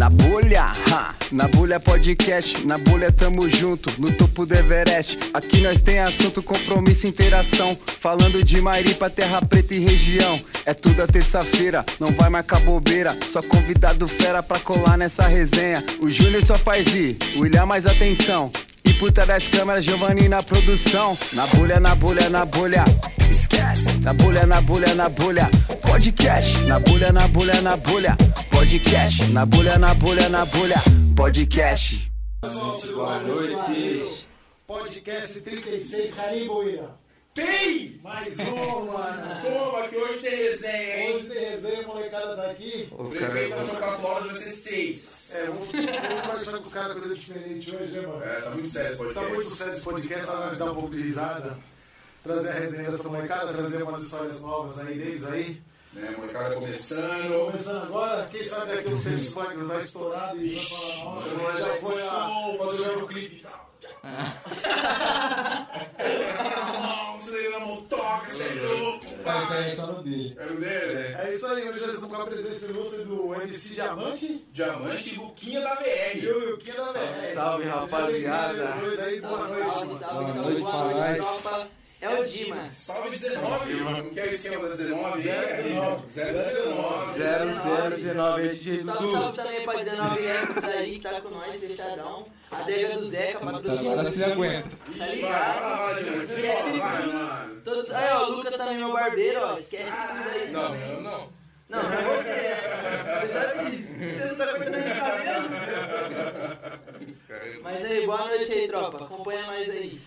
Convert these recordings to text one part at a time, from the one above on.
Na bolha, ha, na bolha podcast, na bolha tamo junto, no topo do Everest. Aqui nós tem assunto, compromisso, interação. Falando de Maripa, terra preta e região. É tudo a terça-feira, não vai marcar bobeira. Só convidado fera pra colar nessa resenha. O Júnior só faz ir, o William mais atenção. E puta das câmeras, Giovanni na produção. Na bolha, na bolha, na bolha. Na bolha, na bolha, na bolha. Podcast. Na bolha, na bolha, na bolha. Podcast. Na bolha, na bolha, na bolha. Podcast. Boa noite. Podcast 36, Carimbo, William. Tem! Mais um, mano. Toma, que hoje tem resenha, hein? Hoje tem resenha, molecada tá aqui. O prefeito 4 horas, vai ser 6. É, vamos, vamos conversar com os caras coisa diferente hoje, né, mano? É, tá muito sério esse Tá podcast. muito sério esse podcast, pra nós dar um pouco de risada. Trazer a resenha dessa molecada, trazer umas histórias novas aí deles aí. Né, molecada começando. Começando agora, quem sabe daqui uns tempos vai vai estourado e vai falar, nossa, Agora já foi a... show, fazer o videoclipe e tal. Você é louco. Essa aí é só no dele. É o dele? É isso aí, hoje nós estamos com a presença ilustre do MC Diamante Diamante e Luquinha da e VR. o Luquinha da VR. Salve, rapaziada. Boa noite, Salve, mano. salve, Boa salve, noite, boa noite. É o Dimas. Salve 19, mano. Que é o esquema da 19? 019. 019. 0019 é DJ Salve, salve também pra 19 Ecos aí que tá com nós, fechadão. A adega do Zeca, Agora patrocínio. se aguenta. Tá vai, vai lá, vai, Diamante. Esquece Vai, tudo. mano. Todos... Aí, ó, o Lucas também, meu barbeiro, ó. Esquece tudo aí. Não, eu não. Não, não é você. Você sabe disso. Você não tá cortando esse cabelo? Mas aí, boa noite aí, tropa. Acompanha nós aí.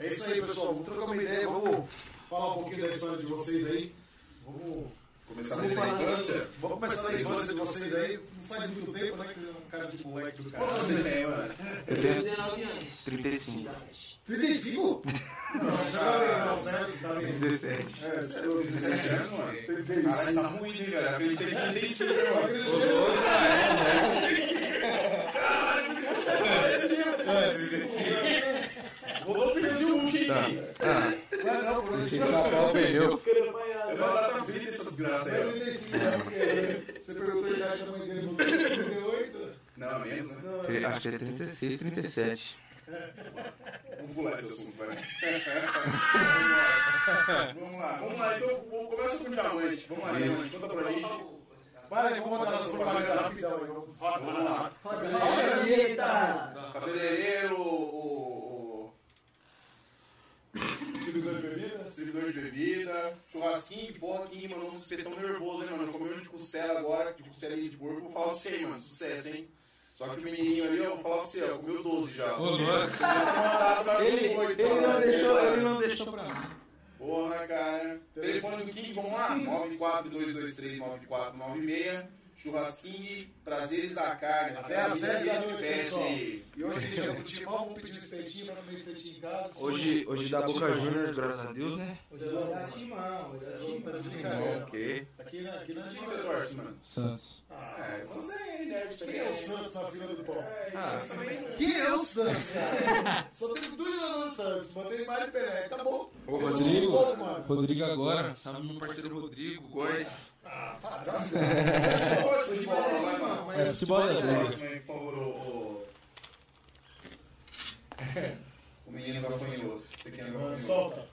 É isso aí, pessoal. Vamos trocar uma ideia, vamos falar um pouquinho da história de vocês aí. Vamos, Começar vamos, desde a falar- infância. vamos começar da infância de vocês aí. Não faz muito tempo, né? Que vocês eram um cara de moleque do Quantos cara. anos você tem, mano? Eu Tenho tenho 19 anos. 35. 35? Não, tá bem, não, certo, tá bem. 17. É, você é louco, 17 anos, mano? Caralho, tá ruim, hein, velho? Acreditei que tem 35, mano. Rodou o pneuzinho um, gente. Não, não, por Deixa ele passar o pneu. Ela tá frita essa desgraça aí. ó. 35, né? Porque Você perguntou a idade da mãe dele, falou 38. Não, menos, né? Acho que é 36, 37. Vamos pular esse assunto, vai. Vamos lá, vamos lá. Então, vou- começa com o diamante. Vamos lá, diamante. Conta pra gente. Vai, vamos mandar as propagandas rapidão aí. Vamos Vamos lá. Cabeleireiro, o... Segurando bebida? o servidor de bebida, churrasquinho, porra, aqui, mano, um espetão nervoso, hein, mano. Comeu de costela agora, de costelinha de porco, vou falar pra você, mano, sucesso, hein. Só que o menininho ali, eu vou falar pra você, ó, comeu 12 já. Ô, louco. Ele, Ele não deixou, ele não deixou pra mim. Porra, cara. Telefone do King, vamos lá? 942239496. Churrasquinho, prazeres da carne. Até às 10 da noite, pessoal. E hoje tem jogo de timão, vamos pedir um espetinho pra comer espetinho em casa. Hoje, hoje dá Boca Juniors, graças a Deus, né? Hoje é Jogar timão, Hoje é tá de timão. Ok. Aqui, na- aqui na torce, mano? Santos. É, você é nerd Quem é o Santos na fila do pão? Ah, Quem é o Santos? Só tem dois jogadores do Santos, botei mais de Pelé, acabou. Ô, Pô, Rodrigo. mano. Rodrigo agora. Salve meu parceiro Rodrigo, Góis. Ah, para, nossa. Pode futebol, vai, mano. Mas É, futebol é aí, por favor, o... O menino gafanhoto. Pequeno gafanhoto. Solta.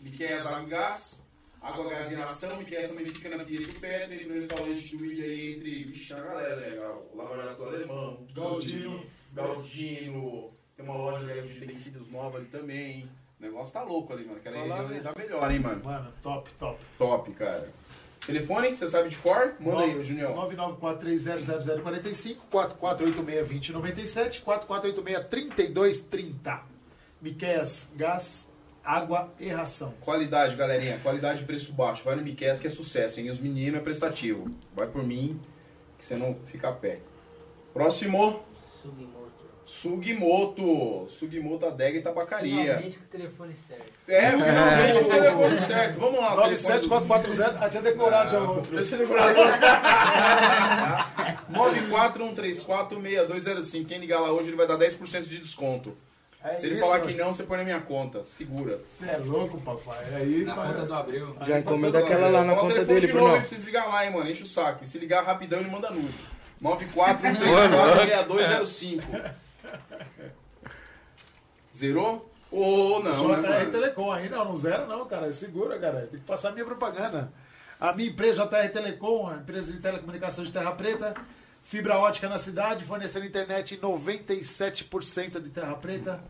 Miquel Água e Gás. Água, Gás e Nação. Miquel também fica na Pia do Pé. Ele no restaurante do Ilha aí entre... Vixe, a galera, né? O Lava Jato Alemão. Galdino. Galdino. Tem uma loja né, de utensílios nova ali também. O negócio tá louco ali, mano. Aquela região né? ali tá melhor, hein, mano. Mano, top, top. Top, cara. Telefone, você sabe de cor? Manda aí, Junião. 994300045, 4486-2097, 4486-3230. Miqueias, gás, água e ração. Qualidade, galerinha. Qualidade e preço baixo. Vai no Miquel que é sucesso, hein? Os meninos é prestativo. Vai por mim, que você não fica a pé. Próximo, Sugimoto. Sugimoto. Sugimoto Adega e Tabacaria. Finalmente com o telefone certo. É, finalmente o telefone certo. Vamos lá. o telefone do- 97440, ah, tinha decorado já outro. Deixa ele decorar. 941346205. Quem ligar lá hoje, ele vai dar 10% de desconto. É Se ele isso, falar mano. que não, você põe na minha conta. Segura. Você é louco, papai. Aí, Na pai. conta do Abreu. Já encomenda aquela lá na Fala o conta telefone dele, de novo aí Bruno. pra vocês ligar lá, hein, mano. Enche o saco. E se ligar rapidão, ele manda nudes. 94-134-6205. Zerou? Ou não, né, JR mano? Telecom, aí não, não zero não, cara. Segura, cara. Tem que passar a minha propaganda. A minha empresa JR Telecom, a empresa de telecomunicação de Terra Preta, fibra ótica na cidade, fornecendo internet em 97% de Terra Preta,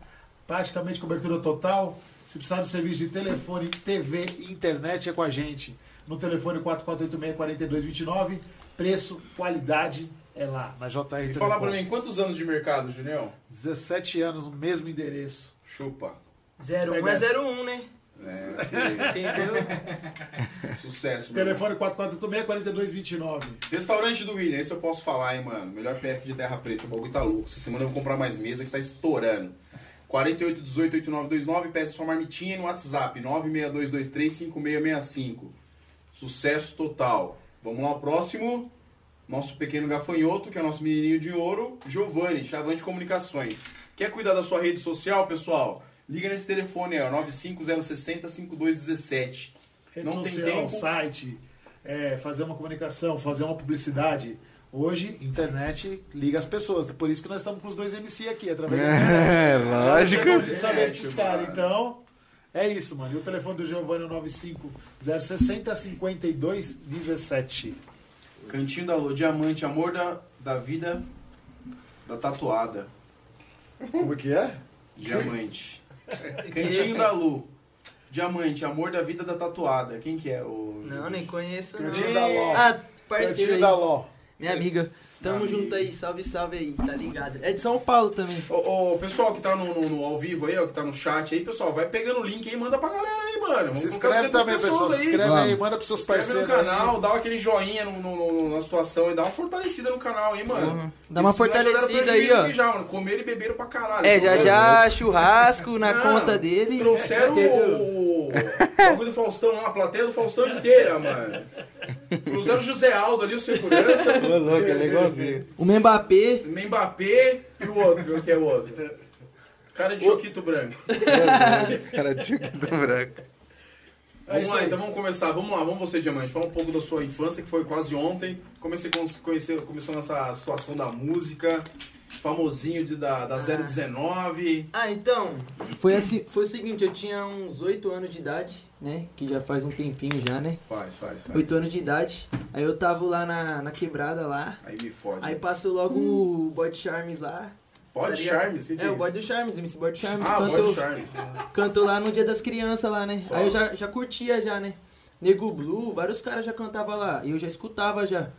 praticamente cobertura total. Se precisar de serviço de telefone, TV e internet, é com a gente. No telefone 4486-4229, preço, qualidade, é lá, na JR E Telecom. fala pra mim, quantos anos de mercado, Junião? 17 anos, no mesmo endereço. Chupa. 01 Pega é essa. 01, né? É, Entendeu? sucesso, meu. Telefone 4486-4229. Restaurante do William, esse eu posso falar, hein, mano. Melhor PF de Terra Preta, o bagulho tá louco. Essa semana eu vou comprar mais mesa que tá estourando. 4818-8929, peça sua marmitinha no WhatsApp, 962235665. Sucesso total. Vamos lá, o próximo. Nosso pequeno gafanhoto, que é o nosso menininho de ouro, Giovanni, Chavante Comunicações. Quer cuidar da sua rede social, pessoal? Liga nesse telefone ó, 950605217. Rede Não tem social, tempo. site, é, fazer uma comunicação, fazer uma publicidade. Hoje, internet liga as pessoas. Por isso que nós estamos com os dois MC aqui, através da internet. É, lógico. De saber desses caras. Então, é isso, mano. E o telefone do Giovanni é o 95060 5217. Cantinho da Lua, diamante, amor da, da vida da tatuada. Como que é? Diamante. Cantinho da Lu. Diamante, amor da vida da tatuada. Quem que é? O... Não, nem conheço, não. Cantinho da Ló. Ah, parceiro Cantinho aí. da Ló. Minha amiga. Tamo Amiga. junto aí, salve, salve aí, tá ligado? É de São Paulo também. Ô, ô, pessoal que tá no, no- no ao vivo aí, ó, que tá no chat aí, pessoal, vai pegando o link aí e manda pra galera aí, mano. Vamos Se inscreve também, pessoal. Se aí. inscreve aí, manda pros seus Se inscreve parceiros. no aí. canal, dá aquele joinha no, no- no- na situação e dá uma fortalecida no canal aí, mano. Uhum. Dá uma Isso fortalecida aí, ó. Já, mano. Comeram e beberam pra caralho. É, já já churrasco na Não, conta dele. Trouxeram o, o bagulho do Faustão lá, a plateia do Faustão inteira, mano. Trouxeram o José Aldo ali, o segurança. Ô, louco, é O Mbappé. Mbappé e o outro, que é o outro? Cara de choquito branco. Cara, que tá branco. É Vamos lá, aí. então vamos começar. Vamos lá, vamos você, Diamante. Fala um pouco da sua infância, que foi quase ontem. Como você con- conheceu, começou nessa situação da música, famosinho de, da, da 019. Ah, então, foi assim, foi o seguinte, eu tinha uns 8 anos de idade, né? Que já faz um tempinho já, né? Faz, faz, faz. 8 anos de idade. Aí eu tava lá na, na quebrada lá. Aí me fode. Aí passou logo o Bode Charmes lá. Pode tá? Charmes? É, o isso? Bode do Charmes, MC Bode Charmes. Ah, cantou, Bode Charmes. cantou lá no Dia das Crianças lá, né? Só. Aí eu já, já curtia já, né? Nego Blue, vários caras já cantavam lá. E eu já escutava já.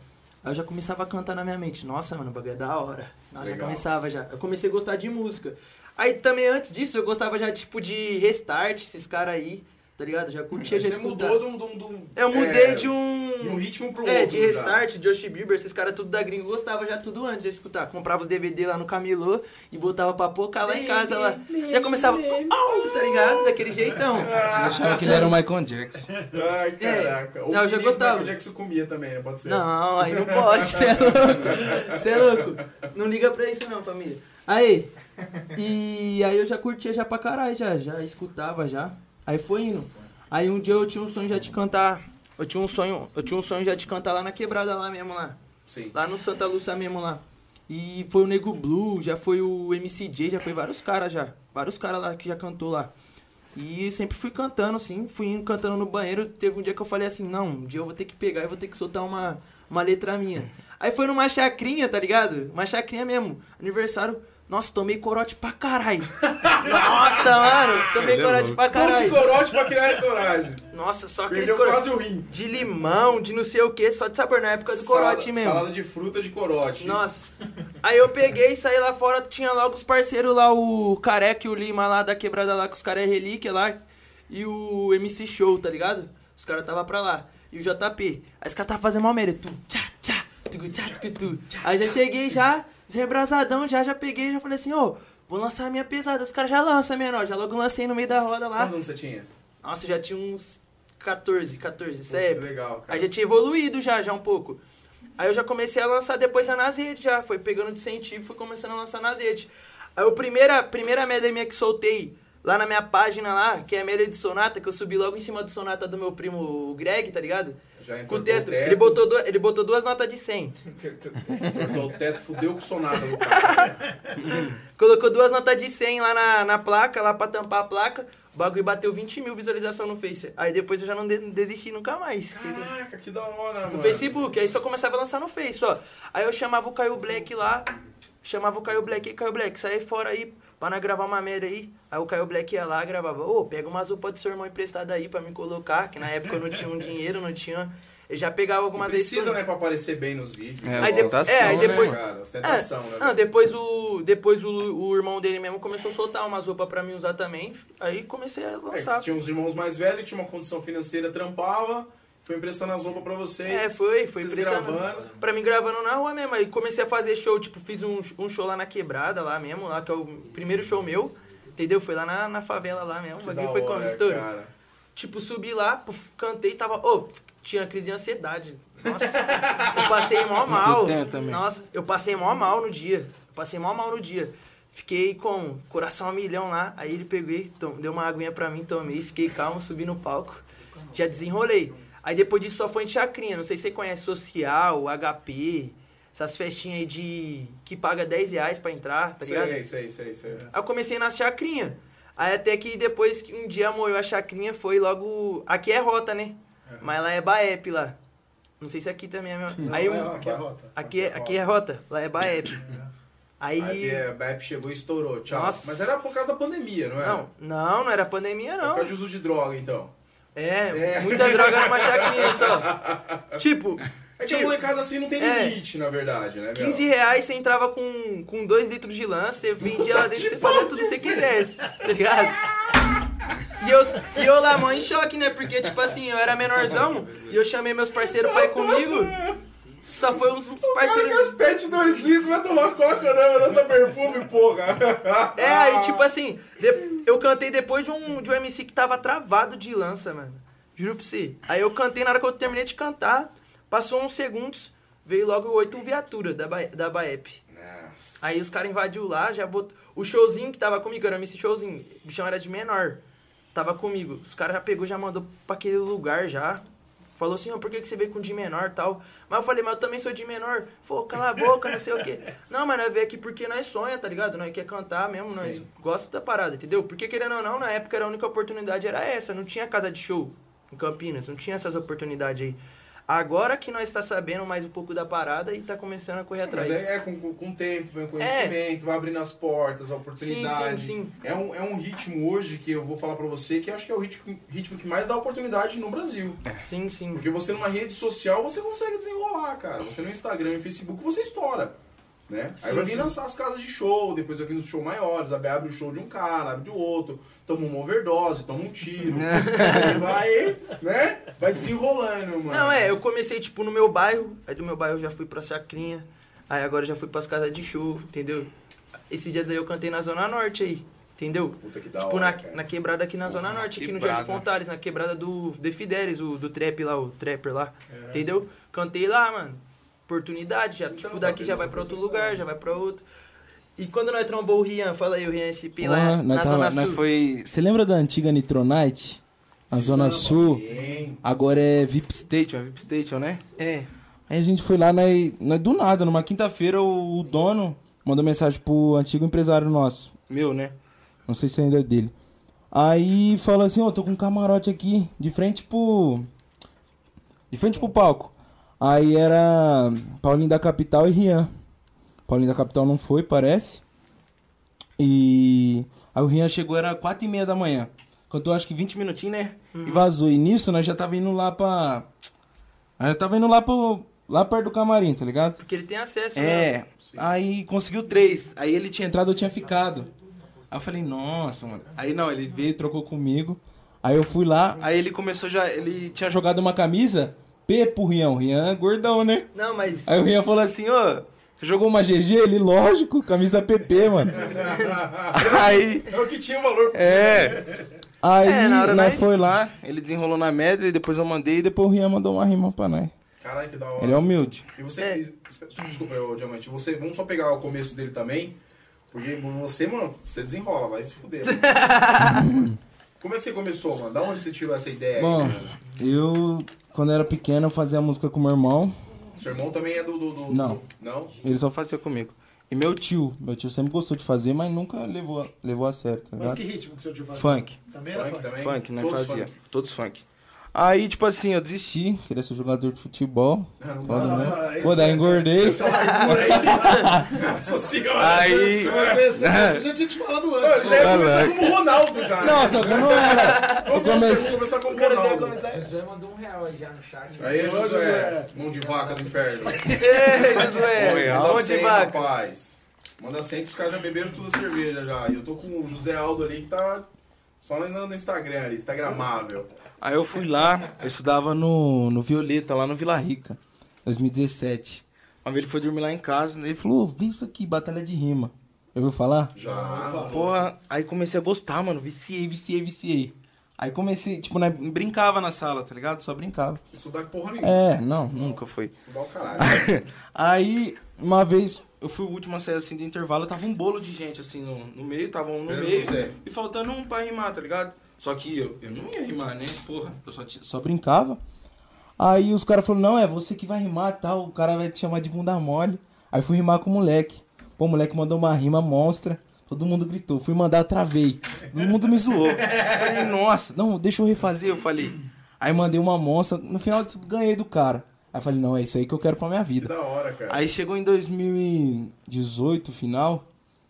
Aí eu já começava a cantar na minha mente. Nossa, mano, o bagulho é da hora. Nossa, já começava já. Eu comecei a gostar de música. Aí também antes disso eu gostava já, tipo, de restart, esses caras aí. Tá ligado? Já curtia, já você escutava. mudou de um... De um, de um- Eu mudei é, de um. de um ritmo pro É, outro. de já. restart, Josh Bieber, esses caras tudo da gringa, eu gostava já tudo antes de escutar. Comprava os DVD lá no Camelô e botava pra pocar lá em casa lá. Já começava, au, tá ligado? Daquele jeitão. Eu achava que ele era o Michael Jackson. Ai, caraca. O Não, eu já gostava. Michael Jackson comia também, né? Pode ser. Não, aí não pode, você é louco. Você é louco. Não liga pra isso não, família. Aí, e aí eu já curtia já pra caralho, já, já escutava já. Aí foi indo. Aí um dia eu tinha um sonho já de cantar. Eu tinha um sonho, eu tinha um sonho já de cantar lá na quebrada lá mesmo lá. Sim. Lá no Santa Lúcia mesmo lá. E foi o Nego Blue, já foi o MCJ, já foi vários caras já. Vários caras lá que já cantou lá. E sempre fui cantando, assim, fui indo cantando no banheiro. Teve um dia que eu falei assim, não, um dia eu vou ter que pegar e vou ter que soltar uma, uma letra minha. Aí foi numa chacrinha, tá ligado? Uma chacrinha mesmo. Aniversário. Nossa, tomei corote pra caralho. Nossa, mano, tomei Ele corote pra caralho. corote pra criar coragem. Nossa, só aqueles Perdeu corote quase o rim. de limão, de não sei o que, só de sabor na época do corote mesmo. Salada de fruta de corote. Nossa. Aí eu peguei, saí lá fora, tinha logo os parceiros lá, o Careca e o Lima lá da quebrada lá, que os caras é relíquia lá. E o MC Show, tá ligado? Os caras tava pra lá. E o JP. Aí os caras tava fazendo mal merda. Tu, tchá, tchá, tugu, tchá, tugu, tu. Aí já cheguei já, rebrasadão, já, já peguei, já falei assim, ô, vou lançar a minha pesada. Os caras já lançam, menor. Já logo lancei no meio da roda lá. Quantos anos você tinha? Nossa, já tinha uns 14, 14, isso Poxa, é que legal, cara. Aí já tinha evoluído já, já um pouco. Aí eu já comecei a lançar depois já nas redes já. Foi pegando de incentivo e fui começando a lançar nas redes. Aí a primeira, primeira medley minha que soltei lá na minha página lá, que é a medley de Sonata, que eu subi logo em cima do Sonata do meu primo Greg, tá ligado? Com o teto. Ele botou, ele botou duas notas de 100. Entortou o teto, fudeu com sonada do cara. Colocou duas notas de 100 lá na, na placa, lá pra tampar a placa. O bagulho bateu 20 mil visualizações no Face. Aí depois eu já não de- desisti nunca mais. entendeu? Caraca, que da hora, mano. No Facebook, aí só começava a lançar no Face, ó. Aí eu chamava o Caio Black lá, chamava o Caio Black, e Caio Black, sai fora aí pra nós gravar uma merda aí. Aí o Caio Black ia lá, gravava, ô, pega umas roupas do seu irmão emprestada aí pra me colocar, que na época eu não tinha um dinheiro, não tinha. Eu já pegava algumas vezes. Precisa, né, pra aparecer bem nos vídeos. É, Aí, de- ostentação, é, aí né, depois. cara? Ostentação, É, né, não, depois o. Depois o, o irmão dele mesmo começou a soltar umas roupas pra mim usar também. Aí comecei a É, lançar. que tinha uns irmãos mais velhos, tinha uma condição financeira, trampava, foi emprestando as roupas pra vocês. É, foi, foi impressionante. gravando. Pra mim gravando na rua mesmo. Aí comecei a fazer show, tipo, fiz um, um show lá na quebrada, lá mesmo, lá que é o primeiro show meu. Entendeu? Foi lá na, na favela lá mesmo. O bagulho foi como? Estouro. cara. Tipo, subi lá, puf, cantei, tava. Ô, tinha crise de ansiedade. Nossa, eu passei mó mal. Nossa, eu passei mó mal no dia. Eu passei mó mal no dia. Fiquei com coração a milhão lá. Aí ele peguei, tom- deu uma aguinha pra mim, tomei, fiquei calmo, subi no palco. Já desenrolei. Aí depois disso só foi em chacrinha. Não sei se você conhece Social, HP, essas festinhas aí de. que paga 10 reais pra entrar, tá ligado? Sei, sei, sei, sei. Aí eu comecei nas chacrinhas. Aí até que depois que um dia morreu a chacrinha, foi logo. Aqui é rota, né? Mas lá é Baep lá. Não sei se aqui também é mesmo. Aí Não, é, aqui é rota. aqui, é, aqui é rota, lá é Baep. Aí. Aí a BEP chegou e estourou, tchau. Nossa. Mas era por causa da pandemia, não era? Não, não, não era pandemia, Por não. causa de uso de droga, então. É, É. muita droga numa chacrinha só. Tipo, É que tipo, molecada assim não tem É. limite, na verdade, né, meu? 15 reais você entrava com, com 2 litros de lã, você vendia lá dentro, você fazia tudo que você quisesse, tá ligado? E eu, e eu lá, mó em choque, né? Porque, tipo assim, eu era menorzão e eu chamei meus parceiros pra ir comigo. Só foi uns, uns cara parceiros. que pet 2 litros vai tomar coca, não, lança perfume, porra. É, aí, tipo assim, de- eu cantei depois de um, de um MC que tava travado de lança, mano. Juro pra você. Aí eu cantei, na hora que eu terminei de cantar, passou uns segundos, veio logo oito viatura da, Ba- da Baep. Nossa. Aí os caras invadiu lá, já botou. O showzinho que tava comigo, era o MC Showzinho. O bichão era de menor. Tava comigo. Os caras já pegou, já mandou pra aquele lugar já. Falou assim, ó, por que, que você veio com de menor e tal? Mas eu falei, mas eu também sou de menor. Falou, cala a boca, não sei o quê. Não, mas nós veio aqui porque nós sonha, tá ligado? Nós quer cantar mesmo, nós gosta da parada, entendeu? Porque querendo ou não, na época era a única oportunidade era essa. Não tinha casa de show em Campinas, não tinha essas oportunidades aí. Agora que nós está sabendo mais um pouco da parada e tá começando a correr atrás. Mas é, é com, com- tempo, vem o conhecimento, vai abrindo as portas, a oportunidade. Sim, sim, sim. É um, é um ritmo hoje que eu vou falar pra você que eu acho que é o ritmo, ritmo que mais dá oportunidade no Brasil. Sim, sim. Porque você numa rede social você consegue desenrolar, cara. Você no Instagram e Facebook você estoura. Né? Sim, Aí vai vindo sim. as, as casas de show, depois vai vindo os shows maiores, abre o show de um cara, abre do outro, toma uma overdose, toma um tiro. Aí vai, né? Vai desenrolando, mano. Não, é, eu comecei, tipo, no meu bairro, aí do meu bairro eu já fui pra Chacrinha, aí agora eu já fui pras casas de show, entendeu? Esses dias aí eu cantei na Zona Norte aí, entendeu? Puta que da tipo, hora, na, cara. na quebrada aqui na Zona Norte, aqui no. Jardim Fontares, na quebrada do The Fidelis, o do trap lá, o trapper lá, É. entendeu? Cantei lá, mano. Oportunidade, já, Então, tipo, daqui já vai pra outro lugar, já vai pra outro. E quando nós trombou o Rian, fala aí, o Rian SP lá Porra, na tava- Zona Sul. foi... Você lembra da antiga Nitronite? Na Zona Sul. Bem. Agora é VIP Station, é VIP Station, né? É, Aí a gente foi lá, nós, nós do nada, numa quinta-feira, o, o dono mandou mensagem pro antigo empresário nosso. Meu, né? Não sei se ainda é dele. Aí falou assim, ó, tô com um camarote aqui, de frente pro. De frente pro palco. Aí era Paulinho da Capital e Rian. Paulinho da Capital não foi, parece. E aí o Rian chegou, era quatro e meia da manhã. Cantou acho que 20 minutinhos, né? E vazou. E nisso nós já tava indo lá pra. Nós já tava indo lá pro. Lá perto do camarim, tá ligado? porque ele tem acesso, né? É. Aí conseguiu três. Aí ele tinha entrado, eu tinha ficado. Aí eu falei, nossa, mano. Aí não, ele veio, trocou comigo. Aí eu fui lá, aí ele começou já. Ele tinha jogado uma camisa P pro Rian. O Rian é gordão, né? Não, mas... Aí o Rian falou assim, ô. Você jogou uma GG? Ele, lógico, camisa PP, mano. aí. É o que tinha valor. É. Aí É, na hora nós foi lá, ele desenrolou na média, e depois eu mandei, e depois o Rian mandou uma rima pra nós. Caralho, que da hora. Ele é humilde. E você. É. Desculpa, ô, Diamante. Você, vamos só pegar o começo dele também. Porque você, mano, você desenrola, vai se fuder. Como é que você começou, mano? Da onde você tirou essa ideia? aí, Bom, mano? eu quando eu era pequeno, eu fazia música com meu irmão. Seu irmão também é do. do, do- Não. do- Não? Ele só fazia comigo. E meu tio, meu tio sempre gostou de fazer, mas nunca levou, levou a sério, tá Mas que ritmo que seu tio fazia? Funk. Também era Funk funk? Funk, né? Todos Fazia. funk. Todos funk. Aí, tipo assim, eu desisti, queria ser jogador de futebol. Ah, não né? Ah, isso Pô, daí é- engordei. Nossa senhora! Aí. Você já tinha te falado antes. já ia né? começar Caraca. como o Ronaldo já. Não, só que eu não era. Eu Vamos começar, comecei. começar como Ronaldo. começar. Josué mandou um real aí já no chat. Aí, Josué, mão de vaca do inferno. Ei, Josué, mão de 100, vaca. rapaz. Manda 100 que os caras já beberam tudo a cerveja já. E eu tô com o José Aldo ali que tá só no Instagram ali, Instagramável. Aí eu fui lá, eu estudava no, no Violeta, lá no Vila Rica, 2017. Uma vez ele foi dormir lá em casa, ele falou, "Ô, vem isso aqui, batalha de rima. Eu ouviu falar? Já. Porra, aí comecei a gostar, mano, viciei, viciei, viciei. Aí comecei, tipo, né, brincava na sala, tá ligado? Só brincava. Estudar porra nenhuma. É, não, nunca foi. Estudar o caralho. Aí, uma vez, eu fui o último a sair assim do intervalo, tava um bolo de gente assim no, no meio, tava um no Esperando meio você. e faltando um pra rimar, tá ligado? Só que eu, eu não ia rimar, né? Porra, eu só, só brincava. Aí os caras falaram, não, é você que vai rimar tal, o cara vai te chamar de bunda mole. Aí fui rimar com o moleque. Pô, o moleque mandou uma rima monstra. Todo mundo gritou. Fui mandar, travei. Todo mundo me zoou. Falei, nossa, não, deixa eu refazer, eu falei. Aí mandei uma monstra. No final de tudo, ganhei do cara. Aí falei, não, é isso aí que eu quero pra minha Que vida. da hora, cara. Aí chegou em 2018, final,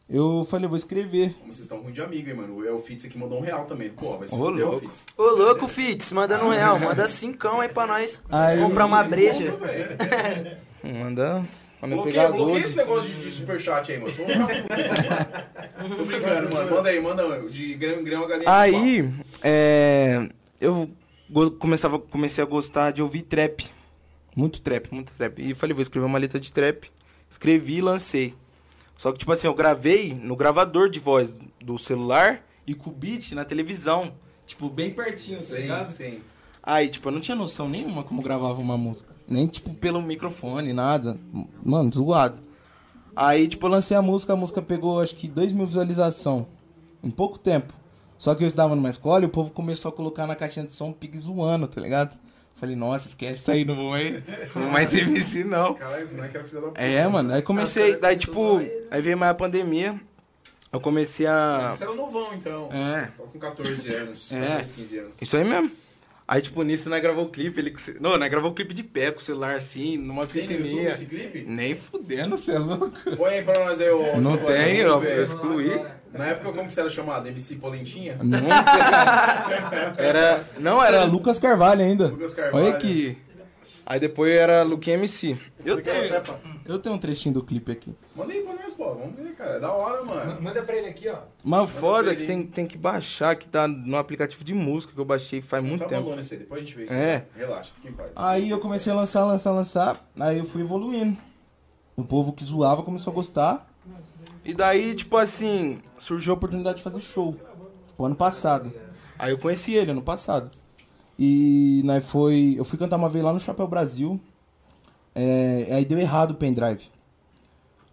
eu falei, eu vou escrever. Como vocês estão ruim de amigo, hein, mano? É o Fitz aqui mandou um real também. Pô, vai se Ô, fuder o louco. Fitz. Ô, louco, Fitz, mandando um real. Manda cincão aí pra nós Aí- comprar uma breja. Manda, manda Bloqueia, pegar bloqueia gold. esse negócio de, de superchat aí, mano. Tô brincando, mano. Manda aí, manda de grão em grão a galinha. Aí, é, eu começava, comecei a gostar de ouvir trap. Muito trap, muito trap. E falei, vou escrever uma letra de trap. Escrevi e lancei. Só que, tipo assim, eu gravei no gravador de voz do celular e com o beat na televisão. Tipo, bem pertinho, tá Sim, ligado? sim. Aí, tipo, eu não tinha noção nenhuma como gravava uma música. Nem, tipo, pelo microfone, nada. Mano, zoado. Aí, tipo, eu lancei a música, a música pegou, acho que, 2 mil visualizações. Em pouco tempo. Só que eu estava numa escola e o povo começou a colocar na caixinha de som pig zoando, tá ligado? Falei, nossa, esquece isso aí, não vou mais, não vou mais MC, não. Caralho, esse moleque era filho da puta. É, mano, aí comecei, daí, tipo, aí veio mais a pandemia, eu comecei a... Você era novão, então. É. Só com 14 anos. É. 14, 15 anos. Isso aí mesmo. Aí, tipo, nisso, nós gravou o clipe, ele... Não, nós gravou o clipe de pé, com o celular assim, numa Tem piscininha. esse clipe? Nem fudendo, você é louco. Põe aí pra nós aí, ô. Não tem, ó, eu excluí. Na época, como que você era chamado? MC Polentinha? Nunca. Era. Não, era Lucas Carvalho ainda. Lucas Carvalho. Olha aqui. Aí depois era Luquinha MC. Eu tenho, eu tenho um trechinho do clipe aqui. Manda aí pra nós, pô. Vamos ver, cara. É da hora, mano. Manda pra ele aqui, ó. Mas o foda que tem, tem que baixar, que tá no aplicativo de música que eu baixei faz muito tá tempo. rolando isso aí. Depois a gente vê isso. É. aí. Relaxa, fica em paz. Aí eu comecei a lançar, lançar, lançar. Aí eu fui evoluindo. O povo que zoava começou a gostar. E daí, tipo assim, surgiu a oportunidade de fazer show. Tipo, ano passado. Aí eu conheci ele ano passado. E nós foi. Eu fui cantar uma vez lá no Chapéu Brasil. É, aí deu errado o pendrive.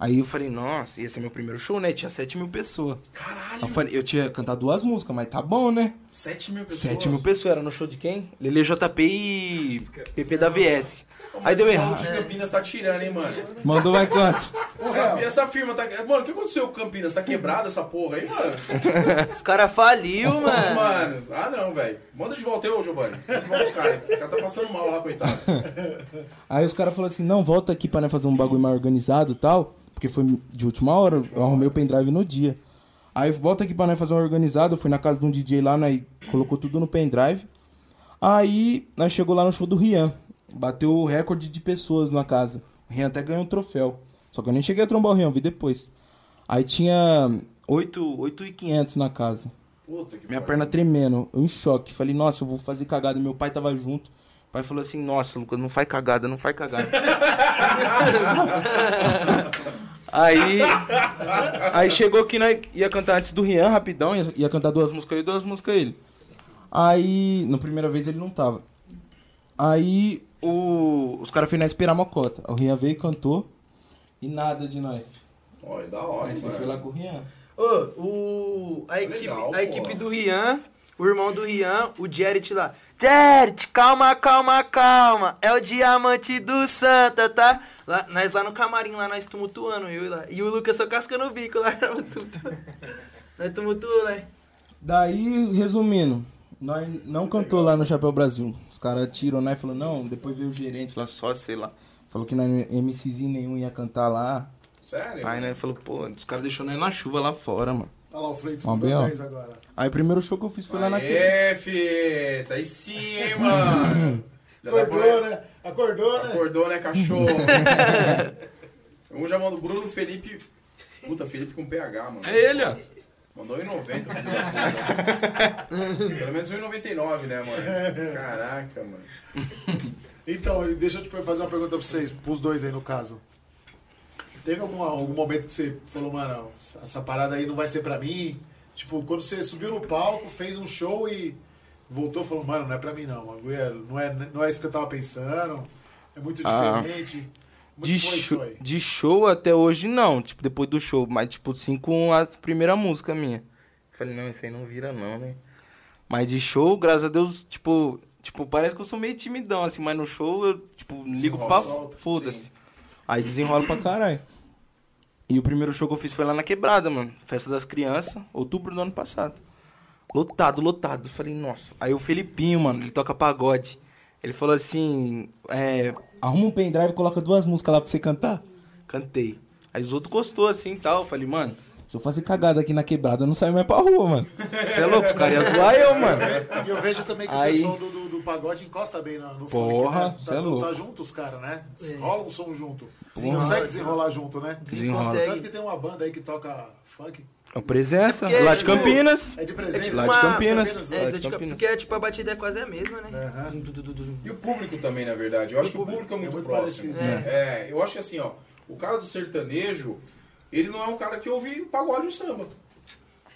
Aí eu falei, nossa, ia ser meu primeiro show, né? Tinha 7 mil pessoas. Caralho. Eu, falei, eu tinha cantado duas músicas, mas tá bom, né? 7 mil pessoas. 7 mil pessoas, era no show de quem? Lele JP e PP da VS. Aí deu O errado. de Campinas tá tirando, hein, mano? Mandou mais quanto? Essa, essa firma tá. Mano, o que aconteceu com Campinas? Tá quebrada essa porra aí, mano? Os caras faliu, mano. Mano, ah não, velho. Manda de volta ô Giovanni. Manda de volta os caras. O cara tá passando mal lá, coitado. Aí os caras falaram assim, não, volta aqui pra nós fazer um bagulho mais organizado e tal. Porque foi de última hora, eu arrumei o pendrive no dia. Aí volta aqui pra nós fazer um organizado, eu fui na casa de um DJ lá, nós colocou tudo no pendrive. Aí nós chegou lá no show do Rian. Bateu o recorde de pessoas na casa. O Rian até ganhou um troféu. Só que eu nem cheguei a trombar o Rian, vi depois. Aí tinha 8, 8,500 na casa. Puta que Minha pariu. perna tremendo, eu em choque. Falei, nossa, eu vou fazer cagada. Meu pai tava junto. O pai falou assim, nossa, Lucas, não faz cagada, não faz cagada. aí. Aí chegou que nós ia cantar antes do Rian, rapidão, ia, ia cantar duas músicas eu e duas músicas ele. Aí, na primeira vez ele não tava. Aí o, os caras foram na esperar mocota. O Rian veio e cantou. E nada de nós. É da hora, você foi lá com o Rian. Ô, o, a, equipe, Legal, a equipe do Rian o irmão do Rian, o Jared lá. Jared, calma, calma, calma. É o diamante do Santa, tá? Lá, nós lá no camarim, lá nós tumultuando, eu e lá. E o Lucas só cascando o bico lá. tumultuando. nós tumultuando, né? Daí, resumindo, nós não cantou lá no Chapéu Brasil. Os caras tiram, né? Falou, não, depois veio o gerente lá, só sei lá. Falou que na MCzinho nenhum ia cantar lá. Sério? Aí, né, falou, pô, os caras deixou nós na chuva lá fora, mano. Olha lá o Fleitas Vamos mandou ó. 10 agora. Aí o primeiro show que eu fiz foi lá naquele. Aê, Fitz! Aí sim, hein, mano? Já Acordou, pra- né? Acordou, né? Acordou, né, cachorro? um já mandou Bruno Felipe. Puta, Felipe com PH, mano. É ele, ó. Mandou 1,90, filho da puta. Pelo menos 1,99, né, mano? Caraca, mano. Então, deixa eu te fazer uma pergunta pra vocês, pros dois aí no caso. Teve algum, algum momento que você falou, mano, essa parada aí não vai ser pra mim? Tipo, quando você subiu no palco, fez um show e voltou e falou, mano, não é pra mim não. é- Não é, não é isso que eu tava pensando. É muito Ah. diferente. Como De, show, de show até hoje não, tipo, depois do show, mas tipo, sim com a primeira música minha. Falei, não, isso aí não vira não, né? Mas de show, graças a Deus, tipo, tipo, parece que eu sou meio timidão, assim, mas no show eu, tipo, ligo pra foda-se. Aí desenrola pra caralho. E o primeiro show que eu fiz foi lá na quebrada, mano. Festa das crianças, outubro do ano passado. Lotado, lotado. Falei, nossa. Aí o Felipinho, mano, ele toca pagode. Ele falou assim, é, arruma um pendrive e coloca duas músicas lá pra você cantar. Cantei. Aí os outros gostou assim e tal. Eu Falei, mano, se eu fazer cagada aqui na quebrada, eu não saio mais pra rua, mano. Você é louco? Os caras iam zoar eu, mano. E eu vejo também que Aí- o pessoal do, do, do pagode encosta bem no, no Porra, funk, né? é Tá, consegue tá junto os caras, né? É. Rola um som junto. Porra. Consegue desenrolar junto, né? Desenrola. consegue. Tanto que tem uma banda aí que toca funk. A presença, É porque- lá de Campinas. É de presente. Lá de Campinas. Campinas, É, Lá de é de- Campinas. porque tipo, a batida é quase a mesma, né? Dum. E o público também, na verdade. Eu acho que o público é muito, muito próximo. parecido. É. eu acho que assim, ó, o cara do sertanejo, ele não é um cara que ouve o pagode e o samba.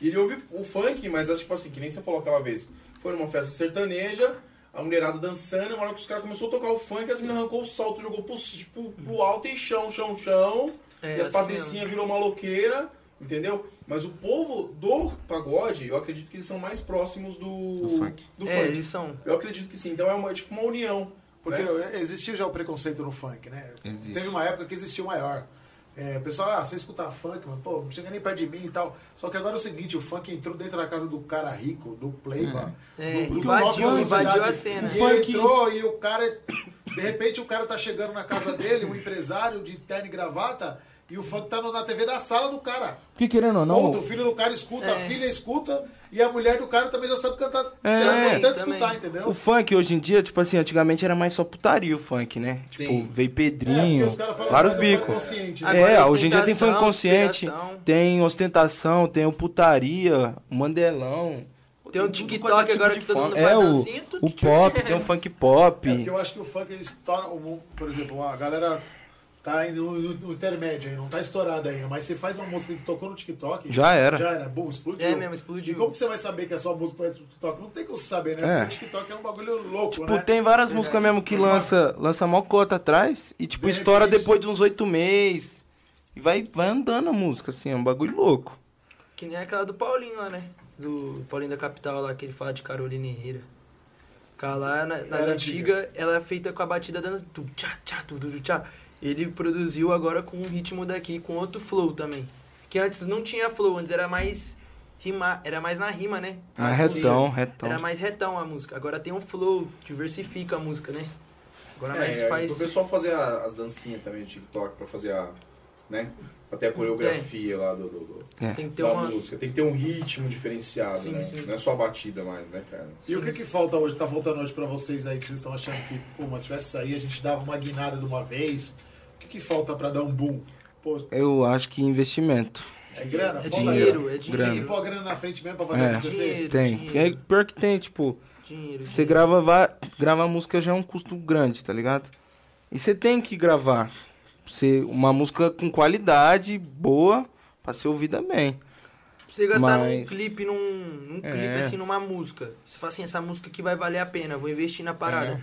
Ele ouve o funk, mas é tipo assim, que nem você falou aquela vez. Foi numa festa sertaneja, a mulherada dançando, na hora que os caras começaram a tocar o funk, as meninas arrancou o salto, jogou pro, pro, pro alto e chão, chão, chão. É, e as assim patricinhas virou maloqueira, entendeu? Mas o povo do pagode, eu acredito que eles são mais próximos do, Do funk. do É, funk. eles são. Eu acredito que sim. Então é uma, tipo uma união. Porque né? existia já o preconceito no funk, né? Existe. Teve uma época que existia o maior. É, o pessoal, ah, você escuta funk, mas pô, não chega nem perto de mim e tal. Só que agora é o seguinte, o funk entrou dentro da casa do cara rico, do playboy. É, do, do invadiu- invadiu a cena. E O funk- entrou e o cara, de repente o cara tá chegando na casa dele, um empresário de terno e gravata, e o funk tá no- na TV da sala do cara. Porque querendo ou não, Ponto, o filho do cara escuta, a É. filha escuta, e a mulher do cara também já sabe cantar. É, sabe tanto escutar, entendeu? O funk hoje em dia, tipo assim, antigamente era mais só putaria o funk, né? Sim. Tipo, veio É, Pedrinho, os caras falam vários que é funk bicos. consciente, né? É, é hoje em dia tem funk ostentação, consciente, superação. tem ostentação, tem o putaria, o mandelão. Tem o tudo TikTok é tipo agora de que todo mundo É, o, o pop, tem o funk pop. É porque eu acho que o funk ele estoura, o- por exemplo, a galera tá no, no- no intermédio aí, não tá estourado ainda, mas você faz uma música que tocou no TikTok. Já era. Já era, bom, explodiu. É mesmo, explodiu. E como que você vai saber que é só música que faz no TikTok? Não tem como você saber, né? É. Porque o TikTok é um bagulho louco, Tipo, né? tem várias músicas mesmo que lança, lança mó cota atrás e, tipo, De estoura repente. depois de uns oito meses. E vai, vai andando a música, assim, é um bagulho louco. Que nem aquela do Paulinho lá, né? Do Paulinho da Capital lá, que ele fala de Carolina Herrera. Aquela lá, na- nas antigas, ela é feita com a batida dando tu, tchá, tchá, tu, tu, tu, tchá. Ele produziu agora com um ritmo daqui, com outro flow também. Que antes não tinha flow, antes era mais rima, era mais na rima, né? Ah, Mais retão, possível. retão. Era mais retão a música. Agora tem um flow, diversifica a música, né? Agora É, mais é, faz. O pessoal fazer a- as dancinhas também do TikTok pra fazer a. né? Até a coreografia lá do, do- do- É. Tem que ter da uma. música. Tem que ter um ritmo diferenciado, Sim, né? sim. Não é só a batida mais, né, cara? E o que que falta hoje, tá faltando hoje pra vocês aí, que vocês estão achando que, pô, mas tivesse sair, a gente dava uma guinada de uma vez. Que que falta pra dar um boom? Pô, Eu acho que investimento. é grana? É Falta dinheiro, grana. é dinheiro. Tem que pôr a grana na frente mesmo pra fazer É. acontecer? Dinheiro, Tem. dinheiro, É, pior que tem, tipo, dinheiro, você dinheiro. grava, va- grava música já é um custo grande, tá ligado? E você tem que gravar. Você, uma música com qualidade, boa, pra ser ouvida bem. Pra você gastar num Mas- clipe, num, num É. clipe, assim, numa música. Você fala assim, essa música que vai valer a pena, vou investir na parada.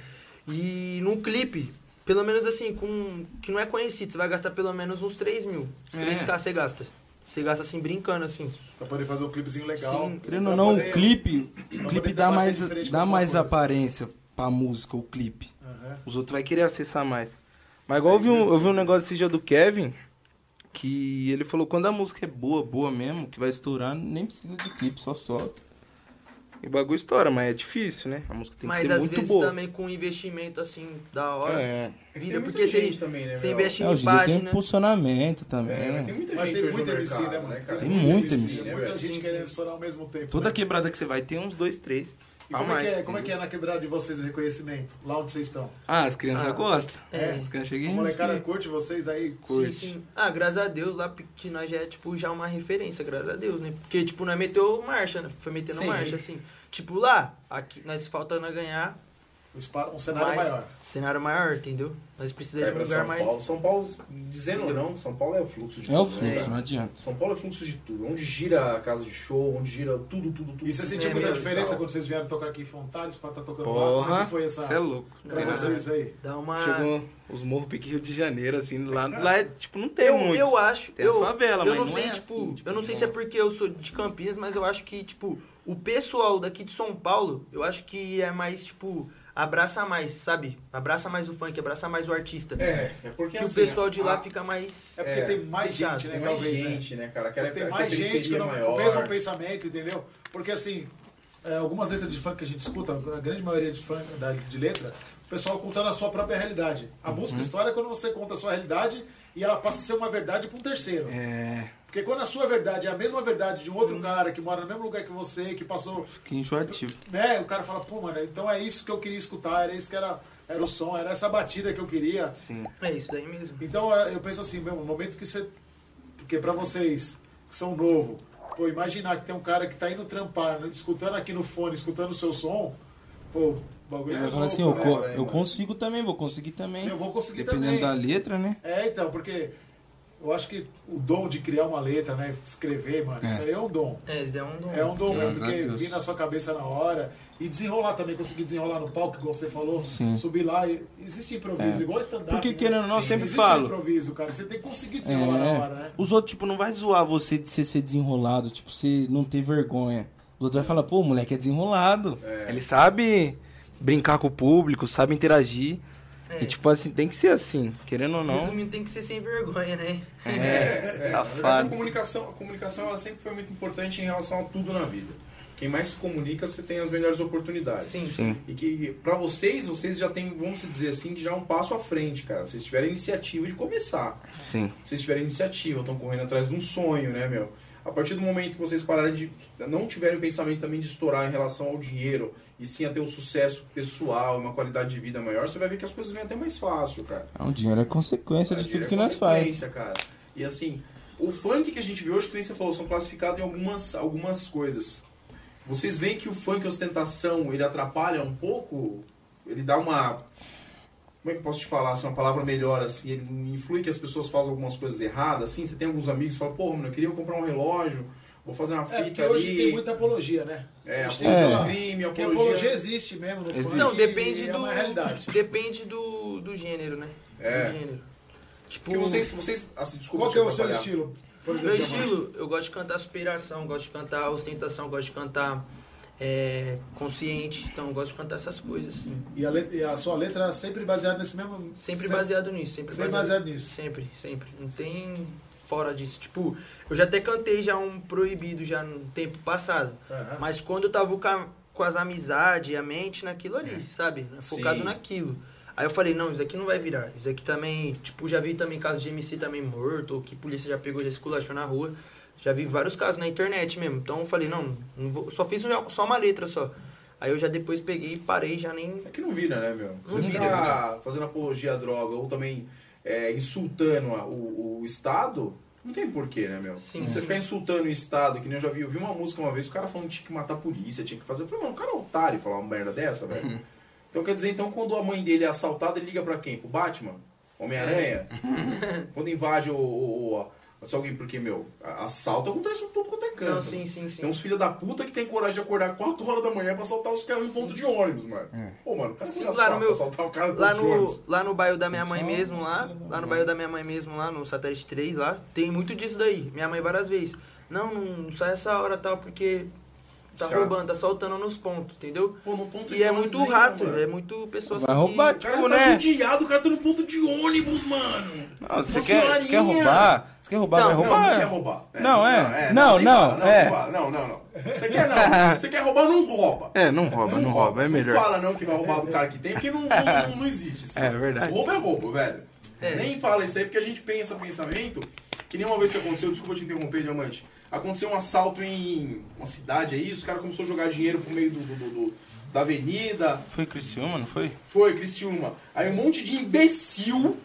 E num clipe, pelo menos assim, com que não é conhecido, você vai gastar pelo menos uns 3 mil. Uns 3k você gasta. Você gasta assim brincando, assim. Pra poder fazer um clipezinho legal. Sim. Querendo ou não, poder- o clipe, o clipe dá mais, dá mais coisa. aparência pra música, o clipe. Aham. Os outros vai querer acessar mais. Mas igual eu vi um, eu vi um negócio esse dia do Kevin, que ele falou quando a música é boa, boa mesmo, que vai estourar, nem precisa de clipe, só solta. E o bagulho estoura, mas é difícil, né? A música tem que Mas ser às muito vezes boa. também com investimento assim, da hora. É. Vida, Tem porque muita você, gente também, né, você investe É, em dia tem página. impulsionamento também. É, mas tem muita Mas gente tem muita MC, mercado, né, né, cara? Tem muita MC, né? né, Muita gente Sim, querendo sim. estourar ao mesmo tempo. Toda né? quebrada que você vai tem uns dois, três. E como, é mais. que é, como é que é na quebrada de vocês o reconhecimento? Lá onde vocês estão? Ah, as crianças Ah, gostam. é. As crianças chegam A e molecada curte vocês daí? curte. Sim, sim. Ah, graças a Deus lá que nós já é, tipo, já uma referência, graças a Deus, né? Porque, tipo, nós meteu marcha, né? Foi metendo Sim. marcha, assim. Tipo, lá, aqui, nós faltando a ganhar Um cenário mais, maior. cenário maior, entendeu? Nós precisamos É, de um lugar São mais... Paulo. São Paulo, dizendo ou não, São Paulo é o fluxo de É o tudo, né, fluxo, cara? não adianta. São Paulo é fluxo de tudo. Onde gira a casa de show, onde gira tudo, tudo, tudo. E você sentiu É muita diferença quando vocês vieram tocar aqui em Fontales pra estar tocando lá? Como é Porra, que foi essa... você é louco. Pra É. vocês aí? Dá uma... Chegou os morros pique Rio de Janeiro, assim, lá, lá é, tipo, não tem eu, muito. eu acho. Tem eu, as favelas, eu mas não não sei, é tipo, assim, tipo, eu não sei se é porque eu sou de Campinas, mas eu acho que, tipo, o pessoal daqui de São Paulo, eu acho que é mais, tipo, abraça mais, sabe? Abraça mais o funk, abraça mais o artista. É, é porque que assim, o pessoal de lá a- fica mais. É porque É, tem mais fechado, gente, né? Tem mais talvez, né? gente, né, cara? Aquela, tem mais gente que não, maior. o mesmo pensamento, entendeu? Porque assim, é, algumas letras de funk que a gente escuta, a grande maioria de funk da- de letra, o pessoal contando a sua própria realidade. A Uhum. música história é quando você conta a sua realidade e ela passa a ser uma verdade para um terceiro. É, Porque quando a sua verdade é a mesma verdade de um outro cara que mora no mesmo lugar que você, que passou, que enjoativo. né? O cara fala, pô, mano, então é isso que eu queria escutar, era isso que era, era o som, era essa batida que eu queria. Sim. É isso daí mesmo. Então é, eu penso assim, meu, no momento que você. Porque pra vocês que são novo, pô, imaginar que tem um cara que tá indo trampar, né, escutando aqui no fone, escutando o seu som, pô, o bagulho Ele é assim, louco, eu, né, co- velho? eu consigo também, vou conseguir também. Eu vou conseguir Dependendo também. da letra, né? É, então, porque eu acho que o dom de criar uma letra, né? Escrever, mano, É. isso aí é um dom. É, isso daí é um dom. É um dom mesmo, porque vir na sua cabeça na hora e desenrolar também, conseguir desenrolar no palco, igual você falou, Sim. subir lá. e- Existe improviso, É. igual stand-up. Porque, né? querendo ou não, eu Sim, sempre existe falo. improviso, cara. Você tem que conseguir desenrolar na hora, né? É. Os outros, tipo, não vai zoar você de você ser desenrolado, tipo, você não ter vergonha. Os outros vai falar, pô, o moleque é desenrolado. Ele sabe brincar com o público, sabe interagir. É. E, tipo, assim, tem que ser assim, querendo ou não. Resumindo, tem que ser sem vergonha, né? É, Na verdade, a comunicação, a comunicação ela sempre foi muito importante em relação a tudo na vida. Quem mais se comunica, você tem as melhores oportunidades. Sim, Sim. E que pra vocês, vocês já têm, vamos dizer assim, já um passo à frente, cara. Vocês tiveram iniciativa de começar. Sim. Vocês tiveram iniciativa, estão correndo atrás de um sonho, né, meu? A partir do momento que vocês pararem de. não tiverem o pensamento também de estourar em relação ao dinheiro, e sim a ter um sucesso pessoal, uma qualidade de vida maior, você vai ver que as coisas vêm até mais fácil, cara. Ah, O dinheiro é consequência de Dinheiro tudo que é nós faz. consequência, cara. E assim, o funk que a gente vê hoje, que nem você falou, são classificados em algumas, algumas coisas. Vocês veem que o funk ostentação, ele atrapalha um pouco? Ele dá uma... Como é que eu posso te falar, assim, uma palavra melhor, assim, ele influi que as pessoas fazem algumas coisas erradas, assim, você tem alguns amigos que falam, pô, mano, eu queria comprar um relógio, vou fazer uma É, porque fita hoje ali... tem muita apologia, né? É, apologia ao crime, Porque apologia... apologia existe mesmo no Existe. Não, depende É do. Depende do, do gênero, né? É. Do gênero. Tipo, Porque vocês, vocês assim, desculpa Qual que é o seu estilo? Por Meu exemplo, estilo, eu gosto de cantar superação, gosto de cantar ostentação, gosto de cantar é, consciente. Então, eu gosto de cantar essas coisas, assim. E a, let- e a sua letra é sempre baseada nesse mesmo... Sempre baseado nisso, sempre, Sempre baseado nisso. Sempre, sempre. Não tem fora disso. Tipo, eu já até cantei já um proibido já no tempo passado. Aham. Mas quando eu tava com, a- com as amizades e a mente naquilo ali, sabe? Focado Sim. naquilo. Aí eu falei, não, isso aqui não vai virar. Isso aqui também, tipo, já vi também casos de MC também morto, ou que polícia já pegou, já esculachou na rua. Já vi vários casos na internet mesmo. Então eu falei, não, não vou- só fiz um- só uma letra só. Aí eu já depois peguei e parei, já nem. É que não vira, né, meu? Você Não ficar fazendo apologia à droga ou também é, insultando o, o Estado, não tem porquê, né, meu? Sim, Você sim. ficar insultando o Estado, que nem eu já vi, eu vi uma música uma vez, o cara falando que tinha que matar a polícia, tinha que fazer. Eu falei, mano, o cara é otário falar uma merda dessa, velho. Então quer dizer, então quando a mãe dele é assaltada, ele liga pra quem? Pro Batman? Homem-Aranha? quando invade o, o- o- Se alguém, porque, meu, assalto acontece tudo é cantam. Não, sim, sim, sim. Tem uns filhos da puta que tem coragem de acordar 4 horas da manhã pra assaltar os caras no ponto de ônibus, mano. Pô, mano, cara Sim, lá no meu- assaltar o cara Lá no, lá no bairro da minha mãe mesmo, lá, lá no bairro da minha mãe mesmo, lá no Satélite 3, lá, tem muito disso daí. Minha mãe várias vezes. Não, não sai essa hora tal, porque tá roubando, tá soltando nos pontos, entendeu? Pô, no ponto E de é muito rato, mano. é muito pessoa assim Vai que- roubar, O cara tipo, tá né? judiado, o cara tá no ponto de ônibus, mano. Não, você quer, você quer roubar? Você quer roubar, Não, vai Não, roubar? não quer roubar. Não, é. tem Não, não, não, é. não Não, não, não. Você quer não. Você quer roubar, não rouba. É, não rouba, não rouba, é melhor. Não fala não que vai roubar do cara que tem, porque não, não, não existe. isso. É verdade. Roubo é roubo, velho. É. Nem fala isso aí, porque a gente pensa pensamento que nem uma vez que aconteceu, desculpa te interromper, Diamante. Aconteceu um assalto em uma cidade aí, os caras começaram a jogar dinheiro pro meio do, do- do- da avenida. Foi Criciúma, não foi? Foi, Cristiúma. Aí um monte de imbecil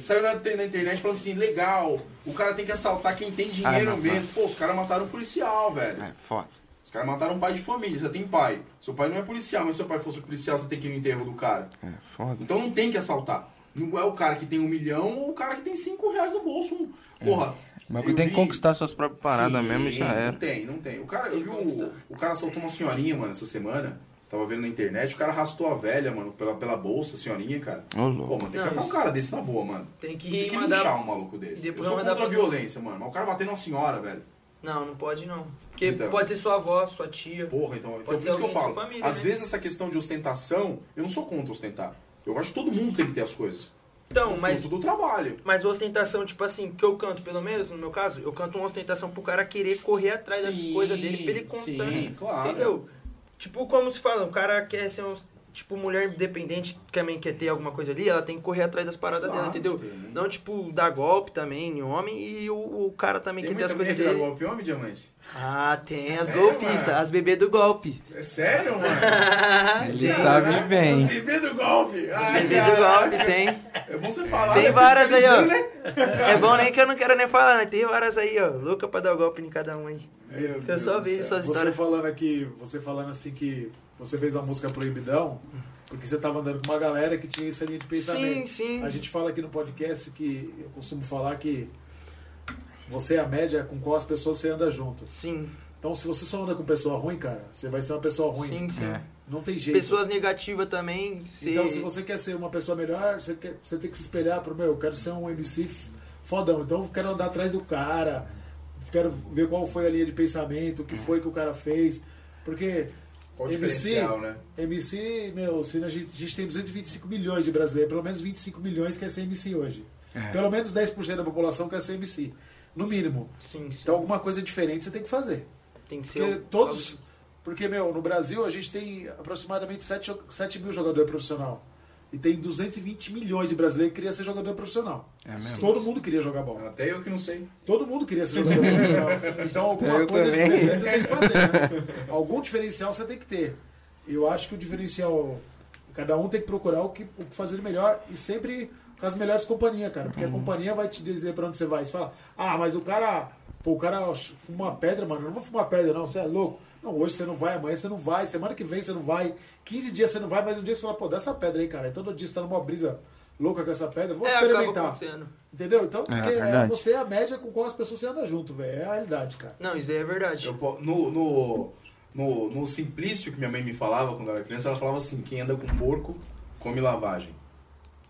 saiu na, na internet falando assim, legal, o cara tem que assaltar quem tem dinheiro Ah, não, mesmo. Pô, os caras mataram um policial, velho. É, foda. Os caras mataram um pai de família, você tem pai. Seu pai não é policial, mas se seu pai fosse policial, você tem que ir no enterro do cara. É, foda. Então não tem que assaltar. Não é o cara que tem um milhão ou o cara que tem cinco reais no bolso. Um- Porra. Mas eu tem que vi- conquistar suas próprias paradas Sim, mesmo e já era. Não tem, não tem. O cara, eu vi que o, o cara assaltou uma senhorinha, mano, essa semana. Tava vendo na internet, o cara arrastou a velha, mano, pela, pela bolsa, a senhorinha, cara. Ô, louco. Pô, mano, tem que Não, catar um cara desse na boa, mano. Tem que Tem que mandar. linchar um maluco desse. e Eu depois sou mandar contra a pra- violência, mano. Mas o cara batendo uma senhora, velho. Não, não pode não. Porque Então. pode ser sua avó, sua tia. Porra, então, então por Pode ser isso que eu falo. família, Às né? vezes essa questão de ostentação, eu não sou contra ostentar. Eu acho que todo mundo tem que ter as coisas. Então, No mas do trabalho. Mas ostentação, tipo assim, que eu canto, pelo menos no meu caso, eu canto uma ostentação pro cara querer correr atrás das Sim, coisas dele pra ele contar. sim, claro. Entendeu? Tipo, como se fala, o cara quer ser um. Tipo, mulher independente que também quer ter alguma coisa ali, ela tem que correr atrás das paradas Claro, dela, entendeu? sim. Não, tipo, dar golpe também em homem e o, o cara também Tem quer ter as coisas dele. golpe homem, diamante? Ah, tem as É, golpistas, mano. as bebês do golpe. É sério, mano? Ele sabe bem. Viver do golpe. As Ai, bebês do golpe, tem. É bom você falar. Tem né? várias aí, ó. Né? É bom nem que eu não quero nem falar, mas tem várias aí, ó. Louca pra dar o golpe em cada um aí. Meu Eu só vejo essas Você histórias. falando aqui, você falando assim que você fez a música Proibidão, porque você tava andando com uma galera que tinha essa linha de pensamento. Sim, sim. A gente fala aqui no podcast que eu costumo falar que você é a média com qual as pessoas você anda junto. Sim, Então, se você só anda com pessoa ruim, cara, você vai ser uma pessoa ruim. sim, sim. É. Não tem jeito. Pessoas negativas também. Se... Então, se você quer ser uma pessoa melhor, você, quer, você tem que se espelhar pro meu, eu quero ser um MC fodão. Então, eu quero andar atrás do cara, quero ver qual foi a linha de pensamento, o que foi que o cara fez. Porque Qual o MC, né? MC, meu, se a gente, a gente tem 225 milhões de brasileiros, pelo menos 25 milhões quer ser MC hoje. Pelo menos 10% da população quer ser MC. No mínimo. Sim, sim. Então, alguma coisa diferente você tem que fazer. tem que ser. Porque o- todos. Porque, meu, no Brasil a gente tem aproximadamente 7, 7 mil jogadores profissional. E tem 220 milhões de brasileiros que queriam ser jogador profissional. É mesmo? Todo mundo queria jogar bola. Até eu que não sei. Todo mundo queria ser jogador profissional. Então alguma Eu coisa também. diferente você tem que fazer. Né? Algum diferencial você tem que ter. Eu acho que o diferencial. Cada um tem que procurar o que, o que fazer de melhor e sempre com as melhores companhias, cara. Porque a companhia vai te dizer pra onde você vai. Você fala, ah, mas o cara. Pô, o cara fuma uma pedra, mano. Eu não vou fumar pedra, não. Você é louco. Não, hoje você não vai, amanhã você não vai, semana que vem você não vai, 15 dias você não vai, mas um dia você fala, pô, dá essa pedra aí, cara. E todo dia você tá numa brisa louca com essa pedra, vou É, experimentar. Entendeu? Então, porque é verdade. você é a média com qual as pessoas você anda junto, velho. É a realidade, cara. Não, isso aí é verdade. Eu no, no, no, no simplício que minha mãe me falava quando eu era criança, ela falava assim, quem anda com porco, come lavagem.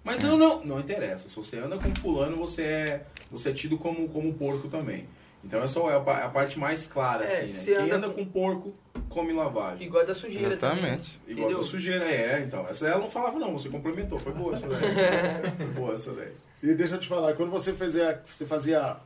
Mas eu não, não interessa. Se você anda com fulano, você é, você é tido como, como porco também. Então essa é a, pa- a parte mais clara, É, assim, se né? Quem anda anda com- porco, come lavagem. Igual da sujeira Exatamente. também. Igual Entendeu? da sujeira, é, então. Essa ela não falava não, você complementou. Foi boa essa daí. Foi boa essa daí. E deixa eu te falar, quando você fazia, você fazia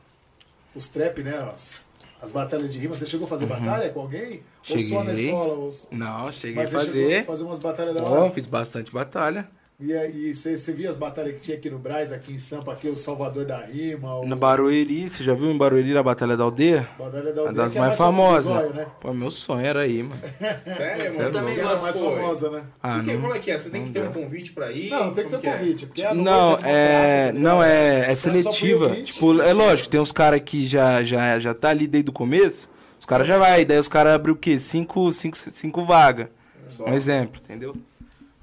os trap, né? As, as batalhas de rima, você chegou a fazer batalha com alguém? Ou só na Cheguei. escola? Ou... Não, cheguei Mas a você chegou a fazer. fazer umas batalhas da hora? fiz bastante batalha. E aí, você, você via as batalhas que tinha aqui no Braz, aqui em Sampa, aqui o Salvador da Rima, o No Barueri, você já viu em Barueri a Batalha da Aldeia? Batalha da Uma Aldeia, das que é mais famosa do famosas. Zóio, né? Pô, meu sonho era ir, mano. Sério, mano? Eu também a mais famosa, né? Ah, Por quê? não. Qual é que é? Você tem que ter um convite pra ir? Não, não tem que Como ter é? convite. Porque à Não, é. Não, ligado? é, é seletiva. Tipo, é lógico, tem uns caras que já, já, já tá ali desde o começo, os caras já vai, daí os caras abrem o quê? Cinco, cinco, cinco vagas. Só. Um exemplo, entendeu?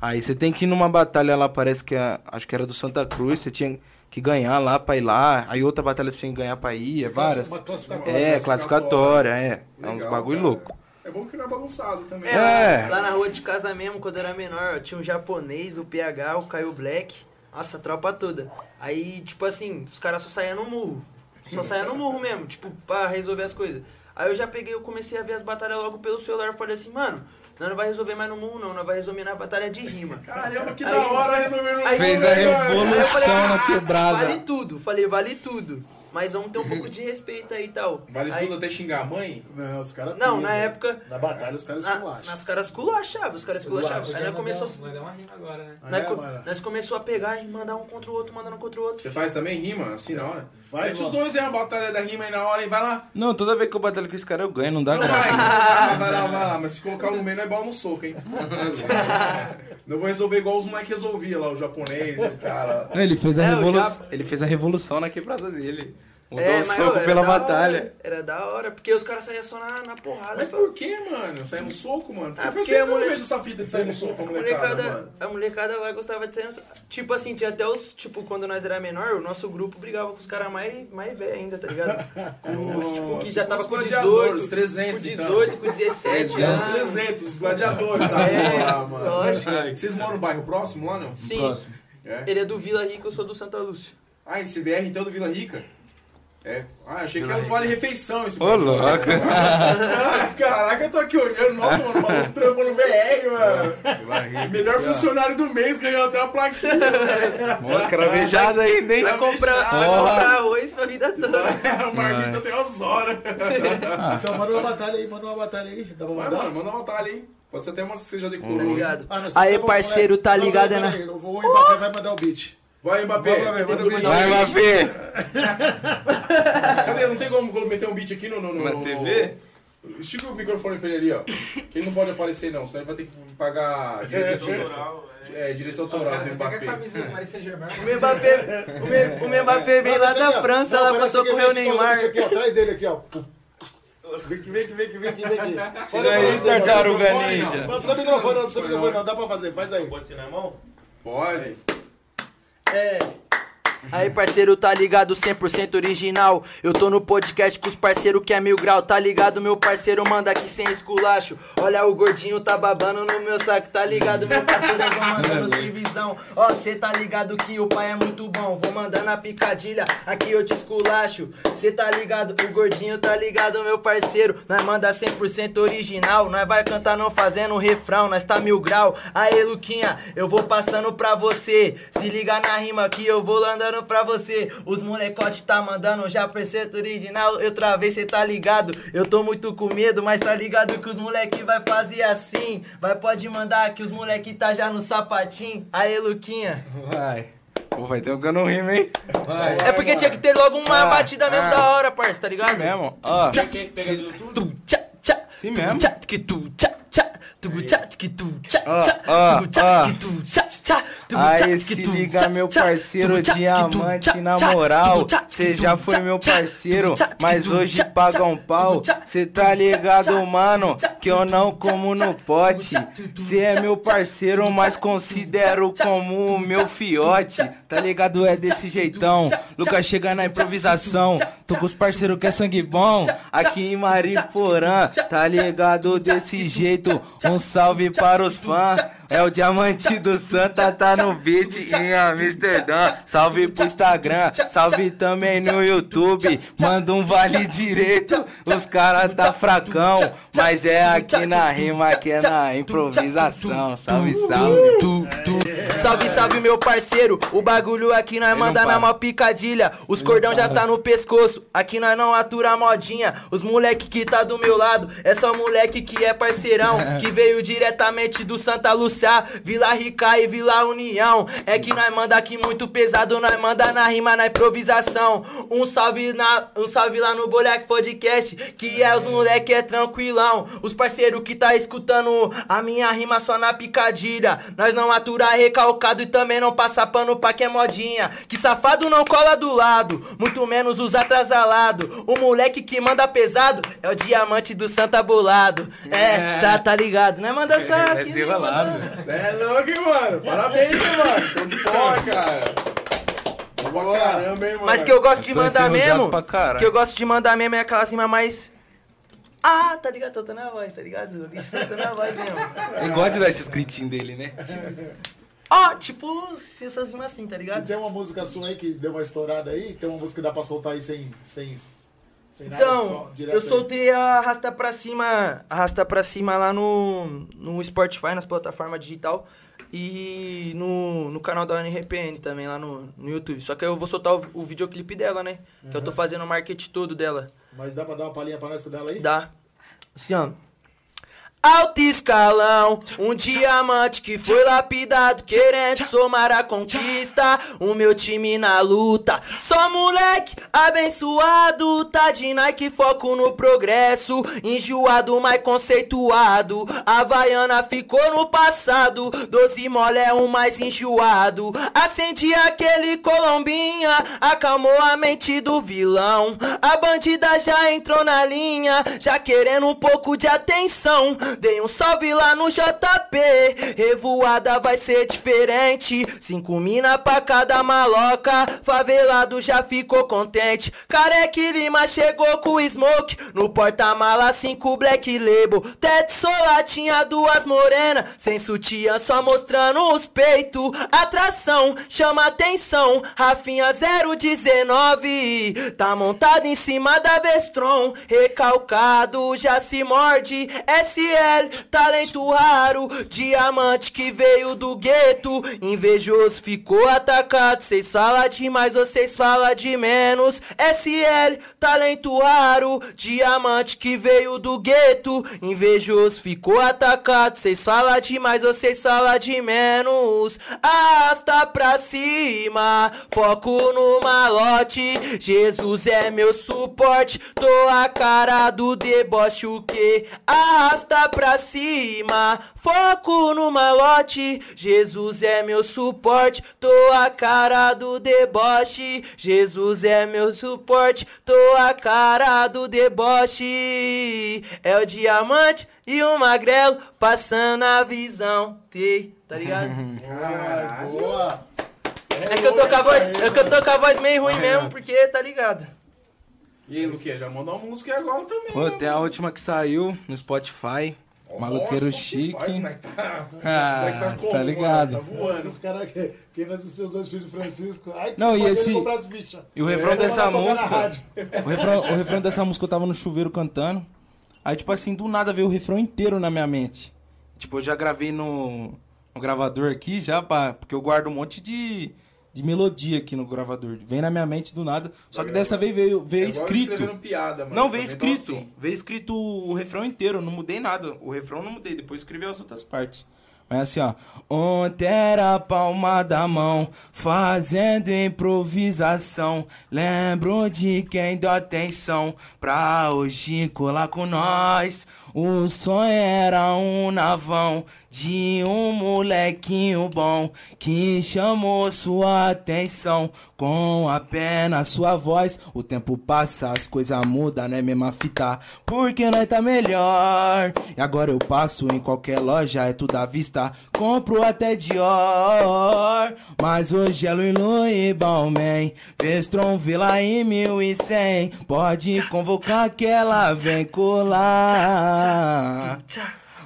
Aí você tem que ir numa batalha lá, parece que é, acho que era do Santa Cruz, você tinha que ganhar lá pra ir lá. Aí outra batalha você tinha que ganhar pra ir, é várias. Classificatória. É, classificatória, é. É uns bagulho cara. louco. É bom que não é bagunçado também. É. Lá na rua de casa mesmo, quando eu era menor, tinha um japonês, o PH, o Caio Black. Nossa, a tropa toda. Aí, tipo assim, os caras só saíam no murro. Só saíam no murro mesmo, tipo, pra resolver as coisas. Aí eu já peguei, eu comecei a ver as batalhas logo pelo celular. Eu falei assim, mano, nós não vai resolver mais no murro, não. Nós vai resolver na batalha de rima. Caramba, que Aí- da hora resolvendo aí- Fez a Aí eu falei revolução na assim, quebrada. Vale tudo. Falei, vale tudo. Mas vamos ter um pouco de respeito aí e tal. Vale Aí- tudo até xingar a mãe? Não, os caras. Não, pisam. na época- Na batalha, os caras esculacham. nas caras culachavam, os caras esculachavam. Aí nós começou, Vai dar uma rima agora, né? nós, É, co- nós começou a pegar e mandar um contra o outro, mandando um contra o outro. Você faz também rima, assim na hora? Faz, Mete os dois aí, uma batalha da rima aí na hora e vai lá. Não, toda vez que eu batalho com esse cara eu ganho, não dá Não vai, graça. Ah, vai lá, vai lá. Mas se colocar no meio, não é bola no soco, hein? Não vou resolver igual os moleques resolviam lá, o japonês, o cara. Não, Ele fez a É, revolução. Ele fez a revolução na quebrada dele. Mudou É, o mas, soco era pela da batalha. hora, era da hora, porque os caras saíam só na, na porrada. Mas só. por que, mano? Sair no soco, mano? Ah, porque tempo a que eu não mulher- vejo essa fita de sair no soco com a A molecada, molecada, mano. a molecada lá gostava de sair. no- Tipo assim, tinha até os. Tipo, quando nós era menor, o nosso grupo brigava com os caras mais, mais velhos ainda, tá ligado? Com os, tipo, que já tava Os com gladiadores, 18. 300, com então. 18, com 17 Os anos. 300, os gladiadores da É, lá, mano. lógico. Vocês moram no bairro próximo lá, não? Sim. Próximo. É? Ele é do Vila Rica, eu sou do Santa Lúcia. Ah, esse VR então é do Vila Rica? É. Ah, achei que era do Vale Refeição esse Ô, bagulho. louco. Ah, Caraca, eu tô aqui olhando. Nossa, mano, o maluco trampou no VR, mano. Melhor funcionário do mês, ganhou até uma plaquinha. Mó cravejado ainda, hein? Vai comprar, vai comprar arroz pra vida toda. o Marmita tem umas horas. Então manda uma batalha aí, manda uma batalha aí. Dá pra Vai, mandar? manda uma batalha aí. Pode ser até uma que você já decorou. Obrigado. Ah, Aí, temos- parceiro, tá ligado, né? peraí, O Mbappé vai mandar o beat. Vai, Mbappé. Vai, beat. Vai, Mbappé. Cadê? Não tem como meter um beat aqui no... no, no Na TV? Estica o microfone pra ele ali, ó. Que ele não pode aparecer, não. Senão ele vai ter que pagar direitos Autoral, é. É, direitos autorais do Pega a Mbappé. camisa do Saint-Germain. O Mbappé, o o Mbappé veio lá da. França, Não, lá passou que com o meu Neymar. Aqui, ó, atrás dele aqui, ó. Vem aqui, vem aqui, vem aqui, vem aqui, vem aqui. Pode aí, tartaruga ninja. Não, não precisa microfone, não precisa microfone, não. Dá pra fazer, faz aí. Pode ser na mão? Pode. É. Aí, parceiro, tá ligado 100% original. Eu tô no podcast com os parceiros que é mil grau, tá ligado? Meu parceiro manda aqui sem esculacho. Olha, o gordinho tá babando no meu saco, tá ligado? Meu parceiro, eu vou mandando sem visão. Ó, cê tá ligado que o pai é muito bom. Vou mandando a picadilha, aqui eu te esculacho. Cê tá ligado? O gordinho tá ligado, meu parceiro. Nós manda 100% original. Nós vai cantar não fazendo refrão, nós tá mil grau. Aê, Luquinha, eu vou passando pra você. Se liga na rima que eu vou andando pra você. Os molecote tá mandando já percento original. Eu travei, cê tá ligado? Eu tô muito com medo, mas tá ligado que os moleque vai fazer assim. Vai, pode mandar que os moleque tá já no sapatinho. Aê, Luquinha. Vai. Pô, vai ter um que eu não rimo, hein? Vai. É porque tinha que ter logo uma Ah, batida mesmo ah. da hora, parça, tá ligado? Assim mesmo. Ó. Sim mesmo. Aí se liga, meu parceiro diamante na moral. Cê já foi meu parceiro, mas hoje paga um pau. Cê tá ligado, mano, que eu não como no pote. Cê é meu parceiro, mas considero como o meu fiote. Tá ligado? É desse jeitão. Lucas chega na improvisação. Tô com os parceiros que é sangue bom. Aqui em Mariporã, tá ligado desse jeito. Um salve para os fãs. É o diamante do Santa, tá no beat em Amsterdã. Salve pro Instagram, salve também no YouTube. Manda um vale direito, os caras tá fracão. Mas é aqui na rima, que é na improvisação. Salve, salve. Salve, salve, meu parceiro. O bagulho aqui nós Ele manda na mó picadilha. Os cordão já tá no pescoço. Aqui nós não atura modinha. Os moleque que tá do meu lado é só moleque que é parceirão. Que veio diretamente do Santa Lúcia, Vila Rica e Vila União. É que nós manda aqui muito pesado, nós manda na rima, na improvisação. Um salve, na, um salve lá no Bolhac Podcast, que é os moleque é tranquilão. Os parceiros que tá escutando a minha rima só na picadilha. Nós não atura recalque recalcado e também não passa pano pra quem é modinha. Que safado não cola do lado, muito menos os atrasalado. O moleque que manda pesado é o diamante do Santa Bolado. É, tá, tá ligado, né? Manda só É aqui. desenrolado. Você é louco, mano? Parabéns, mano? Show de bola, cara. Boa caramba, hein, mano? Mas que eu gosto de tô mandar enferrujado mesmo. Que eu gosto de mandar mesmo é aquela cima mais. Ah, tá ligado? Tô, tô na voz, tá ligado? O bicho tô na voz mesmo. Ele gosta de dar esses gritinhos dele, né? Ó, tipo, essas rimas assim, tá E ligado? tem uma música sua aí que deu uma estourada aí? Tem uma música que dá pra soltar aí sem, sem, sem nada? Então, eu aí? soltei a Arrasta Pra Cima, Arrasta Pra Cima lá no, no Spotify, nas plataformas digital. E no, no canal da UNRPN também, lá no, no YouTube. Só que eu vou soltar o, o videoclipe dela, né? Que eu tô fazendo o marketing todo dela. Mas dá pra dar uma palhinha pra nós com dela aí? Dá. Assim, ó. Alto escalão, um diamante que foi lapidado, querendo somar a conquista. O meu time na luta, só moleque abençoado. Tá de Nike, foco no progresso. Enjoado, mas conceituado. A Havaiana ficou no passado. Doze mole é o mais enjoado. Acendi aquele colombinha, acalmou a mente do vilão. A bandida já entrou na linha, já querendo um pouco de atenção. Dei um salve lá no JP, revoada vai ser diferente. Cinco mina pra cada maloca, favelado já ficou contente. Careque Lima chegou com smoke, no porta-mala cinco black label. Teto solar tinha duas morenas, sem sutiã só mostrando os peitos. Atração, chama atenção, Rafinha 019, tá montado em cima da Vestron. Recalcado, já se morde, SL, talento raro, diamante que veio do gueto. Invejoso ficou atacado, cês fala demais, vocês fala de menos. SL, talento raro, diamante que veio do gueto. Invejoso ficou atacado, cês fala demais, vocês fala de menos. Arrasta pra cima, foco no malote. Jesus é meu suporte, tô a cara do deboche, o que? Arrasta pra cima, foco no malote. Jesus é meu suporte, tô a cara do deboche. Jesus é meu suporte, tô a cara do deboche. É o diamante e o magrelo passando a visão. T, tá ligado? Ai, boa! É que eu tô com a voz, é que eu tô com a voz meio ruim mesmo, porque tá ligado. E aí, Luquinha, já mandou uma música agora também. Pô, né, tem a mano? última que saiu no Spotify. Maluqueiro nossa, chique. Faz, mas tá, Ah, mas tá, tá como, mano? ligado. Tá voando. Esses caras que, que nasceu seus dois filhos Francisco. Ai, Não, e esse- comprar as fichas. E o refrão É, dessa música. O refrão, o refrão dessa música eu tava no chuveiro cantando. Aí, tipo assim, do nada veio o refrão inteiro na minha mente. Tipo, eu já gravei no, no gravador aqui, já, pá, porque eu guardo um monte de, de melodia aqui no gravador. Vem na minha mente do nada. Só que dessa vez veio, veio É escrito. piada, mano. Não, veio tô escrito. assim. Veio escrito o refrão inteiro, não mudei nada. O refrão não mudei, depois escrevi as outras partes. Mas assim, ó. Ontem era a palma da mão, fazendo improvisação. Lembro de quem deu atenção pra hoje colar com nós. O sonho era um navão de um molequinho bom que chamou sua atenção com apenas sua voz. O tempo passa, as coisas mudam, né? Mesma fita, porque nós tá melhor. E agora eu passo em qualquer loja, é tudo à vista. Compro até Dior, mas hoje é Louis Louis Balmain. Vestron Vila em 1100. Pode convocar que ela vem colar.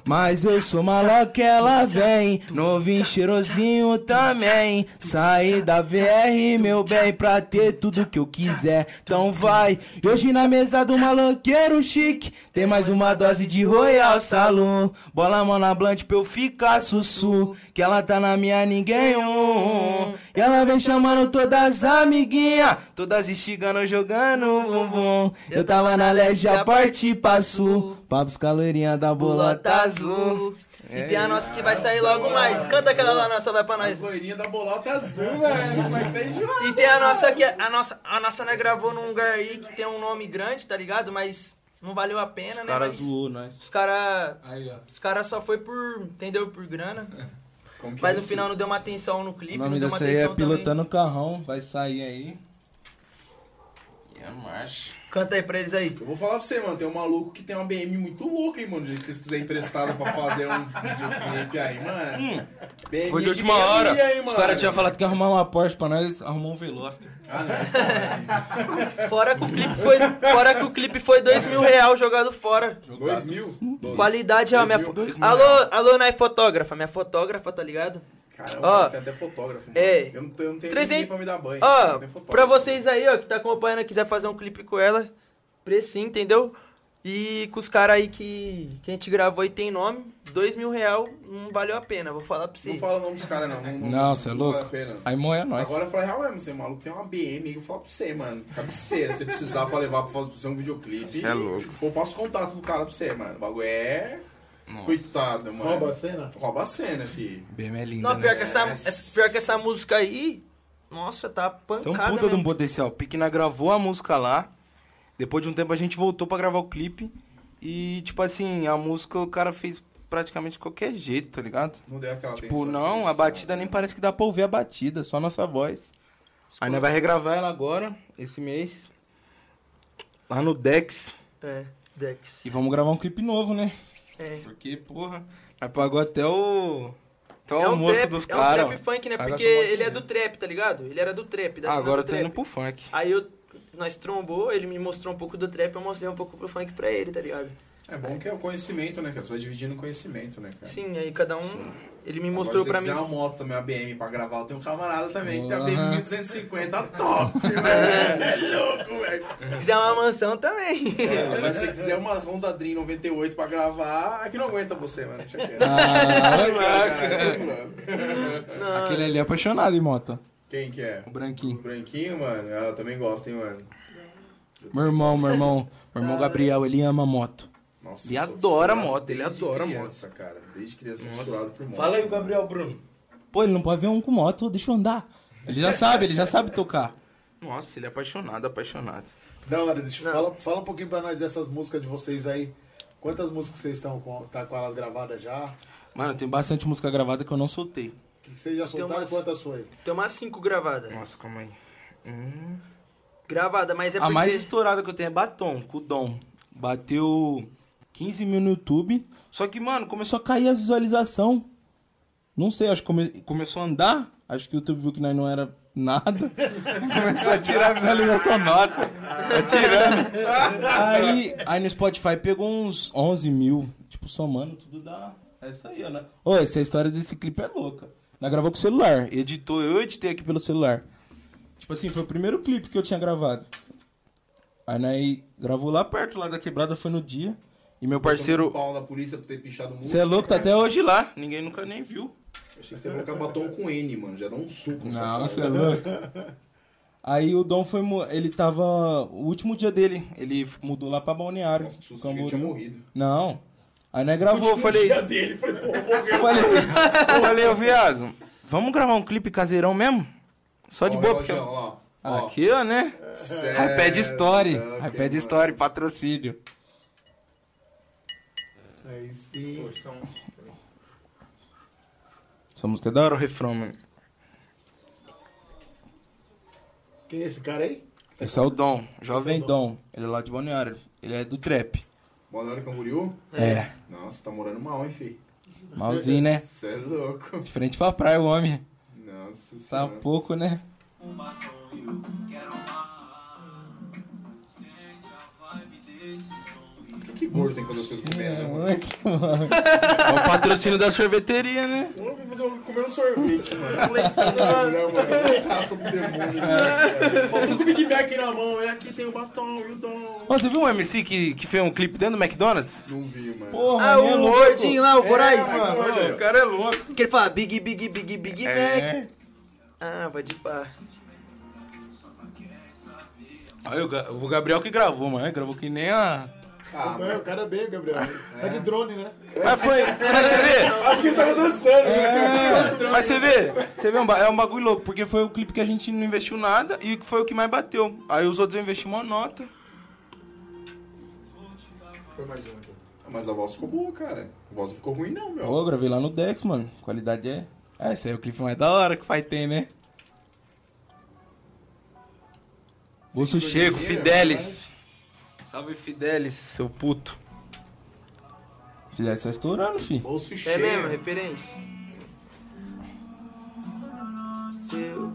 Mas eu sou maloca, ela vem. Novinho, cheirosinho também. Saí da VR, meu bem, pra ter tudo que eu quiser. Então vai. E hoje na mesa do maloqueiro chique. Tem mais uma dose de Royal Salon. Bola a mão na blunt pra eu ficar sussu. Que ela tá na minha, ninguém um. E ela vem chamando todas as amiguinhas. Todas instigando, jogando bumbum. Eu tava na leste, a parte passou. Papos calorinha da bolota azul. E tem a nossa que vai sair logo mais. Canta aquela lá nossa lá pra nós. loirinhas da bolota azul, velho. Mas tá enjoado. E tem a nossa que a nossa, a nossa né, gravou num lugar aí que tem um nome grande, tá ligado? Mas não valeu a pena, né? cara Mas zoou nós. Os cara, Aí, ó. os cara só foi por, entendeu? Por grana. Como que Mas é no final não deu uma atenção no clipe, O nome dessa aí é atenção também. Pilotando o Carrão, vai sair aí. E é marcha. Canta aí pra eles aí. Eu vou falar pra você, mano, tem um maluco que tem uma BM muito louca, hein, mano. Do jeito que vocês quiserem emprestada pra fazer um videoclipe aí, mano. BM Foi de última hora. aí, Os caras tinham falado que ia arrumar uma Porsche pra nós, arrumou um Veloster. Fora que o clipe foi, fora que o clipe foi dois mil real jogado fora. Dois mil? Qualidade, ó, Dois minha dois mil Alô, alô, Nai fotógrafa, minha fotógrafa, tá ligado? Caramba, Ó, tem até fotógrafo, mano. é. Eu não tenho, eu não tenho 300 ninguém pra me dar banho. Ó, pra vocês aí, ó, que tá acompanhando, quiser fazer um clipe com ela, precinho, entendeu? E com os caras aí que, que a gente gravou e tem nome, dois mil real não valeu a pena, vou falar pra você. Não fala o nome dos caras, não. Não, Não, você é vale louco? a pena. Aí moia nós. Agora eu falei, real mesmo, você é maluco, tem uma BM aí, eu vou falar pra você, mano. Cabeceira, se precisar pra levar pra fazer um videoclipe. Cê é louco. Eu passo o contato do cara pra você, mano. O bagulho é. Coitado, mano. Rouba a cena? Rouba a cena, filho. Bem é linda, Não, pior, né? que essa, essa- pior que essa música aí, nossa, tá pancada um puta de um mesmo. potencial. Pequena gravou a música lá. Depois de um tempo a gente voltou pra gravar o clipe. E, tipo assim, a música o cara fez praticamente de qualquer jeito, tá ligado? Não deu aquela Tipo, não, a batida né? nem parece que dá pra ouvir a batida, só nossa voz. Aí nós vai regravar ela agora, esse mês. Lá no Dex. É, Dex. E vamos gravar um clipe novo, né? É. Porque, porra, nós pagou até o. Até o É um almoço trap, dos é um caras. trap funk, né? Porque ele é do trap, tá ligado? Ele era do trap, da Ah, agora eu tô trap. indo pro funk. Aí eu, nós trombou, ele me mostrou um pouco do trap, eu mostrei um pouco pro funk pra ele, tá ligado? É bom que é o conhecimento, né, cara? Você vai dividindo conhecimento, né, cara? Sim, aí cada um, ele me Agora, mostrou se pra você mim. quiser uma moto também, uma BM pra gravar, eu tenho um camarada também que tem a. BM 1250 top, velho. É louco, velho. Se quiser uma mansão também. É, mas se você quiser uma Honda Dream 98 pra gravar, aqui não aguenta você, mano. Ah. Aquele ali é apaixonado em moto. Quem que é? O O branquinho. branquinho, mano? Ah, eu também gosto, hein, mano. Meu irmão, meu irmão. Meu irmão Gabriel, ele ama moto. Nossa, Ele adora moto, ele adora criança, cara. Desde criança, fissurado por moto. Fala aí o Gabriel Bruno. Pô, ele não pode ver um com moto, deixa eu andar. Ele já sabe, ele já sabe tocar. Nossa, ele é apaixonado, apaixonado. Da hora, deixa, Não. fala, fala um pouquinho pra nós dessas músicas de vocês aí. Quantas músicas vocês estão com, tá com elas gravadas já? Mano, tem bastante música gravada que eu não soltei. O que que vocês já soltaram? umas- Quantas foi? Tem umas cinco gravadas. Nossa, calma aí. Gravada, mas é A porque... mais estourada que eu tenho é Batom, com o Dom. Bateu 15 mil no YouTube. Só que, mano, começou a cair as visualizações. Não sei, acho que come- começou a andar. Acho que o YouTube viu que nós não era nada. começou a tirar a visualização nossa. Tá tirando. Aí, aí no Spotify pegou uns 11 mil. Tipo, somando tudo dá. É isso aí, né? Ô, essa história desse clipe é louca. Nós gravou com o celular. Editou, eu editei aqui pelo celular. Tipo assim, foi o primeiro clipe que eu tinha gravado. Aí nós gravou lá perto, lá da quebrada, foi no dia. E meu Um parceiro. pau da polícia por ter pichado muito. Você é louco, tá até hoje lá. Ninguém nunca nem viu. Achei que você ia colocar batom com N, mano. Já dá um suco. na Não, você é louco. Aí o Dom foi. Ele tava. O último dia dele. Ele mudou lá pra Balneário. Nossa, que susto, eu tinha morrido. Não. Aí nós gravou, eu falei. Dia dele, falei, pô, morreu. Falei, falei, ô viado, vamos gravar um clipe caseirão mesmo? Só de Ó, boa, o porque. ó, ó. Aqui, ó, né? Cê iPad Story. iPad. Story, patrocínio. Aí sim. Poxa, são- Essa música é da hora o refrão, mano. Quem é esse cara aí? Esse é o Dom, Jovem Dom. Ele é lá de Balneário. Ele é do trap. Hora, Camboriú? É. Nossa, tá morando mal, hein, fi? Malzinho, né? Você é louco. Diferente pra praia, o homem. Nossa Tá senhora. pouco, né? Que gordo tem que fazer as coisas comer, né, mano? Muito, mano. É o patrocínio da sorveteria, né? Eu vou fazer um- comer um sorvete, mano. Leitinho, né, mano? Raça do demônio. né? Pô, tô com o Big Mac na mão, e aqui tem o batom e o dom. Você viu um MC que, que fez um clipe dentro do McDonald's? Não vi, mano. Porra, Ah, o gordinho lá, o Voraz. É, mano. Mano, o cara é louco. Que ele fala Big, Big, Big, Big É. Mac. Ah, vai de pá. Aí o Gabriel que gravou, mano. Gravou que nem a. Ah, É, o cara é bem, Gabriel. Tá de drone, né? Mas foi. Mas você vê? acho que ele tava dançando, né? É, mas você vê? Você vê, um é um bagulho louco, porque foi o clipe que a gente não investiu nada e foi o que mais bateu. Aí os outros eu investi uma nota. Foi mais um aqui. Mas a voz ficou boa, cara. A voz não ficou ruim, não, meu. Ô, gravei lá no Dex, mano. Qualidade é. É, esse aí é o clipe mais da hora que vai ter, né? Bolso Checo, Fidelis. Salve Fidelis, seu puto. Fidelis tá estourando, fi. Bolso É cheio. mesmo, referência. Seu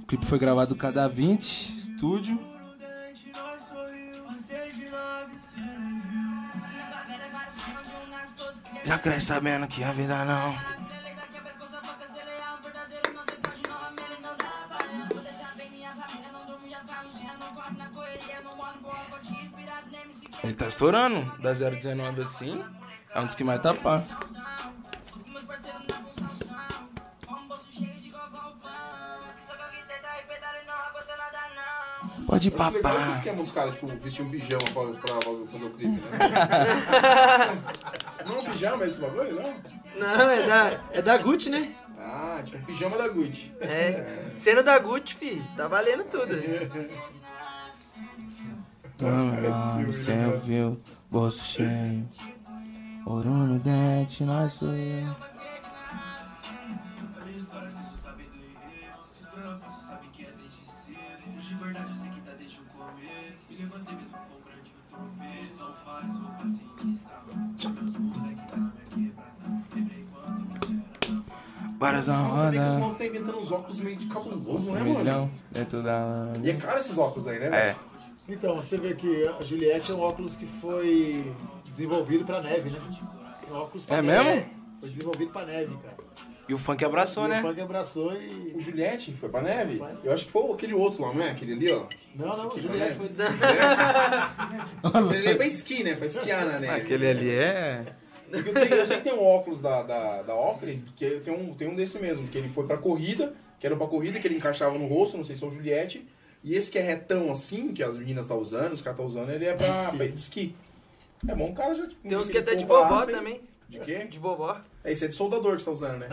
O clipe foi gravado cada 20, estúdio. Já cresce sabendo que a vida não. Ele tá estourando, da 019 assim. É um dos que mais tá pá. Pode acho legal esse esquema dos caras, tipo, vestir um pijama pra, pra fazer o clipe, né? não é um pijama esse bagulho, não? Não, é da, é da Gucci, né? Ah, tipo, pijama da Gucci. É. Sendo da Gucci, fi, tá valendo tudo. Tamo céu viu, bolso cheio. Ouro no dente, nós sou eu. Várias os roda, malucos tá inventando uns óculos meio de cabuloso, né, mano? milhão dentro da E é caro esses óculos aí, né? É. velho? Então, você vê que a Juliette é um óculos que foi desenvolvido pra neve, né? É um óculos pra É neve. mesmo? Foi desenvolvido pra neve, cara. E o funk abraçou, e né? o funk abraçou e... O Juliette foi pra neve? Eu acho que foi aquele outro lá, não é? Aquele ali, ó. Não, não, o Juliette foi... Ele é pra esqui, né? Pra esquiar na neve. Aquele ali é. Porque Eu, tenho- eu sei que tem um óculos da, da, da Oakley, que tem um, tem um desse mesmo, que ele foi pra corrida, que era pra corrida, que ele encaixava no rosto, não sei se é o Juliette. E esse que é retão assim, que as meninas estão usando, os caras estão usando, ele é pra, pra ir de esqui. É bom, o cara já... tipo, Tem uns que ele até de vovó aspen. também. De quê? De vovó. É, esse é de soldador que você tá usando, né?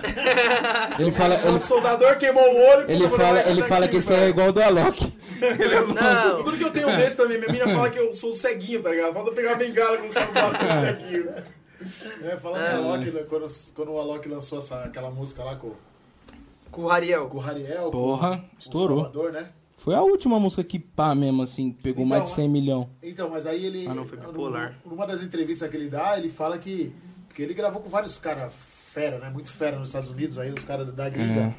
Ele fala, O ele, soldador queimou o olho... ele fala, ele daqui, fala que esse é velho. igual do Alok. Não, Tudo que eu tenho desse também, minha menina fala que eu sou ceguinho, tá ligado? Falta pegar a bengala com o cara passando ceguinho. É, falando É. em Alok, né, quando, quando o Alok lançou essa, aquela música lá com, com o Ariel. com o Rariel, Porra, com, com estourou. o Salvador, né? Foi a última música que pá mesmo, assim, pegou Então, mais de 100 milhões. Então, mas aí ele. Ah, não, foi bipolar. Numa das entrevistas que ele dá, ele fala que. Porque ele gravou com vários caras fera, né? Muito fera nos Estados Unidos, aí, os caras da gringa. É.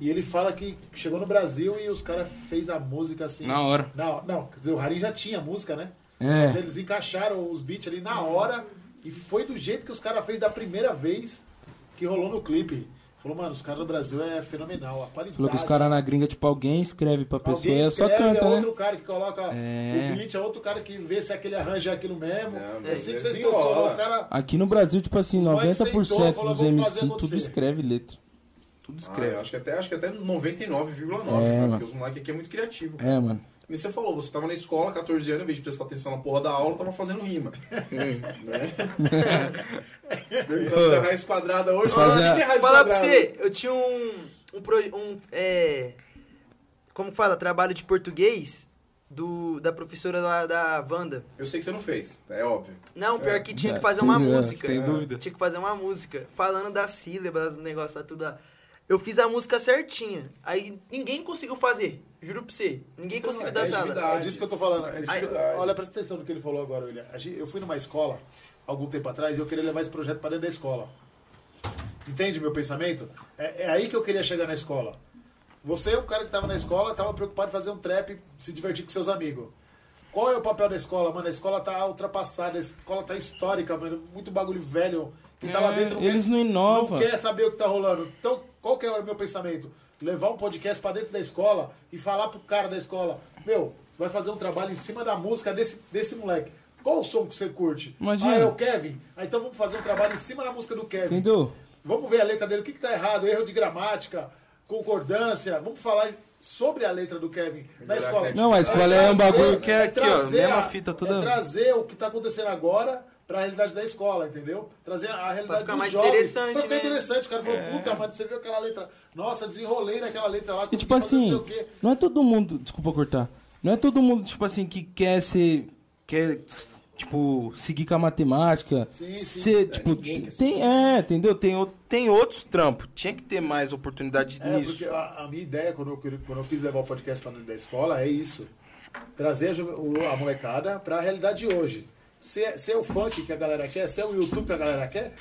E ele fala que chegou no Brasil e os caras fez a música assim. Na hora. Não, não, quer dizer, o Harim já tinha música, né? Mas É. eles encaixaram os beats ali na hora e foi do jeito que os caras fez da primeira vez que rolou no clipe. Falou, mano, os caras no Brasil é fenomenal. A qualidade. Falou que os caras na gringa, tipo, alguém escreve pra pessoa Alguém e é só escreve, canta, é né? outro cara que coloca É. o beat, é outro cara que vê se aquele arranjo é aquilo mesmo. Não, é assim que vocês desenrola. pessoas, o cara... Aqui no Brasil, tipo assim, Os moleques 90% sentou, falou, dos "Vamos fazer MC tudo acontecer." escreve letra. Tudo Ah, escreve. eu acho que até, acho que até 99,9, É, cara, mano. porque os moleques aqui é muito criativo. É, mano. E você falou, você tava na escola, 14 anos, em vez de prestar atenção na porra da aula, tava fazendo rima. né? Perguntando se é raiz quadrada hoje, Fazer o é raiz Falar pra você, eu tinha um. Um. pro- um é, como que fala? Trabalho de português do, da professora lá da Wanda. Eu sei que você não fez, é óbvio. Não, pior que tinha que É, fazer uma é, música. Tem dúvida. Tinha que fazer uma música. Falando das sílabas, do negócio lá, tudo lá. Eu fiz a música certinha. Aí ninguém conseguiu fazer. Juro pra você. Ninguém Então, conseguiu é da sala. atividade. É disso que eu tô falando. É que eu- olha, presta atenção no que ele falou agora, William. Eu fui numa escola, algum tempo atrás, e eu queria levar esse projeto para dentro da escola. Entende meu pensamento? É, é aí que eu queria chegar na escola. Você, o cara que tava na escola, tava preocupado em fazer um trap, se divertir com seus amigos. Qual é o papel da escola, mano? A escola tá ultrapassada, a escola tá histórica, mano. Muito bagulho velho. Quem tá lá É, dentro eles quer, não inovam. Não quer saber o que tá rolando. Então, qual que é o meu pensamento? Levar um podcast pra dentro da escola e falar pro cara da escola, meu, vai fazer um trabalho em cima da música desse, desse moleque. Qual o som que você curte? Imagina. Ah, é o Kevin? Ah, então vamos fazer um trabalho em cima da música do Kevin. Entendeu? Vamos ver a letra dele, o que, que tá errado, erro de gramática, concordância. Vamos falar sobre a letra do Kevin na escola. Não, a escola é um bagulho que é aqui, ó, mesma fita toda- É trazer o que tá acontecendo agora pra realidade da escola, entendeu? Trazer a realidade ficar dos mais jovens. interessante, Pra ficar né? interessante. O cara falou, puta, mano, você viu aquela letra? Nossa, desenrolei naquela letra lá. E tipo fazer não assim, sei o quê. não é todo mundo. Desculpa cortar. Não é todo mundo, tipo assim, que quer ser. quer, tipo, seguir com a matemática. Sim, sim. Ser, tipo, ninguém quer tem. É, entendeu? Tem, tem outros trampos. Tinha que ter mais oportunidade É, nisso. porque a, a minha ideia, quando eu, quando eu quis levar o podcast para dentro da escola, é isso. Trazer a, a molecada para a realidade de hoje. Se é, se é o funk que a galera quer, se é o YouTube que a galera quer,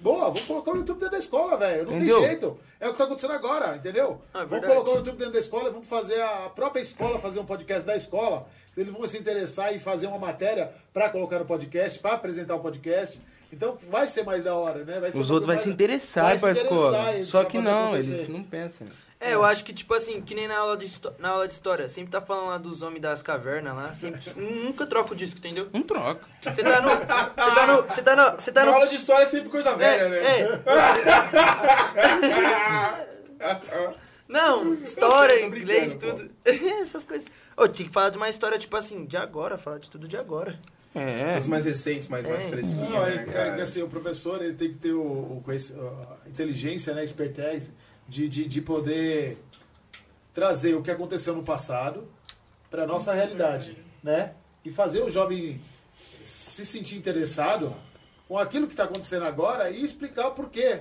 boa, vamos colocar o YouTube dentro da escola, velho. Não Entendeu? tem jeito. É o que está acontecendo agora, entendeu? Ah, é vamos colocar o YouTube dentro da escola e vamos fazer a própria escola fazer um podcast da escola. Eles vão se interessar em fazer uma matéria para colocar no podcast, para apresentar o podcast. Então vai ser mais da hora, né? Vai ser Os outros vai coisa se interessar vai pra se escola. Só que não, acontecer. eles não pensam. É, eu acho que, tipo assim, que nem na aula de, na aula de história, sempre tá falando lá dos homens das cavernas lá, sempre, nunca troca o disco, entendeu? Não troca. Você tá no. Você tá no. Você tá no. Você tá Na no. aula de história é sempre coisa velha, é, né? é. Não, história, brincando, inglês, tudo. Essas coisas. Ô, tinha que falar de uma história, tipo assim, de agora, falar de tudo de agora. É. Os mais recentes, mais, mais É. fresquinhos, Não, é, né, é que assim, o professor ele tem que ter o, o a inteligência, né, expertise de, de, de poder trazer o que aconteceu no passado para nossa realidade, né? E fazer o jovem se sentir interessado com aquilo que está acontecendo agora e explicar o porquê.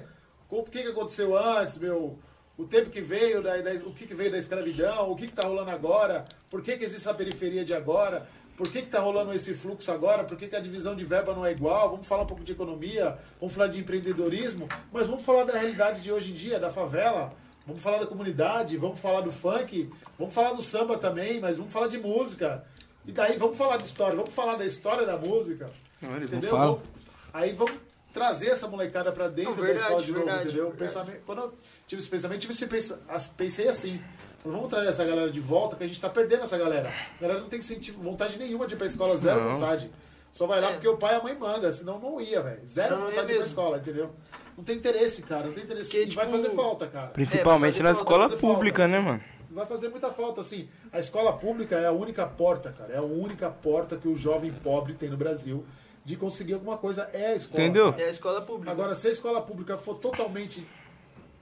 O que, que aconteceu antes, meu, o tempo que veio, da, da- o que, que veio da escravidão, o que está rolando agora, por que, que existe essa periferia de agora, por que está rolando esse fluxo agora, por que, que a divisão de verba não é igual, vamos falar um pouco de economia, vamos falar de empreendedorismo, mas vamos falar da realidade de hoje em dia, da favela, vamos falar da comunidade, vamos falar do funk, vamos falar do samba também, mas vamos falar de música. E daí vamos falar de história, vamos falar da história da música. Não, eles não entendeu? falam. Vamos- Aí vamos trazer essa molecada pra dentro Não, da verdade, escola de novo, verdade, entendeu? verdade. Pensamento, quando eu tive esse pensamento, tive esse pensa, pensei assim. Vamos trazer essa galera de volta, que a gente tá perdendo essa galera. A galera não tem incentivo, vontade nenhuma de ir pra escola, zero Não. vontade. Só vai lá É. porque o pai e a mãe mandam, senão não ia, velho. Zero Senão vontade de ir pra escola, entendeu? Não tem interesse, cara. Não tem interesse. Porque, e vai tipo, fazer falta, cara. Principalmente É, na vai escola vai pública, falta. né, mano? Vai fazer muita falta, assim. A escola pública é a única porta, cara. É a única porta que o jovem pobre tem no Brasil de conseguir alguma coisa. É a escola. Entendeu? É a escola pública. Agora, se a escola pública for totalmente.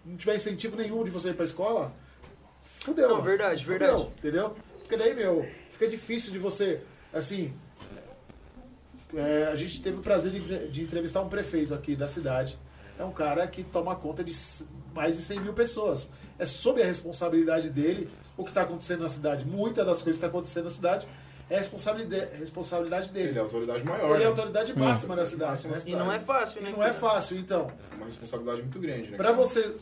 não tiver incentivo nenhum de você ir pra escola, fudeu. Não, verdade, Fudeu, verdade. Entendeu? Porque daí, meu, fica difícil de você. Assim. é, a gente teve o prazer de, de entrevistar um prefeito aqui da cidade. É um cara que toma conta de mais de 100 mil pessoas. É sob a responsabilidade dele o que está acontecendo na cidade. Muitas das coisas que estão acontecendo na cidade é responsabilidade, responsabilidade dele. Ele é a autoridade maior, Ele é né? a autoridade máxima da cidade, né? E não é fácil, né? E não é fácil, então. Uma responsabilidade muito grande, né? Pra você,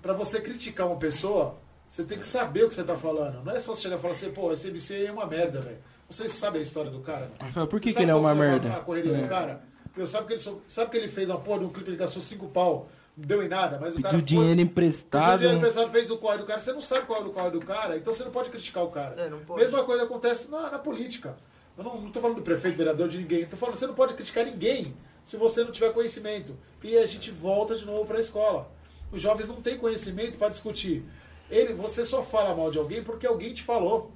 pra você criticar uma pessoa, você tem que saber o que você tá falando. Não é só você chegar e falar assim, pô, esse MC é uma merda, velho. Você sabe a história do cara? Rafael, por que que ele é uma merda? A correria É. do cara? Meu, sabe que ele, so- sabe que ele fez uma porra de um clipe, ele gastou cinco pau, não deu em nada, mas o cara Pediu foi- dinheiro Pediu emprestado. dinheiro emprestado, fez o corre do cara. Você não sabe qual é o corre do cara, então você não pode criticar o cara. É, não pode. Mesma coisa acontece na, na política. Eu não, não tô falando do prefeito, vereador, de ninguém. Tô falando, você não pode criticar ninguém se você não tiver conhecimento. E a gente volta de novo para a escola. Os jovens não têm conhecimento para discutir. Ele, você só fala mal de alguém porque alguém te falou.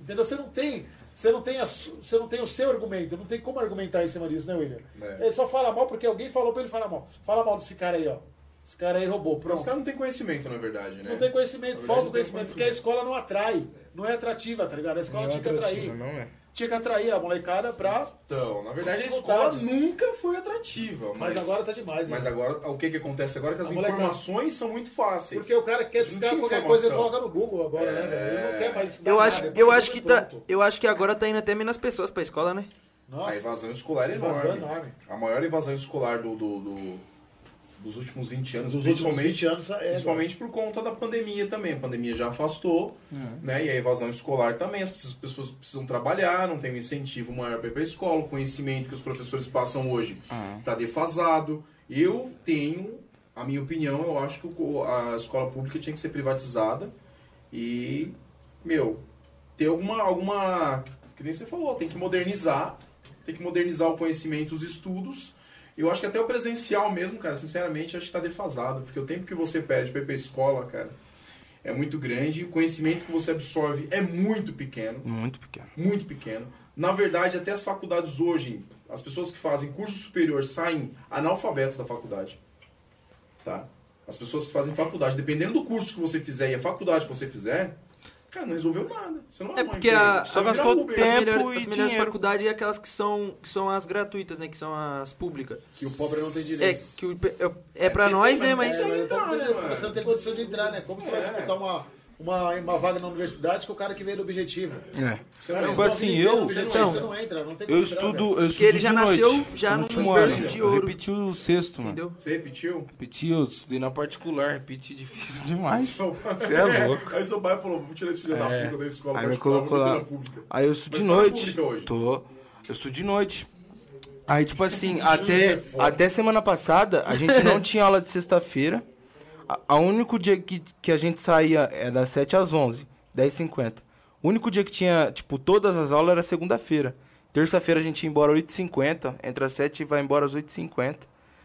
Entendeu? Você não tem, você não tem, a você não tem o seu argumento, não tem como argumentar em cima disso, né, William? É. Ele só fala mal porque alguém falou para ele falar mal. Fala mal desse cara aí, ó. Esse cara aí roubou, Os pronto. caras não têm conhecimento, na verdade, né? Não tem conhecimento, verdade, falta não tem conhecimento, porque a escola não atrai, não é atrativa, tá ligado? A escola Não é tinha que atrair. não é. Tinha que atrair a molecada pra. Então, na verdade, a escola nunca foi atrativa. Mas, Mas, agora tá demais, né? Mas agora, o que que acontece agora é que as A molecada- informações são muito fáceis. Porque o cara quer tinha qualquer coisa e informação. coloca no Google agora, né, velho? Ele não quer mais. dar Eu acho, eu acho que tá, eu acho que agora tá indo até menos pessoas pra escola, né? A Nossa, evasão escolar é enorme. Enorme. A maior evasão escolar do, do- do- dos últimos 20 anos. principalmente 20 anos é. Principalmente por conta da pandemia também. A pandemia já afastou, né? E a evasão escolar também. As pessoas- precisam trabalhar, não tem um incentivo maior para ir para a escola. O conhecimento que os professores passam hoje Ah. está defasado. Eu tenho, a minha opinião, eu acho que a escola pública tinha que ser privatizada e, meu, ter alguma, alguma. Que nem você falou, tem que modernizar. Tem que modernizar o conhecimento, os estudos. Eu acho que até o presencial mesmo, cara, sinceramente, acho que tá defasado. Porque o tempo que você perde pra ir pra escola, cara, é muito grande. O conhecimento que você absorve é muito pequeno. Muito pequeno. Muito pequeno. Na verdade, até as faculdades hoje, as pessoas que fazem curso superior saem analfabetos da faculdade. Tá? As pessoas que fazem faculdade, dependendo do curso que você fizer e a faculdade que você fizer, Cara, não resolveu nada. Você não É porque a- Só gastou tempo. as melhores, e as melhores dinheiro. faculdades é aquelas que são, que são as gratuitas, né? Que são as públicas. Que o pobre não tem É, direito. que o, é, é pra nós, né? Mas. É, mas entrar, né, você não tem condição de entrar, né? Como você vai É. disputar uma, uma, uma vaga na universidade com o cara que veio do objetivo? É. Tipo assim, eu- objetivo, então, você não entra, não tem Eu entrar, estudo, velho. eu estudo ele já de nasceu noite, já no último ano. de Eu ouro. repeti o sexto, mano. Entendeu? Você repetiu? Repeti, eu estudei na particular, repeti difícil demais. Você é louco. Aí seu pai falou, vou tirar esse filho da É. puta da escola Aí me particular, colocou lá. Aí eu estudo Mas de tá noite. Tô. Eu estudo de noite. Aí, tipo assim, até, até semana passada, a gente não tinha aula de sexta-feira. A- A único dia que, que a gente saía é das 7 às 11, 10h50. O único dia que tinha, tipo, todas as aulas era segunda-feira. Terça-feira a gente ia embora às 8h50, entre as 7 e vai embora às 8h50.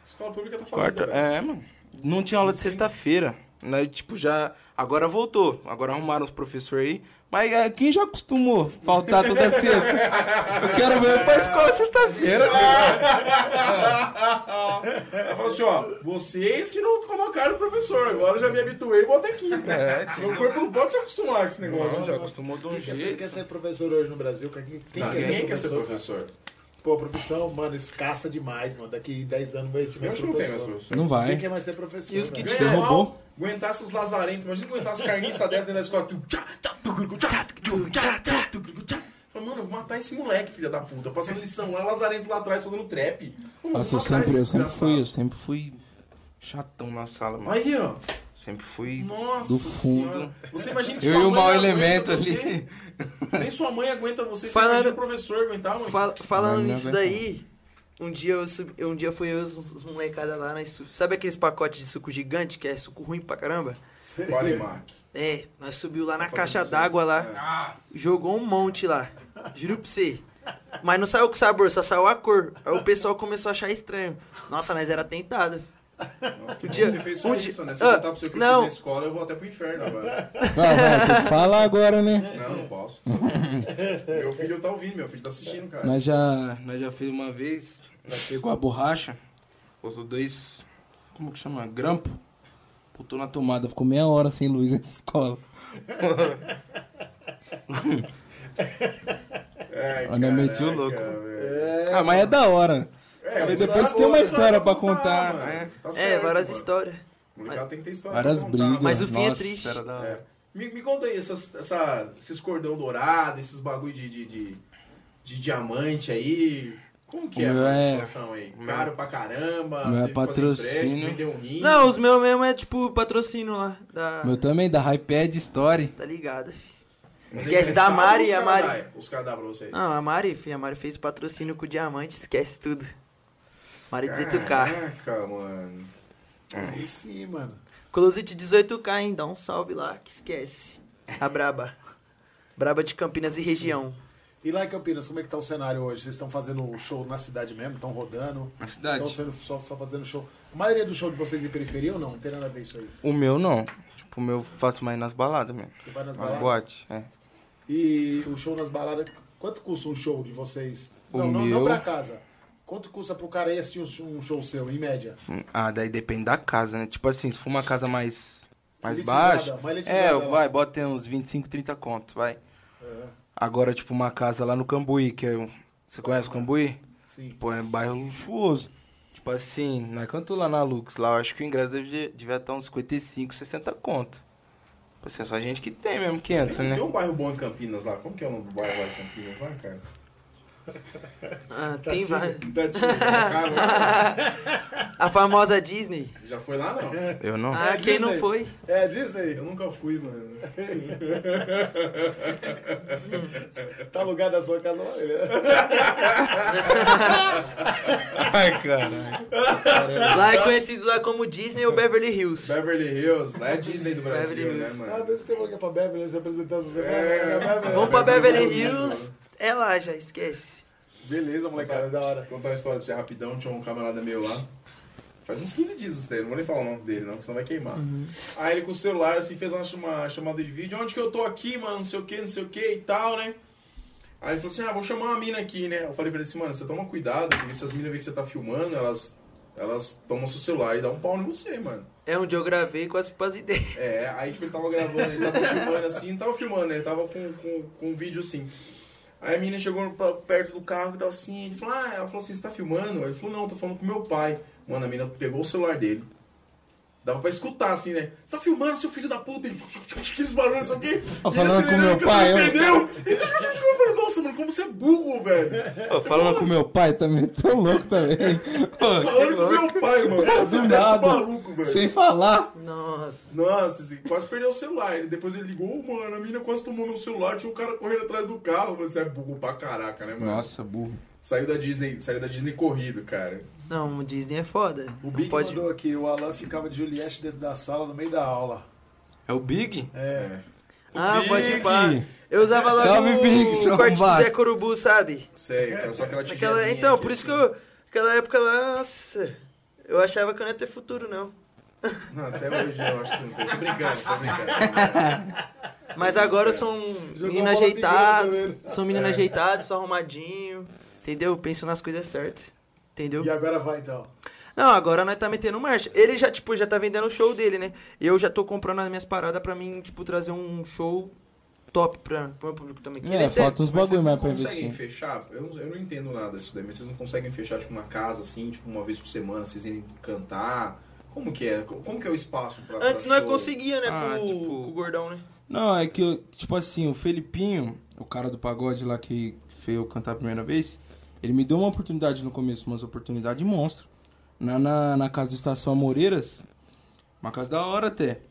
Escola pública tá falando. Quarta, é, mano. Não tinha aula de sexta-feira. Né? Tipo, já. Agora voltou. Agora arrumaram os professores aí. Mas é, quem já acostumou faltar toda sexta? Eu quero ver pra escola sexta-feira. Ela falou assim, ó, vocês que não colocaram o professor, agora eu já me habituei e vou até aqui. É, Meu corpo não pode se acostumar com esse negócio. Não, já acostumou de um Quem quer, ser, jeito. quer ser professor hoje no Brasil? Quem, quem Não, quer, ser quer ser professor? Pô, a profissão, mano, escassa demais, mano. Daqui 10 anos vai tem mais professor. Não Quem vai. quer mais ser professor? E os que velho? tiver- Aguentar esses lazarentos. Imagina aguentar as carniças dessas dentro da escola. Tu tchá, tchá, tucurucu, tchá, tucurucu, tchá, tchá, tucurucu, tchá. Fala, Mano, eu vou matar esse moleque, filha da puta. Passando lição lá, lazarento lá atrás fazendo trap. Mano, Nossa, eu vou matar sempre, eu sempre fui, eu sempre fui chatão na sala, mano. Aí, ó. Sempre fui Nossa do fundo. Senhora. Você imagina que Eu sua e o mau elemento você. ali. Nem sua mãe aguenta você. Você Falando- imagina o professor aguentar, mano. Fal- falando nisso daí, um dia eu subi, um dia foi eu e os, os molecada lá, su- sabe aqueles pacotes de suco gigante, que é suco ruim pra caramba? Qualimark. É, nós subiu lá na caixa d'água lá, Nossa. jogou um monte lá. Juro pra você. Mas não saiu com sabor, só saiu a cor. Aí o pessoal começou a achar estranho. Nossa, nós era tentado. Nossa, que Um dia- você fez só um isso, dia- né? Se eu Ah, contar pra você que eu não. fiz na escola, eu vou até pro inferno agora. Ah, vai, tem que falar agora, né? Não, não posso. meu filho tá ouvindo, meu filho tá assistindo, cara. Nós já, nós já fez uma vez, nós pegou a borracha, botou dois, como que chama? Grampo. Botou na tomada, ficou meia hora sem luz na escola. Ai, Olha, meti o louco. velho. Ah, mas é da hora. É, mas depois tá tem uma história pra mano. contar, Tá né? Tá É, certo, várias mano. histórias. O molecado tem que ter história Várias contar, brigas. Mas o fim é Nossa, triste. Era da hora. É. Me, me conta aí, essas, essa, esses cordão dourado, esses bagulho de, de, de, de diamante aí. Como que O é meu a é- situação aí? o meu- Caro pra caramba? o meu é patrocínio. empréstimo, um rim. Não, os meus mesmo é tipo patrocínio lá. Da, Meu também, da iPad Story. Tá ligado? Esquece é da Mari, a Mari. dá? Os caras dão pra vocês. Não, a Mari, filho, a Mari fez patrocínio com diamante, esquece tudo. Mari Ah, 18K. Caraca, mano. Aí sim, mano. Closet 18K, hein? Dá um salve lá, que esquece. A Braba. Braba de Campinas e região. E lá em Campinas, como é que tá o cenário hoje? Vocês estão fazendo show na cidade mesmo? Estão rodando? Na cidade. Estão só, só fazendo show? A maioria do show de vocês em periferia ou não? Não tem nada a ver isso aí. O meu não. Tipo, o meu eu faço mais nas baladas mesmo. Você vai nas Nas baladas? boates, é. E o show nas baladas, quanto custa um show de vocês? O não, não, não meu- pra casa. Quanto custa pro cara ir assistir um, show seu, em média? Ah, daí depende da casa, né? Tipo assim, se for uma casa mais, mais baixa. mais É, vai, bota uns 25, 30 conto, vai. Agora, tipo, uma casa lá no Cambuí, que é. um- Você conhece o Cambuí? Sim. Pô, é um bairro luxuoso. Tipo assim, nós cantou lá na Lux, lá eu acho que o ingresso devia estar uns 55, 60 conto. Tipo assim, é só gente que tem mesmo que entra, Tem, né? tem um bairro bom em Campinas lá. Como que é o nome do bairro lá em Campinas lá, cara? Ah, tem vários. A famosa Disney. Já foi lá, não? Eu não. Ah, quem não Disney. foi? É a Disney? Eu nunca fui, mano. Tá alugado a sua casa lá? né? Ai, caralho. Lá é conhecido lá como Disney ou Beverly Hills. Beverly Hills, lá é Disney do Brasil, Beverly né, Hills. Ah, mano? vê se você falou que é pra Beverly se apresentar essa semana. É. É, Beverly. Vamos pra Beverly Hills. É lá já, esquece. Beleza, molecada, da hora. Contar uma história pra você rapidão. Tinha um camarada meu lá. Faz uns 15 dias isso daí, não vou nem falar o nome dele, não, porque senão vai queimar. Aí ele com o celular, assim, fez uma, chama- chamada de vídeo. Onde que eu tô aqui, mano? Não sei o que, não sei o que e tal, né? Aí ele falou assim: ah, vou chamar uma mina aqui, né? Eu falei pra ele assim, mano, você toma cuidado, porque se as minas verem que você tá filmando, elas elas tomam seu celular e dão um pau em você, mano. É onde eu gravei com as, com as ideias. É, aí tipo, ele tava gravando, ele tava filmando assim, não tava filmando, né? Ele tava com, com, com um vídeo assim. Aí a menina chegou pra- perto do carro e tava assim, ele falou, ah, ela falou assim, você tá filmando? Ele falou, não, tô falando com meu pai. Mano, a menina pegou o celular dele. Dava pra escutar assim, né? Você tá filmando, seu filho da puta? Ele aqueles barulhos, não sei o quê. Ó, E falando com meu pai, eu eu- falei, nossa, mano, como você é burro, velho. Falando com meu pai também, tô louco também. Falando com meu pai, mano. Do é nada. Velho. Sem falar. Nossa. Nossa, assim, quase perdeu o celular. Ele, depois ele ligou, mano, a menina quase tomou meu celular, tinha um cara correndo atrás do carro. Você é burro pra caraca, né, mano? Nossa, burro. Saiu da Disney, saiu da Disney corrido, cara. Não, o Disney é foda. O Não Big pode... mandou aqui, o Alan ficava de Juliette dentro da sala no meio da aula. É o Big? É. Ah, Big. pode ir. Eu usava lá Salve, no Big, o corte do. Zé Corubu, sabe? Sei, cara, só aquela tigelinha Então, por isso que assim. eu... Naquela época lá, nossa... Eu achava que eu não ia ter futuro, não. Não, até hoje eu acho que não tem. Tô brincando, tô brincando. Mas agora eu sou um Jogou menino ajeitado, sou um menino ajeitado, sou arrumadinho, entendeu? Penso nas coisas certas, entendeu? E agora vai então. Não, agora nós tá metendo marcha. Ele já, tipo, já tá vendendo o show dele, né? Eu já tô comprando as minhas paradas pra mim, tipo, trazer um show top pra, pro meu público também. Que É, falta uns bagulho vocês mais pra conseguem investir. fechar? Eu não, eu não entendo nada disso daí, mas vocês não conseguem fechar, tipo, uma casa assim, tipo, uma vez por semana, vocês irem cantar? Como que é? Como que é o espaço pra Antes pra nós conseguia, né, Ah, com, o- tipo- com o gordão, né? Não, é que, tipo assim, o Felipinho, o cara do pagode lá que fez eu cantar a primeira vez, ele me deu uma oportunidade no começo, umas oportunidades monstro. Na, na, na casa do Estação Amoreiras, uma casa da hora até.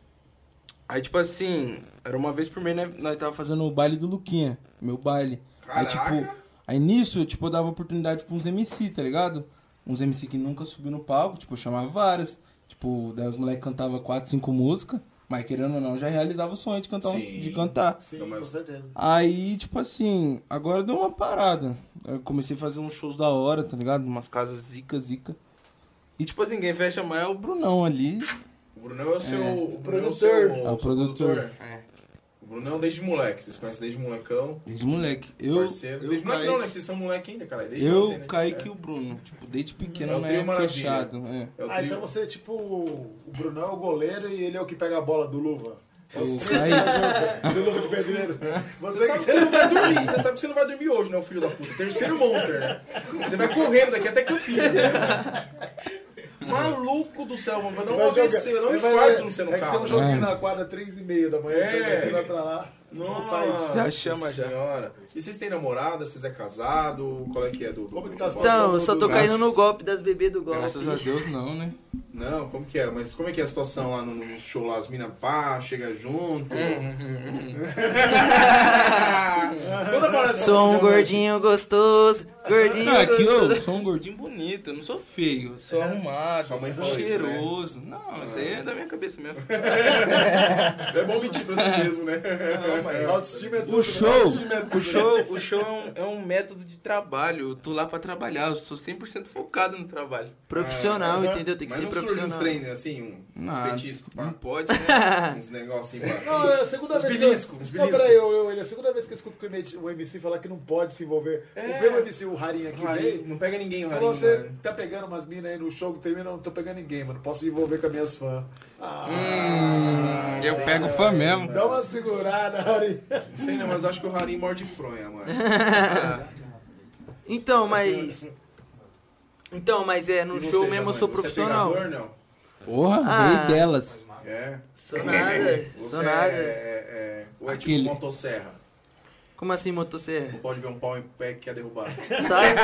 Aí, tipo assim, era uma vez por mês, né, nós tava fazendo o baile do Luquinha, meu baile. Aí, Caraca! tipo, aí nisso, tipo, eu dava oportunidade pra uns MC, tá ligado? Uns MC que nunca subiu no palco, tipo, eu chamava vários. Tipo, daí os moleques cantavam quatro, cinco músicas, mas querendo ou não, já realizava o sonho de cantar, Sim. de cantar. Sim, com certeza. Aí, tipo assim, agora deu uma parada. Eu comecei a fazer uns shows da hora, tá ligado? Umas casas zica, zica. E, tipo assim, quem fecha mais é o Brunão ali. O Brunão é o seu. É. O Brunão é o Produtor. seu, É o seu produtor. É. O Brunão desde moleque, vocês conhecem desde molecão. Desde moleque. Eu, parceiro. eu, desde moleque não, né? Que vocês são moleque ainda, cara. Desde eu ontem, né? Kaique É. e o Bruno. Tipo, desde pequeno, É o não trio é maravilha. fechado. É. É o Ah, então você é tipo. O Brunão é o goleiro e ele é o que pega a bola do luva. Eu saí. do luva de pedreiro. Você Você sabe que que você não vai dormir, você sabe que você não vai dormir hoje, né, o filho da puta? Terceiro monster, né? Você vai correndo daqui até Campinas, né? Maluco do céu, mano. Vai dar um AVC, vai dar um infarto no seu É que tem carro. um joguinho É. na quadra, três e meia da manhã, É. você vai pra lá. Nossa. Já chama, já. senhora. E vocês têm namorada? Vocês é casado? Qual é que é do... do- Como que do- tá a? Então, eu só tô caindo no golpe das bebês do golpe. Graças a Deus, não, né? Não, como que é? Mas como é que é a situação lá no, no show lá? As minas pá, chega junto. Quando aparece Sou um gordinho gostoso, gordinho Não, é que gostoso. eu sou um gordinho bonito, eu não sou feio, eu sou arrumado, Sua mãe falou isso, né? cheiroso. Não, isso aí é da minha cabeça mesmo. É bom mentir pra si mesmo, né? Não, mas- Autoestima é tudo. O né? show, Autoestima é tudo. o show, o show é um, é um método de trabalho. Eu tô lá pra trabalhar, eu sou 100% focado no trabalho. Profissional, entendeu? Tem que Mas ser não surge uns profissional. treinos assim, um, uns Não, petiscos, não pá. pode, né? Uns negocinhos, pá. Não, é a segunda Uns vez beliscos, que eu... Não, beliscos. peraí, eu, eu, ele é a segunda vez que eu escuto que o MC, o MC falar que não pode se envolver. É. O meu MC, o Rarinho aqui, veio, não pega ninguém, o falou, Rarinho. você mano. tá pegando umas minas aí no show que termina, eu não tô pegando ninguém, mano. Posso se envolver com as minhas fãs. Ah, Hum, eu pego fã mesmo. Dá uma segurada, Rarinho. Não sei não, mas eu acho que o Rarinho morde fronha, mano. Então, mas. Então, mas é, no show mesmo eu sou você é profissional. pegador, não? Porra, Ah. rei delas. É. Sou nada, Você sou é, nada. é, é, ou é Aquele- tipo motosserra. Como assim, motosserra? Não pode ver um pau em pé que quer derrubar. Sai.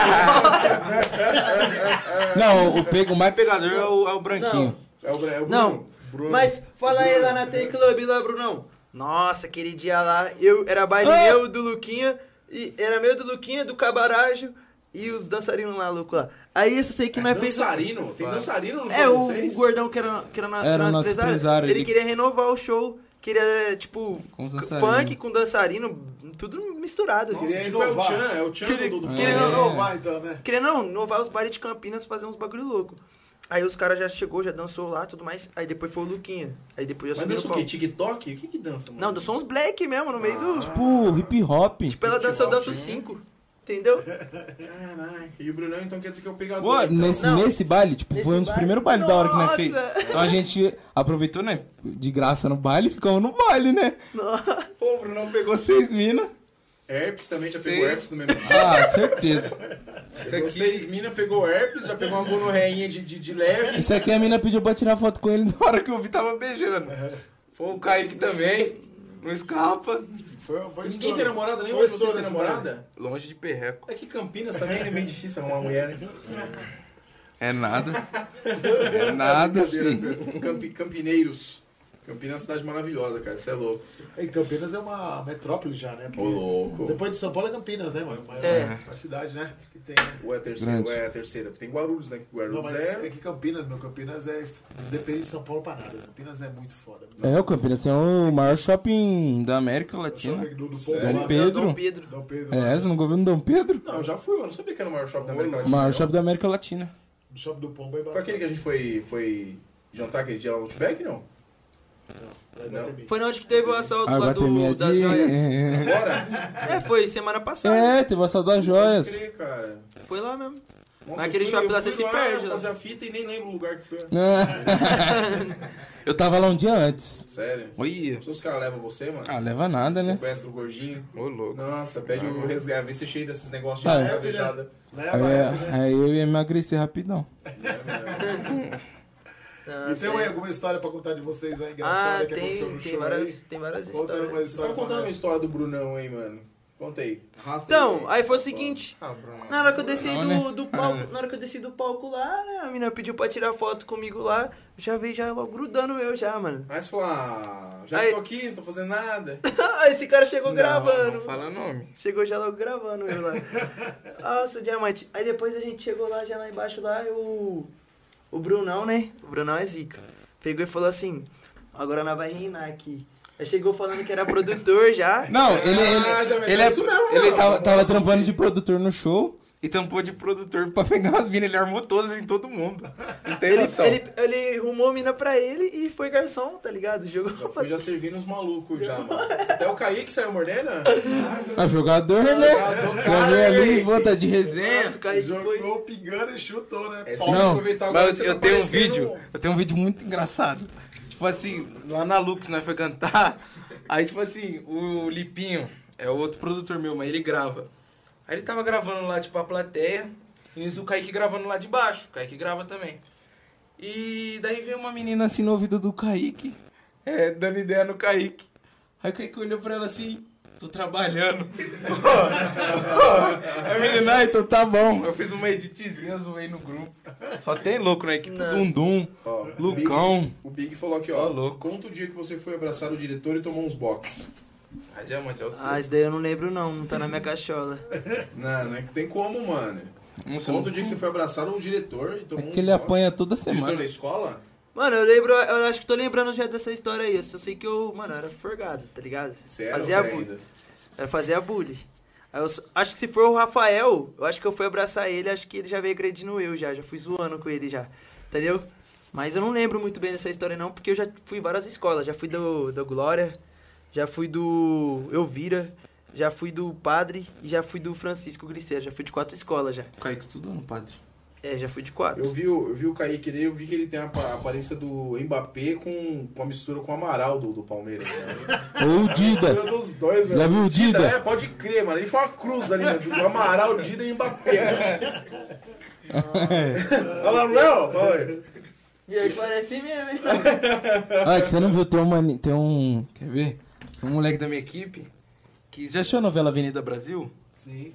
Não, o, pego, o mais pegador é o, é o branquinho. É o, é o Bruno. Não, Bruno. Mas fala aí lá na Take Club lá, Brunão. Nossa, aquele dia lá, eu era baile Ah! meu do Luquinha, e era meu do Luquinha, do Cabarajo e os dançarinos lá, louco lá. Aí eu sei que nós fez. Dançarino? Tem dançarino no É, show o, vocês? o gordão que era, que era, na, Era nosso empresário, empresário, Ele ele- queria renovar o show, queria, tipo, Com funk com dançarino, tudo misturado. Nossa, Queria tipo, é o. Tchan, é o Tchan Queria- do, do queria- inovar, então, né? Queria não, inovar os bares de Campinas, fazer uns bagulho louco. Aí os caras já chegou, já dançou lá, tudo mais. Aí depois foi o Luquinha. Aí depois eu Mas subi no dança o quê? TikTok? O que que dança, mano? Não, dançou uns black mesmo, no meio do... Tipo, hip hop. Tipo, ela dança, eu danço cinco. Entendeu? Caraca. E o Brunão, então, quer dizer que é o pegador. Pô, então. nesse, Não. nesse baile, tipo, Nesse foi um dos baile? primeiros bailes da hora que nós Nossa! fez. Então a gente aproveitou, né? De graça no baile, ficamos no baile, né? Nossa. Pô, o Brunão pegou seis minas. Herpes também, já Sei. pegou herpes no mesmo Ah, certeza. Pegou seis minas, pegou herpes, já pegou uma gonorreinha de, de, de leve. Isso aqui a mina pediu pra tirar foto com ele na hora que eu vi tava beijando. Foi o Kaique também. Não escapa. Foi, foi Ninguém estouro. tem namorada, nem Foi você tem estouro esse namorada? Longe de perreco. É que Campinas também é bem difícil arrumar mulher, né? É nada. É nada, filho. Campi, Campineiros. Campinas é uma cidade maravilhosa, cara. Você é louco. E Campinas é uma metrópole já, né? Ô, louco. Depois de São Paulo é Campinas, né, mano? Uma, É. uma cidade, né? Que tem, né? Ou é a terceira, ou é a terceira. Tem Guarulhos, né? Não, Guarulhos mas é é... que Campinas, meu, Campinas é. Não depende de São Paulo pra nada. Campinas é muito foda. É, o Campinas tem o maior shopping da América Latina. Do, do Dom. Pedro. Dom Pedro. Dom Pedro. É, você não ouviu no Dom Pedro? Não, já fui, eu não sabia que era o maior shopping da América O Latina. maior não. shopping da América Latina. O shopping do Pombo é Foi embaçado. aquele que a gente foi, foi jantar aquele dia lá no Outback, não? Não. Foi onde que teve o assalto Ah, lá é do, das joias. de... Agora? É, foi semana passada. É, teve o assalto das joias. Crer, cara. Foi lá mesmo. Nossa, Naquele eu shopping eu lá você se perde, lá. fazer a fita e nem lembro o lugar que foi. Eu tava lá um dia antes. Sério? Oi. Os caras levam você, mano, Ah, leva nada, né? sequestra o gordinho. Ô, louco. Nossa, pede o resgate. Vê se é cheio desses negócios de Ah, é. Leva, Aí, leva, né? aí eu ia emagrecer rapidão. E Nossa, tem é. alguma história pra contar de vocês aí Ah, engraçada que aconteceu tem, no tem show várias, aí? tem várias Conta aí uma histórias. Você tava história pra contando uma história do Brunão aí, mano. Conta aí. Arrasta Então, aí. aí foi o seguinte, Ah, na hora que eu desci Não, do, né? do palco, na hora que eu desci do palco lá, né, a menina pediu pra tirar foto comigo lá, já veio já logo grudando eu já, mano. Mas falar, ah, já Aí- tô aqui, não tô fazendo nada. Aí esse cara chegou gravando. Não fala nome. Chegou já logo gravando eu lá. Nossa, diamante. Aí depois a gente chegou lá, já lá embaixo lá, e o. Brunão, né? O Brunão é zica. Pegou e falou assim: agora nós vai reinar aqui. Aí chegou falando que era produtor já. Não, ele, Ah, já ele, meteu ele, é, isso mesmo, ele tava, tava trampando de produtor no show e tampou de produtor pra pegar as minas. Ele armou todas em todo mundo. Não tem Ele, noção. ele, ele arrumou mina pra ele e foi garçom, tá ligado? Jogou fui já servindo os malucos já, mano. Até o Kaique saiu mordendo? Ah, jogador, né? Jogador, cara, ali, volta de resenha. Nossa, o Kaique foi. Jogou pingando e chutou, né? Só Não, aproveitar mas eu, tá tenho um vídeo, eu tenho um vídeo muito engraçado. Tipo assim, lá na Lux nós foi cantar, aí tipo assim, o Lipinho é outro produtor meu, mas ele grava. Aí ele tava gravando lá, tipo, a plateia, e o Kaique gravando lá de baixo, o Kaique grava também. E daí veio uma menina assim no ouvido do Kaique, é, dando ideia no Kaique. Aí o Kaique olhou pra ela assim, tô trabalhando. a menina, ah, então tá bom. Eu fiz uma editzinha, zoei no grupo. Só tem louco na equipe, Nossa. Dundum, Ó, o Lucão. Big- O Big falou aqui, Só ó. louco. Conta o dia que você foi abraçar o diretor e tomou uns box. A diamante é o seu. Ah, isso daí eu não lembro não, não tá na minha cachola. Não, não é que tem como, mano. Não sei. Conta o dia que você foi abraçar o diretor e É tomou que uns ele box. apanha toda Diretor semana. da escola? Mano, eu lembro, eu acho que tô lembrando já dessa história aí. Eu só sei que eu, mano, eu era forgado, tá ligado? Você era Fazia você é bullying. ainda? Eu fazia bullying. Aí eu só- acho que se for o Rafael, eu acho que eu fui abraçar ele, acho que ele já veio agredindo eu já, já fui zoando com ele já, entendeu? Mas eu não lembro muito bem dessa história não, porque eu já fui em várias escolas, já fui do, do Glória, já fui do Elvira, já fui do Padre e já fui do Francisco Griceiro, já fui de quatro escolas já. O Kaique estudando, padre. É, já fui de quatro. Eu vi, o- eu vi o Kaique ali, eu vi que ele tem a apa- a aparência do Mbappé com, com a mistura com o Amaral do, do Palmeiras. Né? Ou o Dida. Mistura dos dois, né? Já viu o Dida? É, pode crer, mano. Ele foi uma cruz ali, né? Do Amaral, Dida e Mbappé. Olha lá, não? Foi. E aí parece mesmo, hein? Ah, que você não viu, tem um, mani- tem um. Quer ver? Um moleque da minha equipe que. Já assistiu a novela Avenida Brasil? Sim.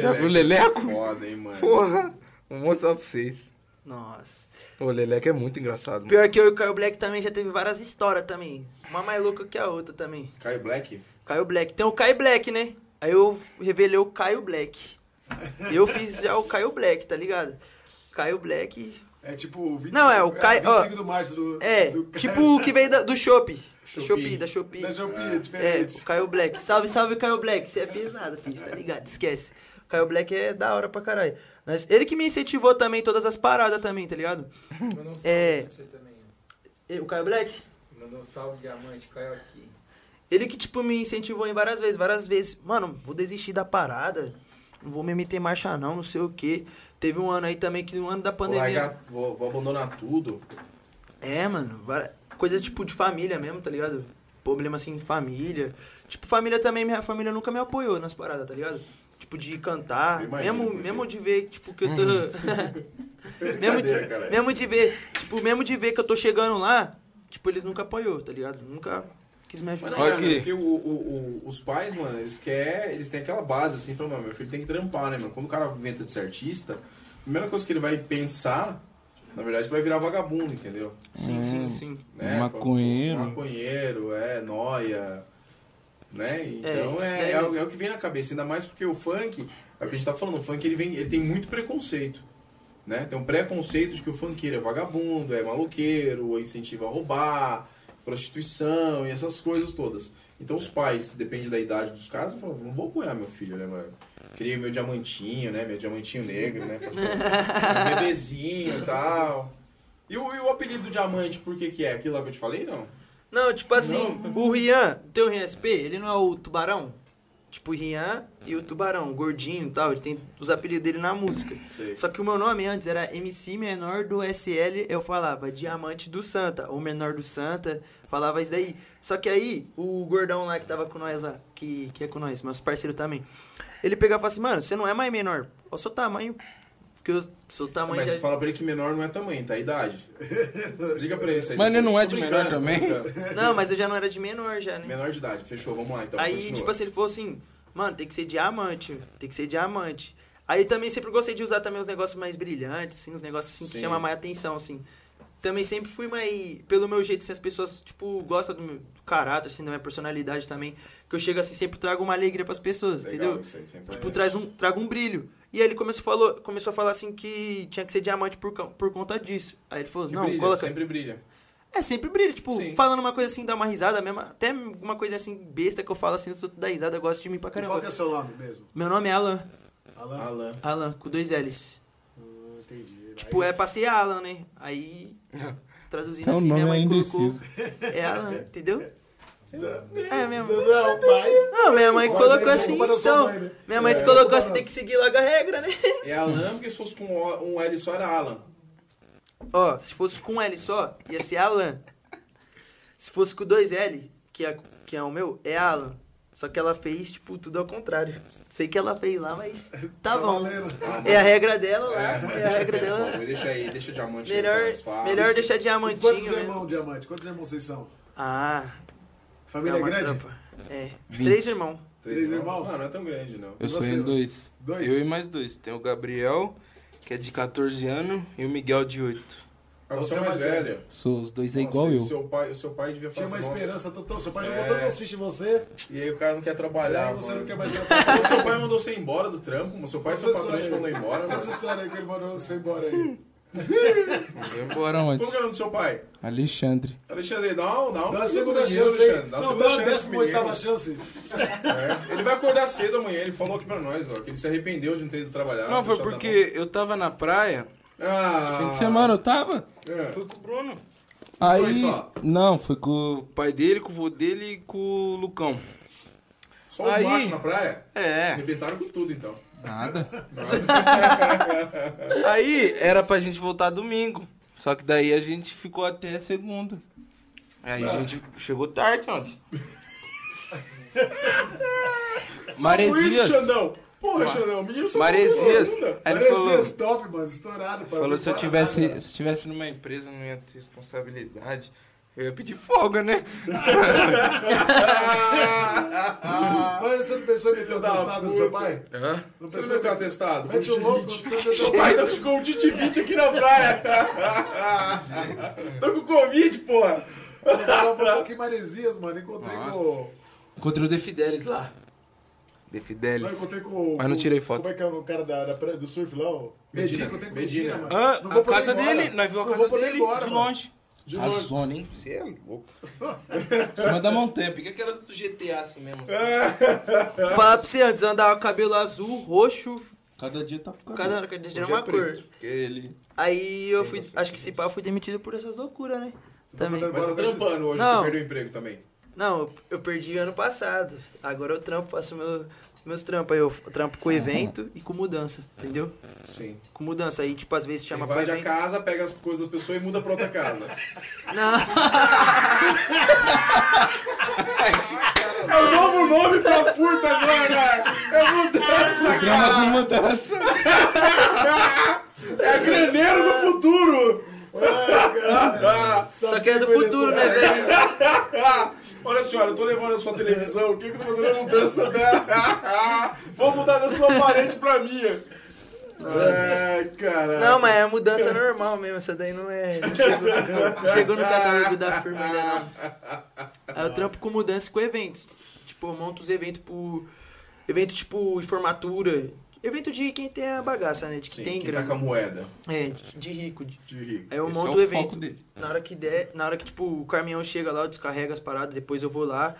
Já viu o Leleco? Foda, hein, mano. Porra! Vou mostrar pra vocês. Nossa. O Leleco é muito engraçado. mano. Pior que eu e o Caio Black também já teve várias histórias também. Uma mais louca que a outra também. Caio Black? Caio Black. Tem o Caio Black, né? Aí eu revelei o Caio Black. Eu fiz já o Caio Black, tá ligado? Caio Black. É tipo o 25, Não, é o Caio- ó, 25 do março do. É, do tipo o que veio da- do Shopee. Shopee. Da Shopee. Da Shopee, É, diferente. o Caio Black. Salve, salve, Caio Black. Você é pesado, filho, tá ligado? Esquece. O Caio Black é da hora pra caralho. Mas ele que me incentivou também, todas as paradas também, tá ligado? Mandou um salve É. pra você também. O Caio Black? Mandou um salve, diamante, caiu aqui. Ele que, tipo, me incentivou em várias vezes, várias vezes. Mano, vou desistir da parada. Não vou me meter em marcha não, não sei o quê. Teve um ano aí também que no ano da Vou, pandemia. largar, vou, vou abandonar tudo. É, mano, coisa tipo de família mesmo, tá ligado? Problema assim família. Tipo, família também, minha família nunca me apoiou nas paradas, tá ligado? Tipo, de cantar. Imagino, mesmo, porque- mesmo de ver, tipo, que eu tô. mesmo, de, mesmo de ver, tipo, mesmo de ver que eu tô chegando lá, tipo, eles nunca apoiou, tá ligado? Nunca quis me Mas ajudar. não, Olha aqui. porque o, o- o- os pais, mano, eles querem. Eles têm aquela base, assim, falando, meu filho tem que trampar, né, mano? Quando o cara inventa de ser artista, a primeira coisa que ele vai pensar, na verdade, vai virar vagabundo, entendeu? Sim, sim, sim. né? Maconheiro. Maconheiro, é, noia. Né? Então isso é, daí é, o- é o que vem na cabeça, ainda mais porque o funk, é o que a gente tá falando, o funk ele, vem, ele tem muito preconceito. Né? Tem um preconceito de que o funkeiro é vagabundo, é maloqueiro, incentiva a roubar, prostituição e essas coisas todas. Então os pais, depende da idade dos caras, falam, não vou apoiar meu filho, né, mano? Criei meu diamantinho, né? Meu diamantinho negro, né? Um bebezinho e tal. E o, e o apelido do diamante, por que que é? Aquilo lá que eu te falei, não? Não, tipo assim, Não. o Rian, teu Rian SP, ele não é o tubarão? Tipo, o Rian e o tubarão, o gordinho e tal, ele tem os apelidos dele na música. Sei. Só que o meu nome antes era MC menor do SL, eu falava Diamante do Santa, ou menor do Santa, falava isso daí. Só que aí, o gordão lá que tava com nós lá, que, que é com nós, meus parceiros também, ele pegava e falava assim, mano, você não é mais menor, olha o seu tamanho, porque eu sou tamanho Mas já... fala pra ele que menor não é tamanho, tá? É idade. Explica pra ele isso aí. Mas ele não é de menor também? Não, mas eu já não era de menor já, né? Menor de idade, fechou, vamos lá então. Aí, continua. tipo assim, ele falou assim, mano, tem que ser diamante, tem que ser diamante. Aí também sempre gostei de usar também os negócios mais brilhantes, assim, os negócios assim que chamam mais atenção, assim. Também sempre fui mais, pelo meu jeito, assim, as pessoas, tipo, gostam do meu caráter, assim, da minha personalidade também. Que eu chego assim, sempre trago uma alegria pras pessoas, Legal, entendeu? isso aí, sempre Tipo, é. traz um, trago um brilho. E aí ele começou, falou, começou a falar assim que tinha que ser diamante por, por conta disso. Aí ele falou, Que não, brilha, coloca... sempre brilha. É, sempre brilha, tipo, Sim. falando uma coisa assim, dá uma risada mesmo. Até uma coisa assim, besta que eu falo assim, eu da risada, eu gosto de mim pra E Qual caramba. que é o seu nome mesmo? Meu nome é Alan. Alan? Alan. Alan, com dois L's. Hum, entendi. Tipo, Aí- é pra ser Alan, né? Aí, traduzindo Então, o assim, nome minha mãe é colocou. indeciso. É Alan, entendeu? É mesmo. Não, mas... Não, minha mãe Mas colocou é assim, então. mãe, né? Minha mãe É, colocou assim, tem que seguir logo a regra, né? É Alan, porque se fosse com um L só era Alan. Ó, se fosse com um L só, ia ser Alan. Se fosse com dois L, que é, que é o meu, é Alan. Só que ela fez, tipo, tudo ao contrário. Sei que ela fez lá, mas tá Tá bom. valendo. É a regra dela lá, é a regra dela. pô, Deixa aí, deixa diamante Melhor, é melhor deixar E Quantos diamantinho irmãos, Diamante? Quantos irmãos vocês são? Ah, Família é uma grande? tropa. É, três irmãos. Três irmãos? Não, não é tão grande, não. Eu E sou você? em dois. Dois? Eu e mais dois. Tem o Gabriel, que é de 14 anos, e o Miguel de 8. Ah, você é mais velho. Sou, os dois é Nossa, igual o eu. Seu pai, o seu pai devia Tinha fazer uma nossa, esperança total. Seu pai jogou É. todas as fichas em você. E aí o cara não quer E trabalhar. aí você mano. não quer mais O trabalhar. seu pai mandou você embora do trampo, o seu pai e seu essa patrão te mandou embora, Conta mano. essa história aí que ele mandou você embora aí. Vou embora Como antes. que é o nome do seu pai? Alexandre. Alexandre, dá, um- dá, um Dá a pico segunda chance. Alexandre, Dá a Não, segunda dá chance oitava menino. chance. É, Ele vai acordar cedo amanhã, ele falou aqui pra nós, ó, que ele se arrependeu de não ter ido trabalhar. Não, foi porque eu tava na praia. Ah, fim de semana eu tava. É. Fui com o Bruno. Aí. só? Não, foi com o pai dele, com o vô dele e com o Lucão. Só os Aí- machos na praia? É. Arrebentaram com tudo, então. Nada. Aí era pra gente voltar domingo. Só que daí a gente ficou até segunda. Aí a gente chegou tarde ontem. Por isso, Maresias. Xandão. Porra, Xandão, menino só Maresias. Aí ele falou, stop, mano. Estourado. falou se eu tivesse, se tivesse numa empresa não ia ter responsabilidade. Eu ia pedir folga, né? Mas você não pensou em meter o da testado no seu pai? Hã? Não pensou em- atestado? Mete o louco, você o pai tá com o Tite 20 aqui na praia. Tô com Covid, porra. Eu tava um pouco em Maresias, mano. Encontrei Nossa. com. Encontrei o De Fidelis lá. De Não, Fidelis. encontrei com. Mas não tirei foto. Como é que é o cara da, da praia- do surf lá? O Medina. Medina. Encontrei com Medina. Medina, mano. Ah, Não vou a poder casa embora. dele, nós vimos a casa dele embora, de mano. longe. De a zona, hein? Você é louco. Em cima da montanha, porque aquelas do GTA assim mesmo. Fala pra você antes, andava com cabelo azul, roxo, Cada dia tá por cada, cada dia era é uma cor. preto, Porque ele... Aí eu fui, acho que esse pá eu fui demitido por essas loucuras, né? Você tá Também. mandando Mas tá trampando hoje, Não. você perdeu o emprego também. Não, eu- eu perdi ano passado. Agora eu trampo, faço meu, meus trampos. Aí eu trampo com evento e com mudança, entendeu? Sim. Com mudança. Aí, tipo, às vezes Você chama pra invade a casa, pega as coisas das pessoas e muda pra outra casa. Não, É o novo nome pra furto agora! É mudança, Drama cara! com mudança. É graneiro do futuro! só que é do futuro, né, velho? Olha senhora, eu tô levando a sua televisão, o que que eu tô fazendo a mudança dela? Vou mudar da sua parede pra minha. É, cara. Não, mas é mudança normal mesmo. Essa daí não é. Não chegou, não chegou no catálogo da firma ainda, não. Aí eu trampo com mudança com eventos. Tipo, eu monto os eventos por. Evento tipo formatura. Evento de quem tem a bagaça, né? De que Sim, tem quem tá com a grana. moeda É, de, de rico. de- de rico. Aí eu Esse monto é o evento. foco dele. Na hora que der, na hora que, tipo, o caminhão chega lá, eu descarrego as paradas, depois eu vou lá,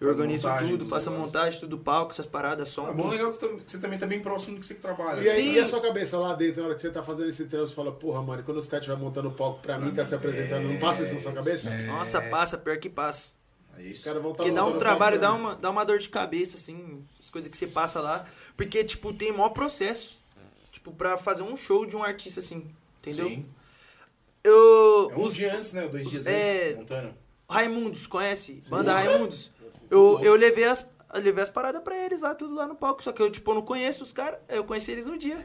eu Faz organizo tudo, faço a montagem, tudo palco, essas paradas, som. É bom legal que você tam- que você também tá bem próximo do que você trabalha. E, aí, Sim. e a sua cabeça lá dentro, na hora que você tá fazendo esse treino, você fala, porra, mano, quando os caras estiverem montando o palco pra mim, tá se apresentando, não passa isso na sua cabeça? Nossa, passa, pior que passa. É Os caras vão estar Porque dá um trabalho, dá mim. uma, dá uma dor de cabeça, assim, as coisas que você passa lá. Porque, tipo, tem maior processo. Tipo, pra fazer um show de um artista, assim, entendeu? Sim. Eu. É um os dia antes, né? Dois dias é- antes, montando. Raimundos, conhece? Banda Raimundos. Eu, eu levei as. eu levei as paradas pra eles lá, tudo lá no palco. Só que eu, tipo, não conheço os caras. Eu conheci eles no dia.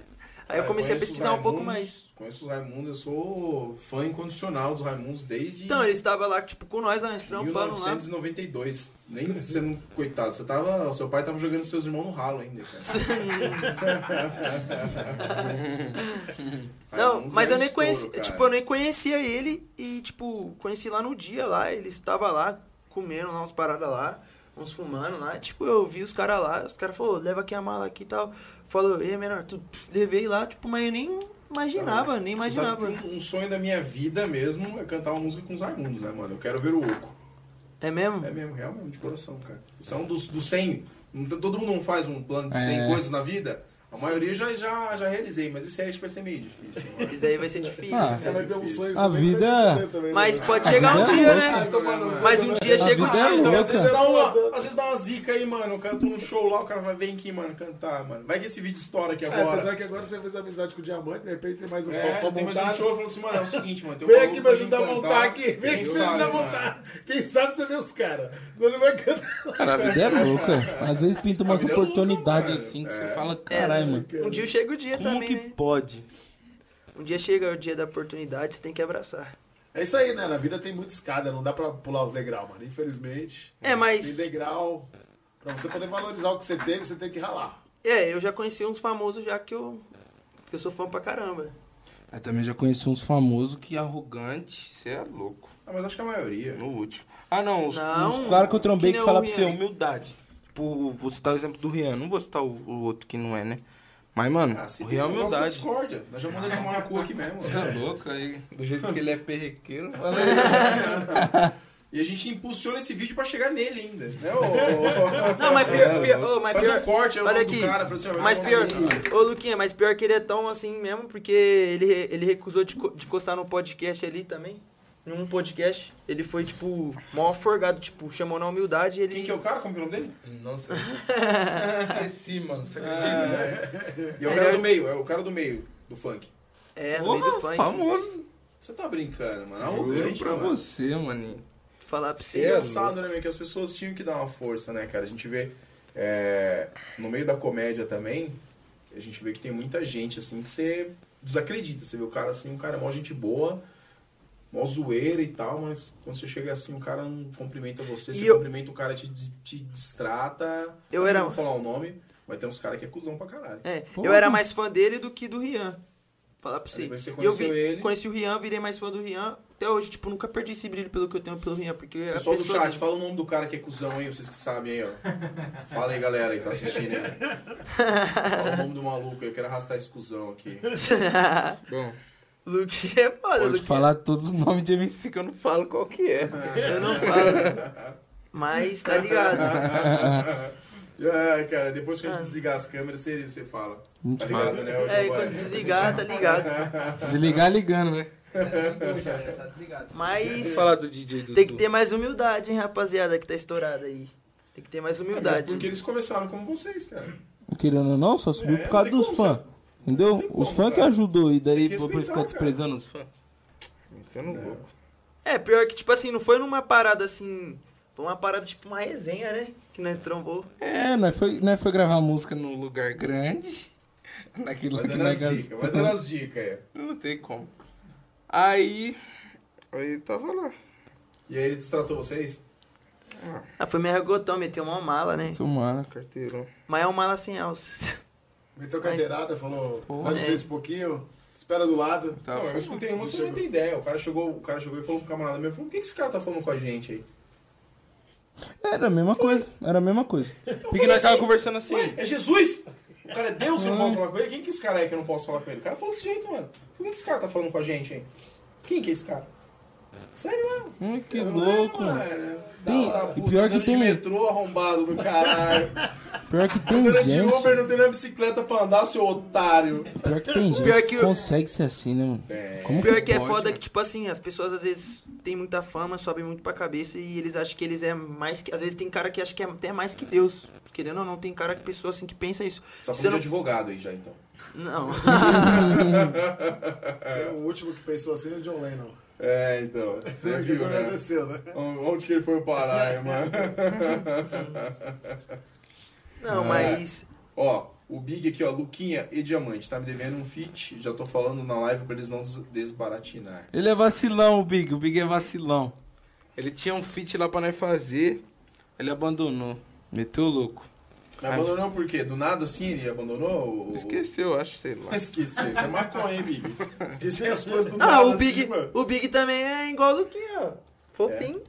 Aí eu comecei a pesquisar um pouco mais. Conheço os Raimundos, eu sou fã incondicional dos Raimundos desde Então, eles estavam lá, tipo, com nós, nós trampando lá. 1992. Nem sendo coitado, você tava. O seu pai tava jogando seus irmãos no ralo ainda, cara. Não, mas é eu nem estouro, conheci, cara. tipo, eu nem conhecia ele e, tipo, conheci lá no dia lá, ele estava lá, comendo lá umas paradas lá, uns fumando lá, tipo, eu vi os caras lá, os caras falaram, leva aqui a mala aqui e tal, falou, ei, menor, tu pff, levei lá, tipo, mas eu nem imaginava, nem imaginava. um, um sonho da minha vida mesmo é cantar uma música com os Raimundos, né, mano? Eu quero ver o Oco. É mesmo? É mesmo, real mesmo, de coração, cara. Isso é um dos, dos 100. Não tem- Todo mundo não faz um plano de 100 É. coisas na vida? A maioria já, já, já realizei, mas esse aí acho que vai ser meio difícil. Mano. Isso daí vai ser difícil. Ah, Você vai ter um sonho A também vida- vai também, né? Mas pode A chegar um é dia, né? Mas um dia chega o é dia. Então, às vezes, dá uma, às vezes dá uma zica aí, mano. O cara tô no show lá, o cara vai vir aqui, mano, cantar, mano. Vai que esse vídeo estoura aqui É, agora. apesar que agora você fez amizade com o Diamante, de repente tem mais um É, pra tem mais um show, eu falo assim, mano, é o seguinte, mano. tem um Vem aqui me ajudar a montar aqui. Vem aqui me ajudar a montar. Quem sabe você vê os caras. Você não vai cantar. Cara, a vida é louca. Às vezes pinta umas é oportunidades assim que É. você fala, É, mano. um dia chega o dia Como também, que né? pode? Um dia chega o dia da oportunidade, você tem que abraçar. É isso aí, né? Na vida tem muita escada, não dá pra pular os degraus, mano. Infelizmente. É, mas- Tem degrau. Pra você poder valorizar o que você teve, você tem que ralar. É, eu já conheci uns famosos já que eu, que eu sou fã pra caramba. Eu também já conheci uns famosos que arrogante, você é louco. Ah, mas acho que a maioria. No último. Ah, não, os, Não, os caras que eu trombei que que, o pra você, humildade. Tipo, vou citar o exemplo do Rian, não vou citar o, o outro que não é, né? Mas, mano, Ah, se é da humildade. discórdia. Nós já mandamos ele tomar na cu aqui mesmo. Você é louco aí, do jeito que ele é perrequeiro. fala E a gente impulsiona esse vídeo pra chegar nele ainda. Né. Não, mas pior, pior, ô, mas Faz pior um corte aí o olha aqui, cara, assim, mas pior, ô Luquinha, mas pior que ele é tão assim mesmo, porque ele, ele recusou de, co- de coçar no podcast ali também, em um podcast, ele foi, tipo, mó forgado, tipo, chamou na humildade e ele... Quem que é o cara? Como que é o nome dele? Não sei. Esqueci, mano. Você acredita? E é o cara do meio, é o cara do meio, do funk. É, no meio do funk, famoso. Você tá brincando, mano. Juro Arrogante, pra mano. você, maninho. falar pra É você. engraçado, né, meu? Que as pessoas tinham que dar uma força, né, cara? A gente vê é, no meio da comédia também, a gente vê que tem muita gente, assim, que você desacredita. Você vê o cara assim, um cara é mó gente boa, mó zoeira e tal, mas quando você chega assim, o cara não cumprimenta você, E você eu- cumprimenta o cara te, te distrata. Eu era- Não vou falar o nome, mas tem uns caras que é cuzão pra caralho. É, Porra. eu era mais fã dele do que do Rian. Falar pra você. você eu conheceu vi, ele. conheci o Rian, virei mais fã do Rian. Até hoje, tipo, nunca perdi esse brilho pelo que eu tenho pelo Rian, porque Pessoal do chat, fala o nome do cara que é cuzão aí, vocês que sabem aí, ó. Fala aí, galera aí que tá assistindo aí. Fala o nome do maluco aí, eu quero arrastar esse cuzão aqui. Bom, Luke é foda, pode falar todos os nomes de MC que eu não falo qual que é. Eu não falo. Mas tá ligado. Ah, cara, depois que a gente desligar as câmeras, você, você fala. Não Tá fala. ligado, né, ô É, quando desligar, tá ligado. Desligar ligando, né? Já, já tá desligado. Mas Falar do DJ Dudu. tem que ter mais humildade, hein, rapaziada, que tá estourada aí. Tem que ter mais Mas humildade. porque eles começaram como vocês, cara. Querendo ou não, só subiu É, por causa dos fãs. Entendeu? Os fãs que ajudou. E daí depois ficar cara. desprezando os fãs. Metendo louco. É, pior que, tipo assim, não foi numa parada assim. Foi uma parada, tipo, uma resenha, né? Que nós trombou. É, nós foi, nós foi gravar música num lugar grande. Naquilo Vai dando as dicas, vai dando as dicas aí. Não tem como. Aí. Aí tava lá. E aí ele destratou vocês? Ah, foi meio regotão, meteu uma mala, né? Tomara, carteirão. Mas é uma mala sem alça. Meteu carteirada, falou, é. licença um pouquinho, espera do lado. Tá, não, eu escutei uma, você não tem ideia. O cara chegou, o cara chegou e falou pro camarada meu, falou, o que que esse cara tá falando com a gente aí? Era a mesma coisa. Era a mesma coisa. Porque nós tava conversando assim. Ué, é Jesus! O cara é Deus que eu não posso falar com ele? Quem que é esse cara aí que eu não posso falar com ele? O cara falou desse jeito, mano. Por que que esse cara tá falando com a gente aí? Quem que é esse cara? Sério mesmo? Hum, que Eu, louco. mano, é, Tem- da- da e pior que tem- de metrô arrombado do caralho. Pior que tem Andando de gente. Uber, não tem nem bicicleta pra andar, seu otário. Pior que tem gente Pior que, que o- consegue ser assim, né, mano? É. Como Pior que é pode, foda mano? que, tipo assim, as pessoas às vezes têm muita fama, sobem muito pra cabeça e eles acham que eles é mais que. Às vezes tem cara que acha que é até mais que Deus. Querendo ou não, tem cara que pessoa assim que pensa isso. Tá falando de não. advogado aí já, então. Não. É, o último que pensou assim é o John Lennon. É, então. Você viu, né? agradecendo, né? Onde que ele foi parar, hein, mano? Não, É. mas. Ó, o Big aqui, ó, Luquinha e Diamante, tá me devendo um feat. Já tô falando na live pra eles não des- desbaratinar. Ele é vacilão, o Big. O Big é vacilão. Ele tinha um feat lá pra nós fazer. Ele abandonou. Meteu o louco. Mas abandonou por quê? Do nada assim ele abandonou? o- Esqueceu, acho, sei lá. Esqueceu. Isso é maconha, hein, Big? Esqueci as coisas do Não, nada o Big, assim, mano. o Big também é igual do que, ó. Fofinho.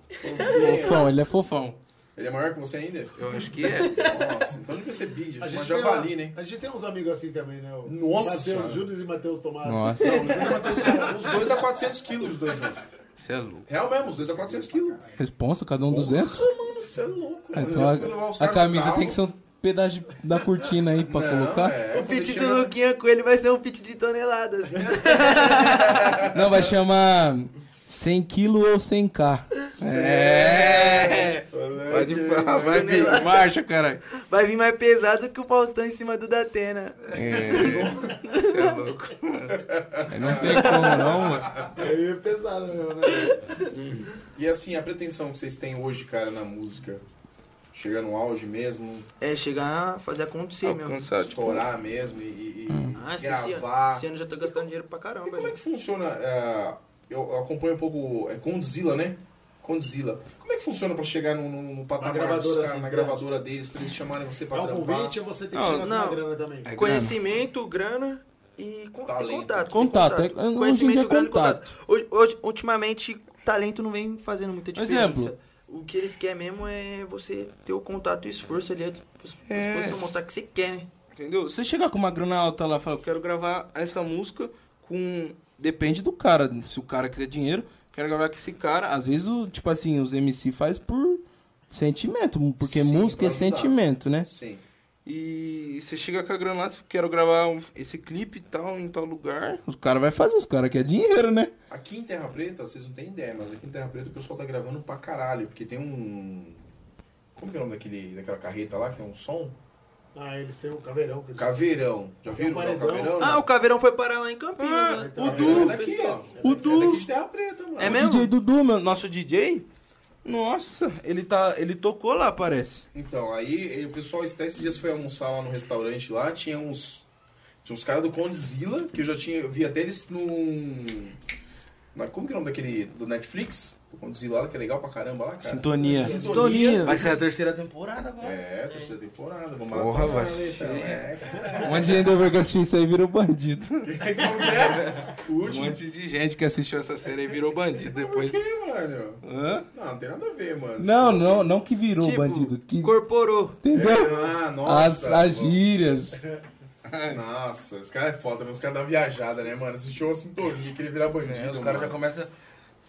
Fofão, ele é fofão. Ele é maior que você ainda? Eu acho que é. Nossa, então devia ser Big. A gente, Javali, né? a gente tem uns amigos assim também, né? O Nossa Matheus. Júnior e Matheus Tomás. Nossa, Não, o Júnior e o Matheus os dois dá 400 quilos, os dois juntos. você é louco. Real mesmo, os dois dá 400 quilos. Responsa, cada um 200? Mano, você é louco. Ah, mano. então a, a camisa tem que ser um pedaço da cortina aí pra Não, colocar. é, O pit do Luquinha com ele vai ser um pit de toneladas. Não, vai chamar 100 kg ou 100k. É! Pode falar, vai vir, marcha, caralho. Vai vir mais pesado que o Faustão em cima do Datena. É, você é louco. Aí não tem como não, moço. Aí é pesado mesmo, né? E assim, a pretensão que vocês têm hoje, cara, na música, chegar no auge mesmo, É, chegar a fazer acontecer mesmo. Alcançar, tipo, estourar mesmo e, e- e Ah, esse, esse, ano, gravar. esse ano eu já tô gastando dinheiro pra caramba. E como é já. que funciona? é, eu acompanho um pouco. É Condzilla, né? Condzilla. Como é que funciona pra chegar no, no, no patamar Na gravadora, dos caras, assim, na gravadora deles, pra eles chamarem você pra É um gravar? convite ou você tem que Não, chegar com não. uma grana também? É Conhecimento, grana e Talento. contato. Contato, é- hoje em Conhecimento, dia é grana e contato. Hoje, hoje, ultimamente, talento não vem fazendo muita diferença. Exemplo. O que eles querem mesmo é você ter o contato e o esforço ali à dispos- É. disposição, mostrar que você quer, né? Entendeu? Você chegar com uma grana alta lá e falar, eu quero gravar essa música com. Depende do cara. Se o cara quiser dinheiro, quero gravar com esse cara. Às vezes, o, tipo assim, os MC faz por sentimento, porque Sim, música é sentimento, né? Sim. E você chega com a grana lá, você quero gravar um- esse clipe e tal, em tal lugar. Os caras vai fazer, os caras querem dinheiro, né? Aqui em Terra Preta, vocês não têm ideia, mas aqui em Terra Preta o pessoal tá gravando pra caralho, porque tem um. Como que é o nome daquele, daquela carreta lá que tem um som? Ah, eles têm um caveirão. Caveirão. Já um viram o. Caveirão? Ah, não? o Caveirão foi parar lá em Campinas, Ah, né? Então, É daqui, ó. O É Du. daqui de Terra Preta, mano. É o mesmo? DJ Dudu, meu, nosso DJ, nossa, ele tá. Ele tocou lá, parece. Então, aí o pessoal até esses dias foi almoçar lá no restaurante lá, tinha uns. Tinha uns caras do Condzilla, que eu já tinha. Eu vi até eles num. Na, como que é o nome daquele. do Netflix? Condzilla lá, que é legal pra caramba lá, cara. Sintonia. Sintonia. Vai ser a terceira temporada agora. É, terceira temporada. Vamos Porra, vai ser. É, Um monte de gente que assistiu isso aí virou bandido. Que é? O Um último. monte de gente que assistiu essa série aí virou bandido depois. Por quê, mano? Hã? Não, não tem nada a ver, mano. Não, não, não que virou Tipo, bandido. Que, Incorporou. entendeu? Ah, nossa. As, as gírias. Nossa, os caras é foda, mas os caras dão viajada, né, mano? Assistiu uma sintonia, queria virar bandido. É, os caras já começam.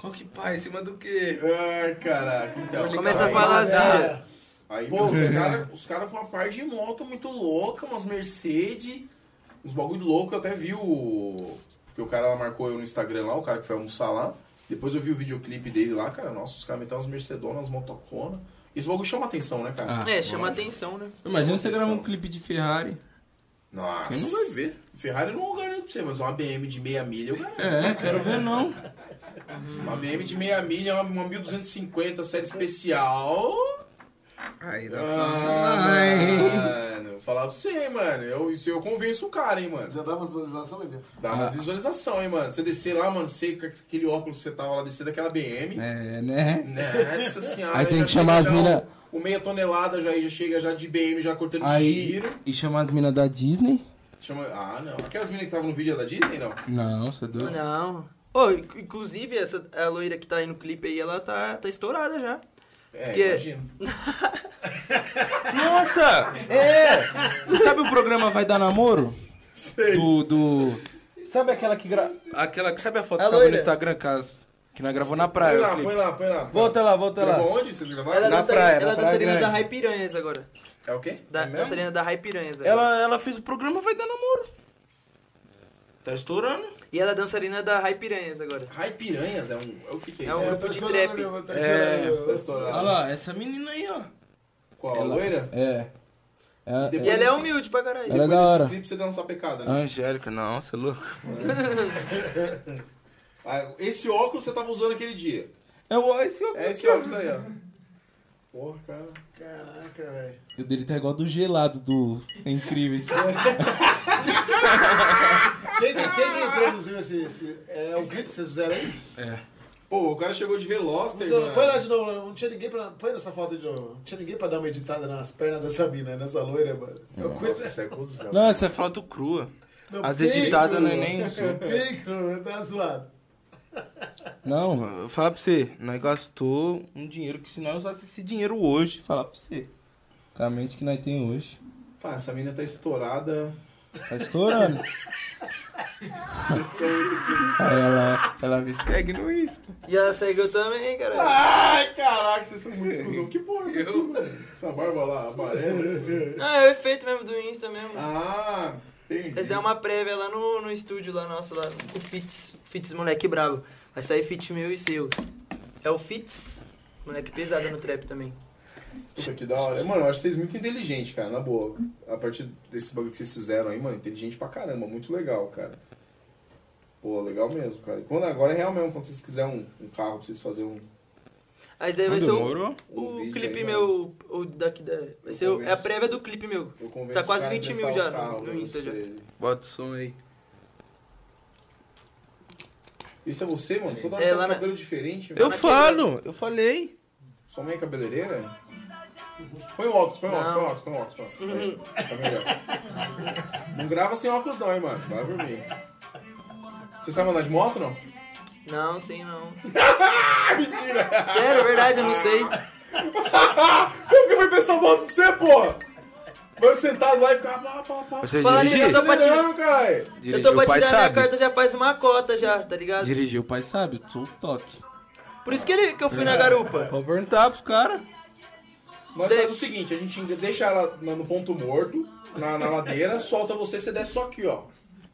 Qual que pai? Em cima do quê? Ai, caraca. Então, Começa a aí- falar assim. É, Aí, Pô, os é. caras cara com uma parte de moto muito louca, umas Mercedes, uns bagulho louco. Eu até vi o. Porque o cara lá marcou eu no Instagram lá, o cara que foi almoçar lá. Depois eu vi o videoclipe dele lá, cara. Nossa, os caras meteram umas Mercedonas, umas motoconas. Esse bagulho chama atenção, né, cara? Ah. É, chama atenção, né? Imagina você gravar um clipe de Ferrari. Nossa. Quem não vai ver? Ferrari eu não garanto pra você, mas uma BM de meia milha eu garanto. É, quero ver não. Uma BM de meia milha, uma, uma 1250 série especial. Aí Ah, mano, vou falar pra você, mano. Eu, isso eu convenço o cara, hein, mano. Já dá umas visualizações, Bebê? Dá Ah. umas visualização, hein, mano. Você descer lá, mano, você com aquele óculos que você tava lá, descer daquela BM. É, né? Nossa senhora. Aí tem que chamar as já mina- O, o meia tonelada já, já chega já de BM, já cortando Aí, giro. e chamar as minas da Disney? Chama... Ah, não. Aquelas meninas que estavam no vídeo é da Disney, não? Não, você é doido. Não. Inc- inclusive, essa a loira que tá aí no clipe aí, ela tá, tá estourada já. É, Que- imagino. Nossa! É! Você sabe o programa Vai Dar Namoro? Sei. Do. do... Sabe aquela que gra... Aquela que. Sabe a foto A que tava no. Instagram que, as- que nós gravou na Põe praia? o lá, põe lá, põe lá. Volta lá, volta lá. Gravou onde? Vocês gravaram? Ela é Na dançarina, praia, ela é dançarina da. Rai Piranhas agora. É o quê? Da, é dançarina da Rai Piranhas agora. Ela, ela fez o programa Vai Dar Namoro. Tá estourando. E ela é dançarina da Rai Piranhas agora. Rai Piranhas é um. É o que, que é, É isso? um grupo de trap. É, Tá estourado. Olha lá, essa menina aí, ó. Qual? A loira? É. É, Depois E ela é humilde pra caralho. Ela é Depois da desse hora. clipe você deu uma sapecada, né? Angélica, não, você é louco. Ah, esse óculos você tava usando aquele dia. É o esse É esse óculos aí, ó. Porra, cara. Caraca, velho. O dele tá igual do gelado do É Incrível. Quem, quem, quem produziu esse, esse. É o clipe que vocês fizeram aí? É. Pô, o cara chegou de Veloster, Então, mano. põe lá de novo, não tinha ninguém pra. Põe nessa foto de novo. Não tinha ninguém pra dar uma editada nas pernas dessa mina, nessa loira, mano. É Nossa, coisa. isso é cuzão. Não, essa é foto crua. Não, As editadas não é nem. Bem cru, tá zoado. Não, eu vou falar pra você, nós gastou um dinheiro que se nós usasse esse dinheiro hoje, falar pra você. Com a mente que nós tem hoje. Pá, essa mina tá estourada. Tá estourando. Aí ela, ela me segue no Insta. E ela seguiu também, cara. Ai, caraca, vocês são muito cuzão. Que porra é essa aqui, mano? Essa barba lá, amarela. Ah, é o efeito mesmo do Insta mesmo. Ah, entendi. Eles deram uma prévia lá no, no estúdio lá nosso, lá, o Fitz, Fitz moleque brabo. Vai sair feat meu e seu. É o Fitz, moleque pesado no trap também. Puta, que da hora. Mano, eu acho vocês muito inteligentes, cara, na boa. A partir desse bagulho que vocês fizeram aí, mano, inteligente pra caramba, muito legal, cara. Pô, legal mesmo, cara. E quando agora é real mesmo, quando vocês quiserem um, um carro pra vocês fazerem um, Aí daí vai ser o, um o clipe aí, meu, o daqui da... Vai ser o- é a convenço. prévia do clipe meu. Eu convenço Tá quase cara a 20 mil já carro no- no Insta já. Bota o som aí. Isso é você, mano? Toda hora É, você lá tem na- cabelo diferente, Eu falo, eu falei. Sua mãe é cabeleireira? Põe o óculos, põe o óculos, põe o óculos, põe o óculos. Põe o óculos. Aí, Tá melhor. Não grava sem óculos não, hein, mano. Vai por mim. Você sabe andar de moto, não? Não, sim, não. Mentira! Sério, é verdade, eu não sei. Como que vai prestar moto pra você, porra? Vai sentado lá e ficar pá, pá, pá. Você Fala nisso, dirigir? eu tô pra Acelerando, caralho. eu tô pra tirar minha carta já faz uma cota já, tá ligado? Dirigir o pai sabe, eu sou o toque. Por isso que, ele, que eu fui na garupa. Pode perguntar pros caras. Nós faz o seguinte, a gente deixa ela no ponto morto, na, na ladeira, solta você, você desce só aqui, ó.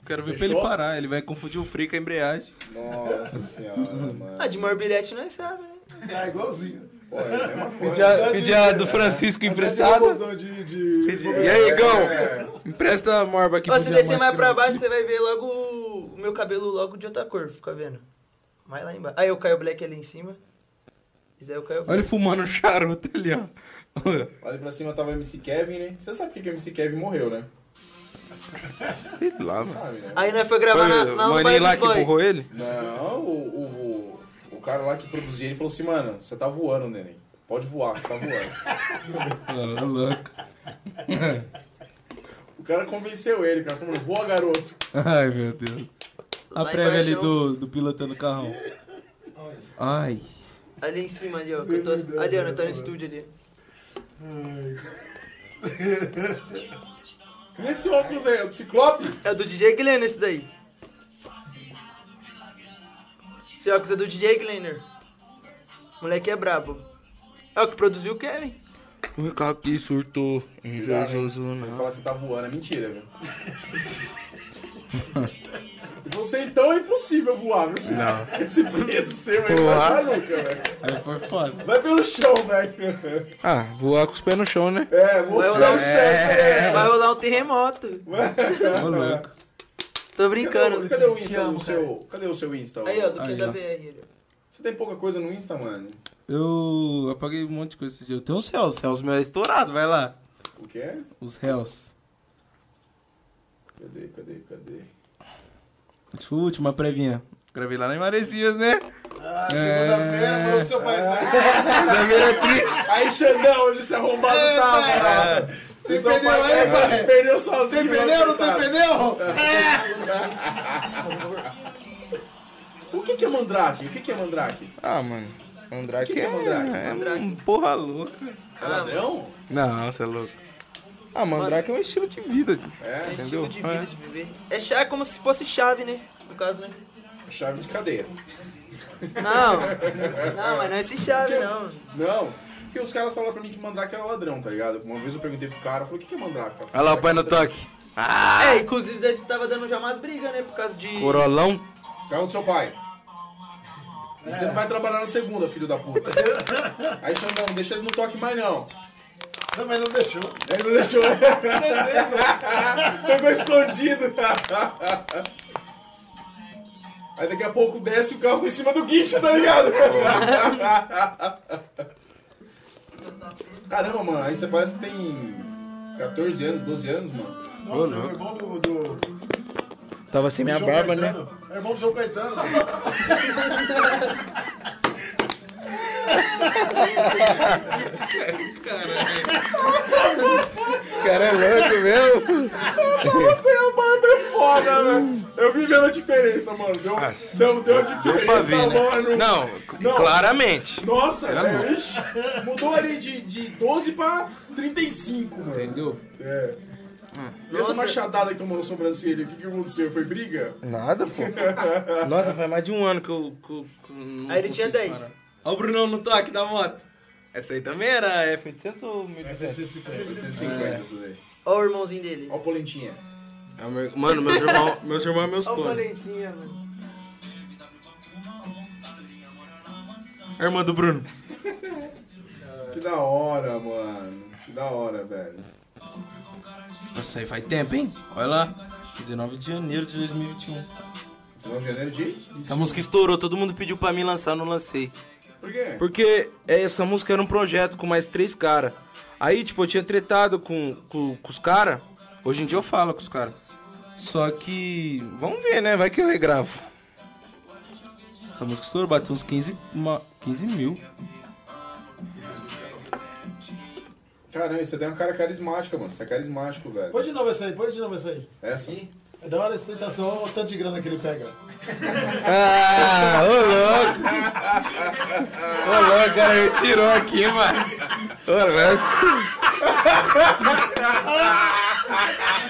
Quero ver pra ele parar, ele vai confundir o freio com a embreagem. Nossa senhora, mano. Ah, de morbilhete nós sabe, né? Ah, igualzinho. Pô, é a mesma coisa. Pedir a, a do Francisco emprestada. De, de... E aí, Gão? Empresta a morba aqui Ó, se descer mais pra baixo, você vai ver logo o, meu cabelo logo de outra cor, fica vendo? Mais lá embaixo. Aí o Caio Black ali em cima. Isso aí é o Caio Olha ele fumando um charuto ali, ó. Olha. Pra cima tava o MC Kevin, né? Você sabe por que o MC Kevin morreu, né? Sei lá, mano. Né? Aí nós foi gravar na, Foi na o maninho lá que empurrou ele? Não, o, o, o, cara lá que produzia, ele falou assim, mano, você tá voando, neném. Pode voar, você tá voando. Ah, louco. o cara convenceu ele, o cara falou, voa, garoto. Ai, meu Deus. A Lá prévia ali embaixo, do, do pilotando o carrão. Ai. Ali em cima ali, ó. que eu tô, ali, ó, tá no estúdio ali. E esse óculos aí, é do Ciclope? É do DJ Glenner esse daí. Esse óculos é do DJ Glenner. Moleque é brabo. É o que produziu o Kevin. O Ricardo que surtou. Invejoso, Você não. falar que você tá voando é mentira, viu? Você então é impossível voar, viu? filho? Não. Esse peso seu aí Voar? nunca, velho. Aí foi foda. Vai pelo chão, velho. Ah, voar com os pés no chão, né? É, vou Vai rolar, o um... chefe. vai rolar um terremoto. Ô, louco. Tô brincando. Cadê, cadê o Insta amo, seu. Cadê o seu Insta? Aí, ó, do Aí, ó. Você tem pouca coisa no Insta, mano? Eu apaguei um monte de coisa esse dia. Eu tenho uns réus. Os réus meus é estourado, vai lá. O que é? Os réus. Cadê, cadê, cadê? Essa foi a última prévinha. Gravei lá na Maresias, né? Ah, segunda-feira, falou que seu pai sai. Aí, Xandão, onde esse arrombado É, tava? cara? Tem Seu pneu pai aí, é, pai? Perdeu sozinho. Tem pneu, não tem pneu? O que que é mandrake? O que que é mandrake? Ah, mano. Mandrake O que que é Mandrake? é, Mandrake. um porra louca. É ladrão? Não, você é louco. Ah, Mandrake é um estilo de vida. É, É Entendeu? estilo de vida É. de viver. É chá como se fosse chave, né? No caso, né? chave de cadeia. Não. Não, mas não é esse chave, não. Não, porque os caras falaram pra mim que mandrake era ladrão, tá ligado? Uma vez eu perguntei pro cara, falei, o que que é mandrake? cara? Olha lá o pai no toque. É, inclusive Zé tava dando já umas brigas, né? Por causa de. Corolão. Carro do seu pai. E você não vai trabalhar na segunda, filho da puta. Aí, Xandão, não deixa ele no toque mais não. Não, mas não deixou. Ele não deixou. Pegou escondido. Aí daqui a pouco desce o carro em cima do guincho, tá ligado? Caramba, mano, aí você parece que tem 14 anos, 12 anos, mano. Nossa, é o irmão do. do Tava sem minha João barba, né? Caetano. É irmão do João Caetano. Cara é louco mesmo. Você a barba é foda, velho. Eu vi mesmo a diferença, mano. Deu, deu, deu diferença, Deu pra ver, né? mano. Não, Não. claramente. Nossa, É, velho, ixi, mudou ali de, de 12 pra 35, mano. Entendeu? É. E essa Nossa. machadada que tomou na sobrancelha, o que, que aconteceu? Foi briga? Nada, pô. Nossa, faz mais de um ano que eu. Que eu- que eu não Aí ele tinha consigo 10. parar. Olha o Brunão no toque da moto. Essa aí também era F800 ou 1200? 150, isso daí. Ó o irmãozinho dele. Ó o Polentinha. É o meu- Mano, meus irmãos meus irmãos é meus Ó o planos. Valentinha, mano. A irmã do Bruno. Que da hora, mano. Que da hora, velho. Nossa, aí faz tempo, hein? Olha lá. 19 de janeiro de 2021. 19 de janeiro de... A música estourou, todo mundo pediu pra mim lançar, eu não lancei. Por quê? Porque essa música era um projeto com mais três caras. Aí, tipo, eu tinha tretado com, com, com os caras. Hoje em dia eu falo com os caras. Só que. Vamos ver, né? Vai que eu regravo. Essa música estourou, bateu uns 15, uma, 15 mil. Caramba, você tem uma cara carismática, mano. Você é carismático, velho. Põe de novo essa aí, põe de novo essa aí. Essa? É da hora essa tentação, olha o tanto de grana que ele pega. Ah, ô louco! Ô louco, cara, me tirou aqui, mano. Ô louco.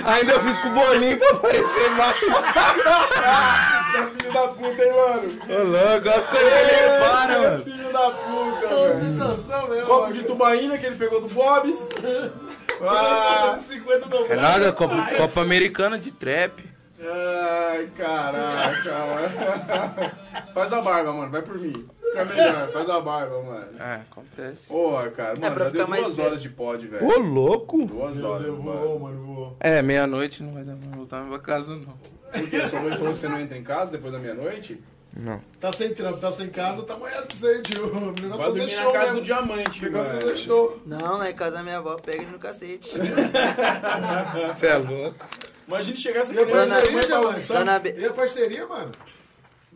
Ainda eu fiz com o bolinho pra parecer mais. Você é filho da puta, hein, mano? Ô louco, olha as coisas que ele repara, Você é mano. filho da puta, velho. Tentação mesmo. Copo de tubaína que ele pegou do Bob's. Ah, 50 do É nada, Copa, Copa Americana de trap. ai, caraca, mano. Faz a barba, mano. Vai por mim. Fica melhor. Faz a barba, mano. É, acontece. Porra, cara. Mano, pra já deu ficar mais duas velho. horas de pod, velho. Ô, louco! Duas Meu horas, Deus, mano. voou, mano, voou. É, meia-noite não vai dar pra voltar pra casa, não. Por quê? Sua mãe falou que você não entra em casa depois da meia-noite? Não. Tá sem trampo, tá sem casa, tá amanhã não sei, tio. O negócio é Vai fazer dormir na casa mesmo. do diamante, O negócio é mano. fazer show. Não, lá em casa da minha avó pega ele no cacete. Você é louco? Imagina chegar essa a criança bagunçando. mano? E a parceria, mano?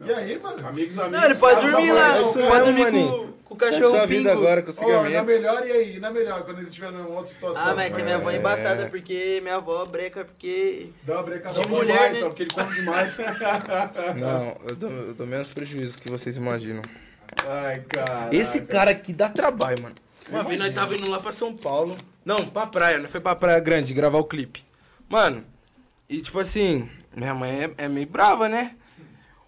E aí, mano? Amigos, amigos. Não, ele pode da dormir lá. é Pode dormir com, com o cachorro sua vida pingo. agora com o Ó, na melhor e aí? Na melhor, quando ele tiver numa outra situação. Ah, mas que minha avó é É. embaçada porque minha avó breca porque. Dá uma breca De mulher, demais, né? só porque ele come demais. Não, eu dou, eu dou menos prejuízo que vocês imaginam. Ai, cara. Esse cara aqui dá trabalho, mano. Uma vez nós tava indo lá pra São Paulo. Não, pra praia, nós foi pra Praia Grande gravar o clipe. Mano, e tipo assim, minha mãe é, é meio brava, né?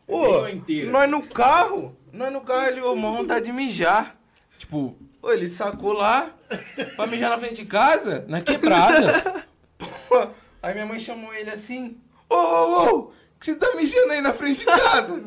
Ô, meio inteira. nós no carro, nós no carro, ele, ô, uma vontade de mijar. Tipo, ô, ele sacou lá pra mijar na frente de casa, na quebrada. Pô, aí minha mãe chamou ele assim, ô, ô, ô, o que você tá mijando aí na frente de casa?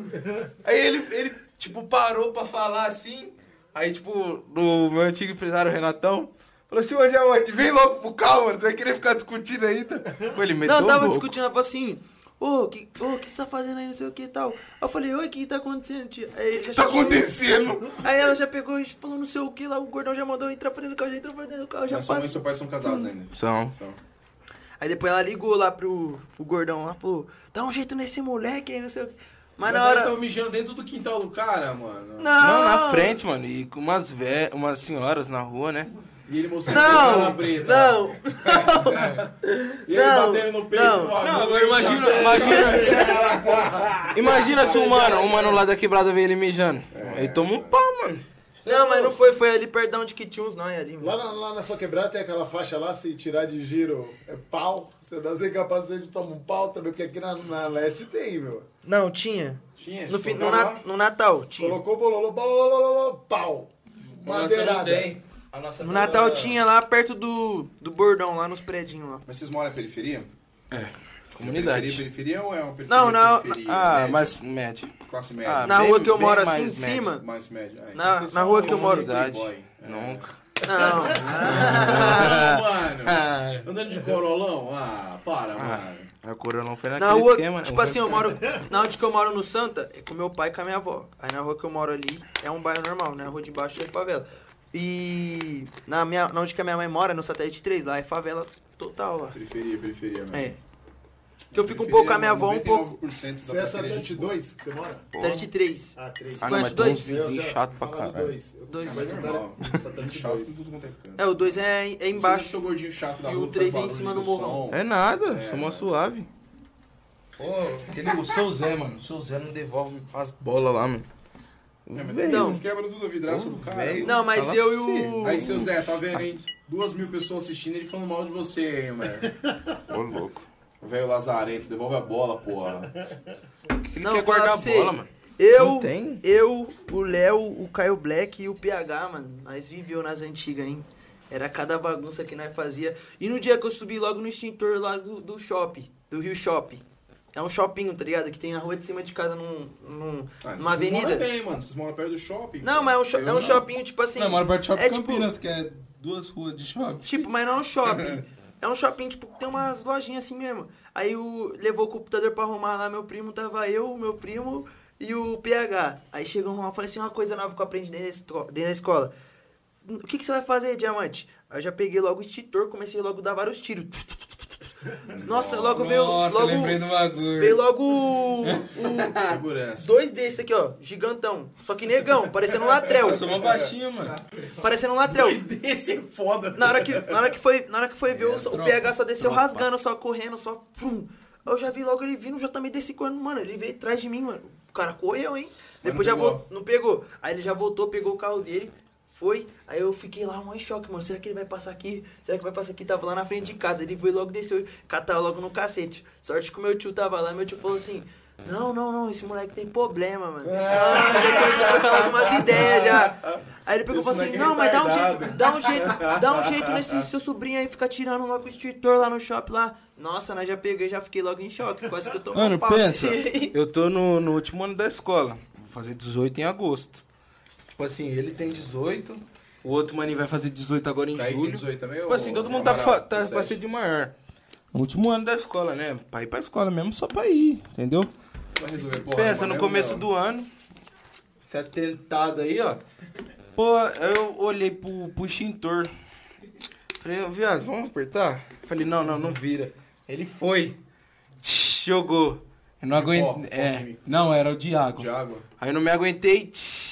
aí ele, ele, tipo, parou pra falar assim. Aí, tipo, o meu antigo empresário, Renatão, falou assim, ô Diamante, vem logo pro carro, mano. Você vai querer ficar discutindo ainda? Pô, ele meteu Não, tava louco. discutindo, ela falou assim, ô, que, ô, que você tá fazendo aí, não sei o que e tal. Aí eu falei, oi, o que tá acontecendo, tia? Aí ele já Tá chegou- acontecendo? Aí ela já pegou e falou não sei o que lá, o gordão já mandou entrar pra dentro do carro, já entrou pra dentro do carro, já Mas sua mãe e seu pai são casados ainda. São. São. Aí depois ela ligou lá pro, pro gordão lá, falou, dá um jeito nesse moleque aí, não sei o que. Mas na Mas hora... tava mijando dentro do quintal do cara, mano. Não, Não, na frente, mano. E com umas, vé umas senhoras na rua, né? E ele mostrando a cara Não, preta. não, E ele Não, batendo no peito. não. ó, Não, agora imagina, imagina. Imagina se um mano, um mano lá da quebrada vê ele mijando. Aí toma um pau, mano. não, mas não foi, foi ali perto de onde que tinha uns nós ali, mano. Lá na, lá na sua quebrada tem aquela faixa lá, se tirar de giro é pau. Você dá sem capacete, toma um pau também, porque aqui na, na leste tem, meu. Não, tinha. Tinha, No, fim, no, na- no Natal, tinha. Colocou bololô, bololô, pau. Madeirada. Nossa No Natal tinha lá perto do, do bordão, lá nos predinhos lá. Mas vocês moram na periferia? Comunidade. Periferia, periferia ou é uma periferia? Não, não, periferia, Ah, média? mas médio. Classe média. Ah, Na bem- rua que eu moro mais assim, em cima, Mais média. Ai, na, na rua que eu moro. Playboy. Nunca. Não. Ah, mano. Ah, Andando de corolão? Ah, para, mano. a coroa não foi Na naquele rua, esquema, né? tipo assim, eu moro. Na onde que eu moro no Santa, é com meu pai e com a minha avó. Aí na rua que eu moro ali é um bairro normal, né? A rua de baixo é favela. E na, minha, na onde que a minha mãe mora, no satélite 3, lá é favela total lá. Periferia, periferia mesmo. É. Que eu fico um pouco com a minha avó, um pouco. 99% da Você é satélite de boa. 2 que você mora? Satélite 3. Ah, 3. Ah, não, Conhece mas tem uns dois? vizinhos chato pra caralho. dois. Eu- Dois. Mas não Normal. dá- satélite Chato em 2. tudo quanto é. É, o 2 é, é embaixo. Você gordinho chato da E o que três faz é em cima do morrão. É nada, É, somos mano. suave. Pô, aquele, o seu Zé, mano. O seu Zé não devolve as bolas lá, mano. É, mas Então. vocês quebram tudo a vidraça do cara. velho. Não, mas Fala eu e o. Aí, seu Zé, tá vendo, hein? Duas mil pessoas assistindo ele falando mal de você, hein, velho. Ô, louco. O velho lazarento, devolve a bola, porra. Ele Não, quer guardar a bola, mano. Eu, eu, o Léo, o Caio Black e o PH, mano, nós viveu nas antigas, hein? Era cada bagunça que nós fazia. E no dia que eu subi logo no extintor lá do, do shopping, do Rio Shopping. É um shopping, tá ligado? Que tem na rua de cima de casa, num, num- Ah, numa vocês avenida. moram bem, mano. Vocês moram perto do shopping. Não, mas é um, é um shopping, tipo assim. Não, eu moro perto do Shopping é tipo- Campinas, que é duas ruas de shopping. Tipo, mas não é um shopping. É um shopping, tipo, que tem umas lojinhas assim mesmo. Aí o, levou o computador pra arrumar lá, meu primo, tava eu, meu primo e o PH. Aí chegou uma, falei assim, uma coisa nova que eu aprendi dentro da, esco- dentro da escola. O que, que você vai fazer, diamante? Aí eu já peguei logo o extintor, comecei logo a dar vários tiros. Nossa, logo veio. Nossa, logo, lembrei do bagulho. Veio logo o, o- Segurança. dois desses aqui, ó, gigantão. Só que negão, parecendo um latrel. Eu sou uma baixinha, mano. Parecendo um latrel. Esse é foda. Na hora que, na hora que, foi, na hora que foi ver, o, o tropa, PH só desceu tropa. rasgando, só correndo, só. Eu já vi logo ele vindo, já também desci correndo, mano. Ele veio atrás de mim, mano. O cara correu, hein? Depois já voltou. Não pegou. Aí ele já voltou, pegou o carro dele, foi. Aí eu fiquei lá, um em choque, mano. Será que ele vai passar aqui? Será que vai passar aqui? Tava lá na frente de casa. Ele foi logo, desceu, catar logo no cacete. Sorte que o meu tio tava lá, meu tio falou assim. Não, não, não, esse moleque tem problema, mano. Ah, já começou a trocar algumas ideias já. Aí ele pegou e falou assim, não, mas dá um jeito, dá um jeito, dá um jeito nesse seu sobrinho aí, ficar tirando logo o extintor lá no shopping lá. Nossa, nós já peguei, já fiquei logo em choque, quase que eu tô Mano, pensa, eu tô no, no último ano da escola. Vou fazer 18 em agosto. Tipo assim, ele tem 18, o outro maninho vai fazer 18 agora em tem julho. 18 também? Tipo assim, todo mundo tá, pra, tá 17? pra ser de maior. No último ano da escola, né? Pra ir pra escola mesmo, só pra ir, entendeu? Vai resolver, porra. Pensa, no é começo do ano, esse atentado aí, ó. Pô, eu olhei pro, pro extintor. Falei, ô, viado, vamos apertar? Falei, não, não, não vira. Ele foi. Tch, jogou. Eu não aguentei. É, não, era o Diago. Aí eu não me aguentei. tch,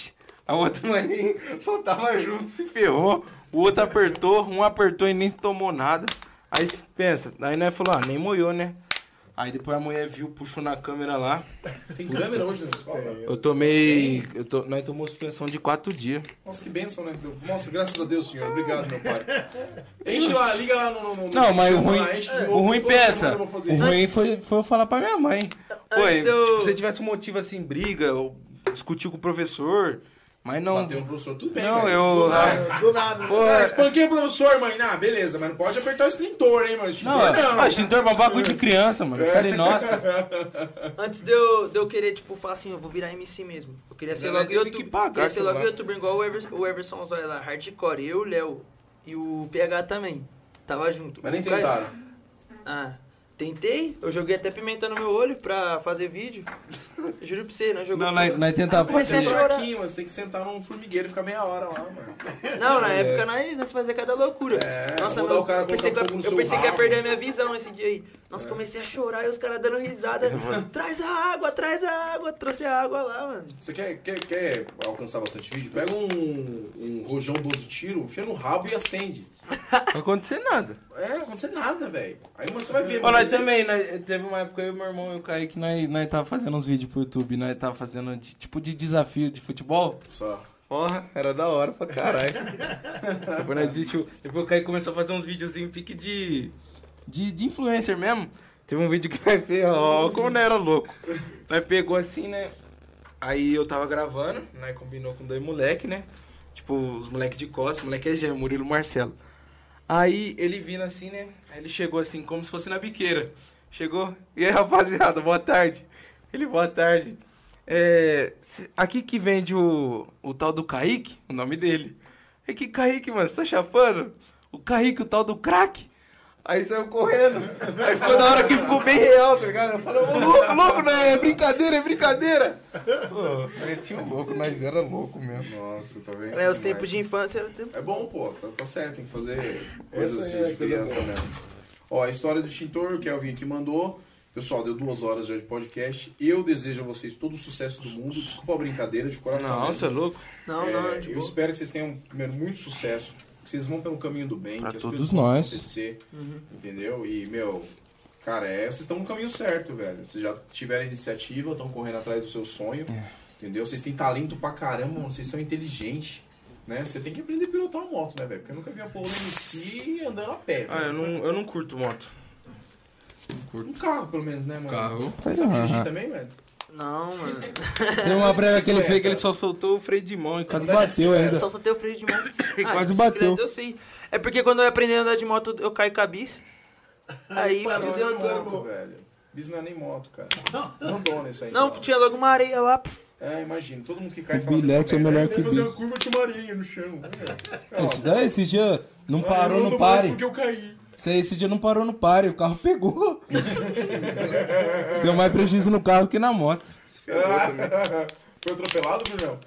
A outra maninha só tava junto, se ferrou. O outro apertou, um apertou e nem se tomou nada. Aí pensa, aí nós falou, ah, nem moiou, né? Aí depois a mulher viu, puxou na câmera lá. Tem câmera hoje nessa escola? Eu tomei. Eu to, nós tomamos suspensão de quatro dias. Nossa, que bênção, né? Nossa, graças a Deus, senhor. Obrigado, meu pai. Enche lá, liga lá no... no, no Não, mas o ruim, lá, o ruim fazer O ruim foi, foi eu falar pra minha mãe. Eu- tipo, se você tivesse um motivo assim, briga, ou discutiu com o professor, Mas não. Bateu no professor, tudo bem. Não, eu. Ah, Do nada. Pô, Ah, espanquei o professor, mãe. Ah, beleza, mas não pode apertar o extintor, hein, mano. Extintor Não, não. não. extintor é bagulho de criança, mano. Eu falei, nossa. Antes de eu, de eu querer, tipo, falar assim, eu vou virar MC mesmo. Eu queria ser logo teve youtuber. que pagar queria ser logo youtuber igual o Everson, o Everson Zóia lá, hardcore. Eu, o Léo e o PH também. Tava junto. Mas nem tentaram. Ah, tentei. Eu joguei até pimenta no meu olho pra fazer vídeo. Juro pra você, não jogou. Não, nós, nós tentava Comecei a fazer. mano. Você tem que sentar num formigueiro e ficar meia hora lá, mano. Não, na época nós, nós fazia cada loucura. É, Nossa, meu, o cara eu pensei, que, eu, eu pensei que ia. É. perder a minha visão esse dia aí. Nossa, comecei a chorar e os caras dando risada. Traz a água, traz a água. Trouxe a água lá, mano. Você quer, quer, quer alcançar bastante vídeo? Pega um, um rojão 12 tiros, enfia no rabo e acende. Não vai acontecer nada. É, não acontece nada, velho. Aí você vai ver. Ó, nós você- também, nós- teve uma época eu e meu irmão e o Kaique, nós, nós tava fazendo uns vídeos pro YouTube, nós tava fazendo de- tipo de desafio de futebol. Só. Porra, era da hora pra caralho. Depois nós desistiu. Depois o Kaique começou a fazer uns videozinhos pique de, de. de influencer mesmo. Teve um vídeo que nós fez, ó, como não era louco. Nós pegou assim, né? Aí eu tava gravando, nós combinou com dois moleque, né? Tipo, os moleques de costas, moleque é gêmeo, Murilo Marcelo. Aí ele vindo assim, né? Ele chegou assim, como se fosse na biqueira. Chegou, e aí rapaziada, boa tarde. Ele, boa tarde. É, aqui que vende o, o tal do Kaique, o nome dele. É que Kaique, mano, você tá chapando? O Kaique, o tal do craque. Aí saiu correndo. Aí ficou da hora que ficou bem real, tá ligado? Eu falei, ô louco, louco, não é brincadeira, é brincadeira. Pô, um louco, mas era louco mesmo. Nossa, tá vendo? É, os tempos de infância era o tempo. É bom, pô, tá, tá certo, tem que fazer coisas é de coisa criança mesmo. Ó, a história do extintor, o Kelvin aqui mandou. Pessoal, deu duas horas já de podcast. Eu desejo a vocês todo o sucesso do mundo. Desculpa a brincadeira de coração. Nossa, é mesmo. louco. Não, É, não, de eu boa. espero que vocês tenham primeiro muito sucesso, que vocês vão pelo caminho do bem, Pra que as todos coisas vão nós. acontecer, Uhum. entendeu? E, meu, cara, é, vocês estão no caminho certo, velho. Vocês já tiveram iniciativa, estão correndo atrás do seu sonho, É. entendeu? Vocês têm talento pra caramba, mano, vocês são inteligentes, né? Você tem que aprender a pilotar uma moto, né, velho? Porque eu nunca vi a porra do MC andando a pé, Ah, velho. eu não, eu não curto moto. Um carro, pelo menos, né, mano? Carro. Você sabe dirigir também, velho? Não, mano. Tem uma breve que ele fez que ele só soltou o freio de mão e quase bateu ainda. Só soltei o freio de mão. Ah, Quase bateu. Eu sei. É porque quando eu aprendi a andar de moto, eu caí com a bis. Aí parou, fiz Bis eu não é moto, velho. Bis não é nem moto, cara. Não dona isso aí. Não, tinha logo uma areia lá. pff. É, imagina, todo mundo que cai fala bilhete é "Merda, melhor vai que fazer bis." uma curva de uma areia no chão. É, Esse esse dia não parou ando mais pare. porque eu caí. Esse, esse dia não parou no pare, o carro pegou. Deu mais prejuízo no carro que na moto. Foi atropelado, Brunão?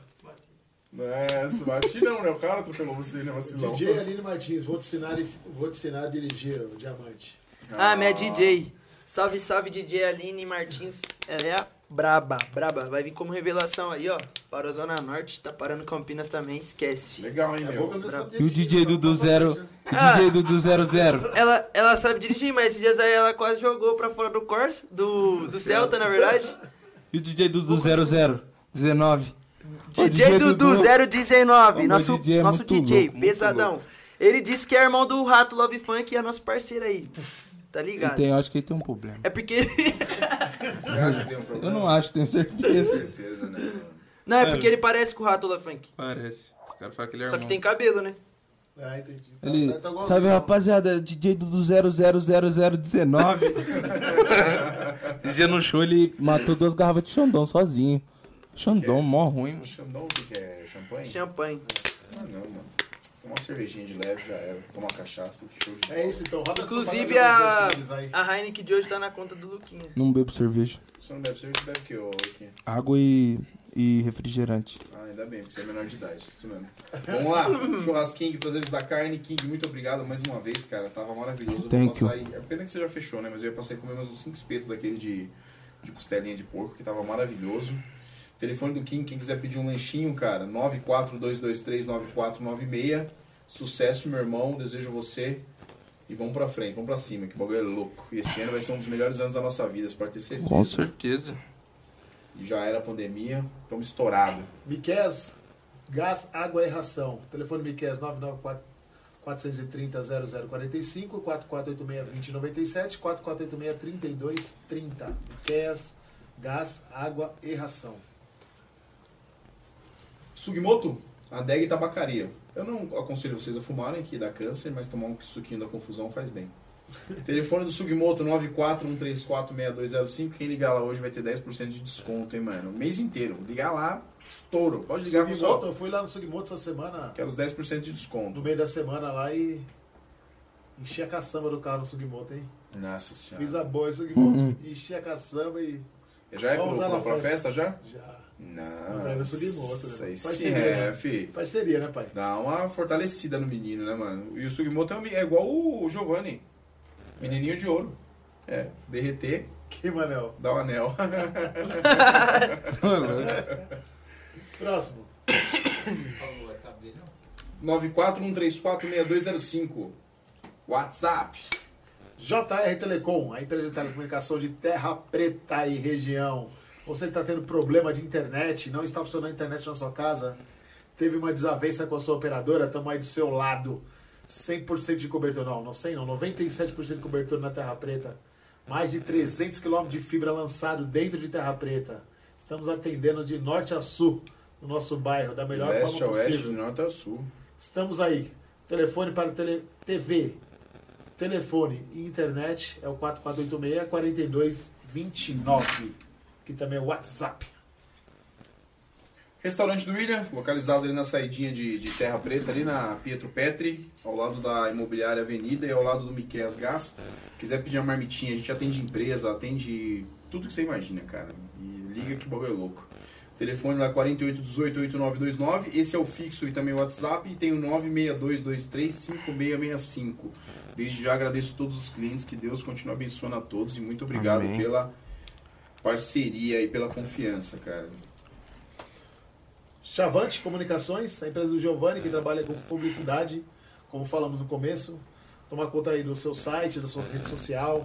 É, se bate não, né? O cara atropelou você, né, vacilão? DJ Aline Martins, vou te ensinar, vou te ensinar a dirigir o diamante. Ah, minha DJ. Salve, salve, DJ Aline Martins. Ela é a braba, braba. Vai vir como revelação aí, ó. Para a Zona Norte, tá parando Campinas também, esquece. Legal, hein, É meu? E o DJ então Dudu tá Zero. né? O Ah. DJ Dudu 00. Ela, ela sabe dirigir, mas esses dias aí ela quase jogou pra fora do Corsa, do, do Celta, na verdade. E o DJ Dudu 00. 19. Ô, DJ Dudu 019, Ô, nosso, DJ é nosso DJ, louco, pesadão. Ele disse que é irmão do Rato Love Funk e é nosso parceiro aí. Tá Ele ligado? tem, eu acho que ele tem um problema. É porque. Você acha que tem um problema? Eu não acho, tenho certeza. certeza, né? mano? Não, é porque ele parece com o Rato Love Funk. Parece. Os caras falam que ele é Só que irmão. tem cabelo, né? Ah, entendi. Tá- Ele, tá- tá igualzinho. salve rapaziada, DJ Dudu 000019. Dizia no show, ele matou duas garrafas de Xandão sozinho. Xandão, mó ruim. O mano. Xandão, o que que é? Champanhe? Champanhe. Ah, não, mano. Uma cervejinha de leve já era. Toma cachaça, show de É isso, então. Roda Inclusive a, a Heineken de hoje tá na conta do Luquinha. Não bebo cerveja. Você não bebe cerveja, bebe o que, ô, aqui? Água e, e refrigerante. Ah, ainda bem, porque você é menor de idade, isso mesmo. Vamos lá, churrasquinho, prazeres da carne. King, muito obrigado mais uma vez, cara. Tava maravilhoso. Eu Thank vou passar aí. É pena que você já fechou, né? Mas eu ia passar aí comer mais uns 5 espetos daquele de, de costelinha de porco, que tava maravilhoso. Telefone do King, quem quiser pedir um lanchinho, cara, 942239496. Sucesso, meu irmão. Desejo você. E vamos pra frente, vamos pra cima, que o bagulho é louco. E esse ano vai ser um dos melhores anos da nossa vida, você pode ter certeza. Com certeza. E já era a pandemia, estamos estourados. Miqués, gás, água e ração. Telefone Miqués 994 430 0045 4486 2097 4486 3230. Miqués, gás, água e ração. Sugimoto, adega e tabacaria. Eu não aconselho vocês a fumarem, que dá câncer, mas tomar um suquinho da confusão faz bem. Telefone do Sugimoto 941346205. Quem ligar lá hoje vai ter 10% de desconto, hein, mano? O mês inteiro. Ligar lá, estouro. Pode ligar com Sugimoto, só. eu fui lá no Sugimoto essa semana, Quero os 10% de desconto. no meio da semana lá e enchi a caçamba do carro no Sugimoto, hein? Nossa senhora. Fiz a boa em Sugimoto, enchi a caçamba e Já é pro, lá na pra festa. festa já? já. Não. Pra ver Sugimoto, né? Isso aí Parceria, é, né? fi. Parceria, né, pai? Dá uma fortalecida no menino, né, mano? E o Sugimoto é, um- é igual o Giovanni. Menininho de ouro. É, derreter, Que manel. dá o anel. Próximo. O dele, não? 941346205. WhatsApp. JR Telecom, a empresa de telecomunicação de Terra Preta e região. Você que está tendo problema de internet, não está funcionando a internet na sua casa, teve uma desavença com a sua operadora, estamos aí do seu lado. 100% de cobertura, não, não sei não, 97% de cobertura na Terra Preta. Mais de 300 km de fibra lançado dentro de Terra Preta. Estamos atendendo de norte a sul no nosso bairro, da melhor Leste forma a oeste, possível. de norte a sul. Estamos aí. Telefone para tele, TV, telefone e internet é o 4486-4229, que também é o WhatsApp. Restaurante do William, localizado ali na saidinha de, de Terra Preta, ali na Pietro Petri, ao lado da Imobiliária Avenida e ao lado do Miquel Gás. Quiser pedir uma marmitinha, a gente atende empresa, atende tudo que você imagina, cara. E liga que o bagulho é louco. Telefone lá 48188929, esse é o fixo e também o WhatsApp, e tem o 962235665. Desde já agradeço a todos os clientes, que Deus continue abençoando a todos e muito obrigado Amém. pela parceria e pela confiança, cara. Chavante Comunicações, a empresa do Giovanni, que trabalha com publicidade, como falamos no começo. Toma conta aí do seu site, da sua rede social,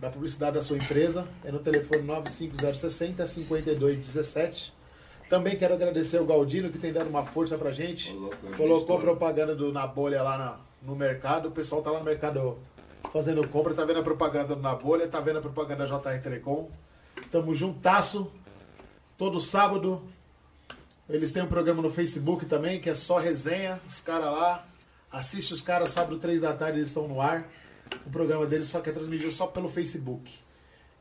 da publicidade da sua empresa. É no telefone 95060 5217. Também quero agradecer o Galdino, que tem dado uma força pra gente. Eu Colocou estou- propaganda do, na bolha lá na- no mercado. O pessoal tá lá no mercado fazendo compra, tá vendo a propaganda do na bolha, tá vendo a propaganda da JR Telecom. Tamo juntasso. Todo sábado. Eles têm um programa no Facebook também, que é só resenha. Os caras lá. Assiste os caras, sábado, três da tarde, eles estão no ar. O programa deles só que é transmitido só pelo Facebook.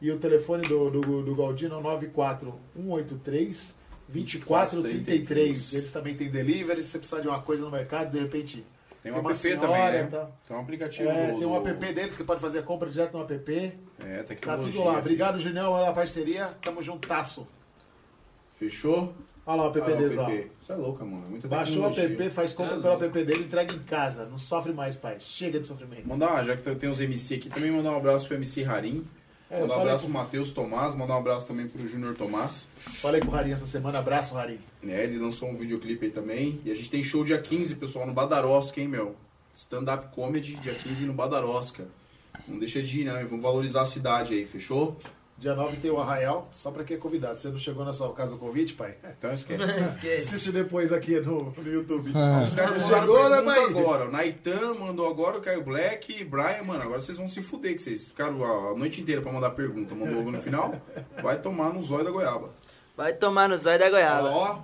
E o telefone do, do, do Galdino é o 94183 2433. Eles também têm delivery. Se você precisar de uma coisa no mercado, de repente. Tem um app senhora, também, né? tá? Tem um aplicativo É, do, tem um do- app deles que pode fazer a compra direto no app. É, Tá tudo lá. Obrigado, Junião, pela parceria. Tamo juntasso. Fechou? Olha lá o app Ah, o deles, ó. Isso é louca, mano. Muita Baixou o app, faz compra É pelo louco. app dele, entrega em casa. Não sofre mais, pai. Chega de sofrimento. Mandar, já que tem os MC aqui, também mandar um abraço pro MC Rarim. É, mandar um abraço pro Matheus Tomás, mandar um abraço também pro Júnior Tomás. Falei com o Rarinho essa semana. Abraço, Rarinho. né? Ele lançou um videoclipe aí também. E a gente tem show dia 15, pessoal, no Badarosca, hein, meu? Stand-up comedy, dia 15 no Badarosca. Não deixa de ir, né? Vamos valorizar a cidade aí, fechou? Dia 9 tem o Arraial, só pra quem é convidado. Você não chegou na sua casa o convite, pai? Então esquece. Esquece. Assiste depois aqui no, no YouTube. Os caras chegou, né, pai? agora. O Naitan mandou agora, o Caio Black, Brian, mano, agora vocês vão se fuder, que vocês ficaram a noite inteira pra mandar pergunta. Mandou logo no final. Vai tomar no zóio da goiaba. Vai tomar no zóio da goiaba. ó.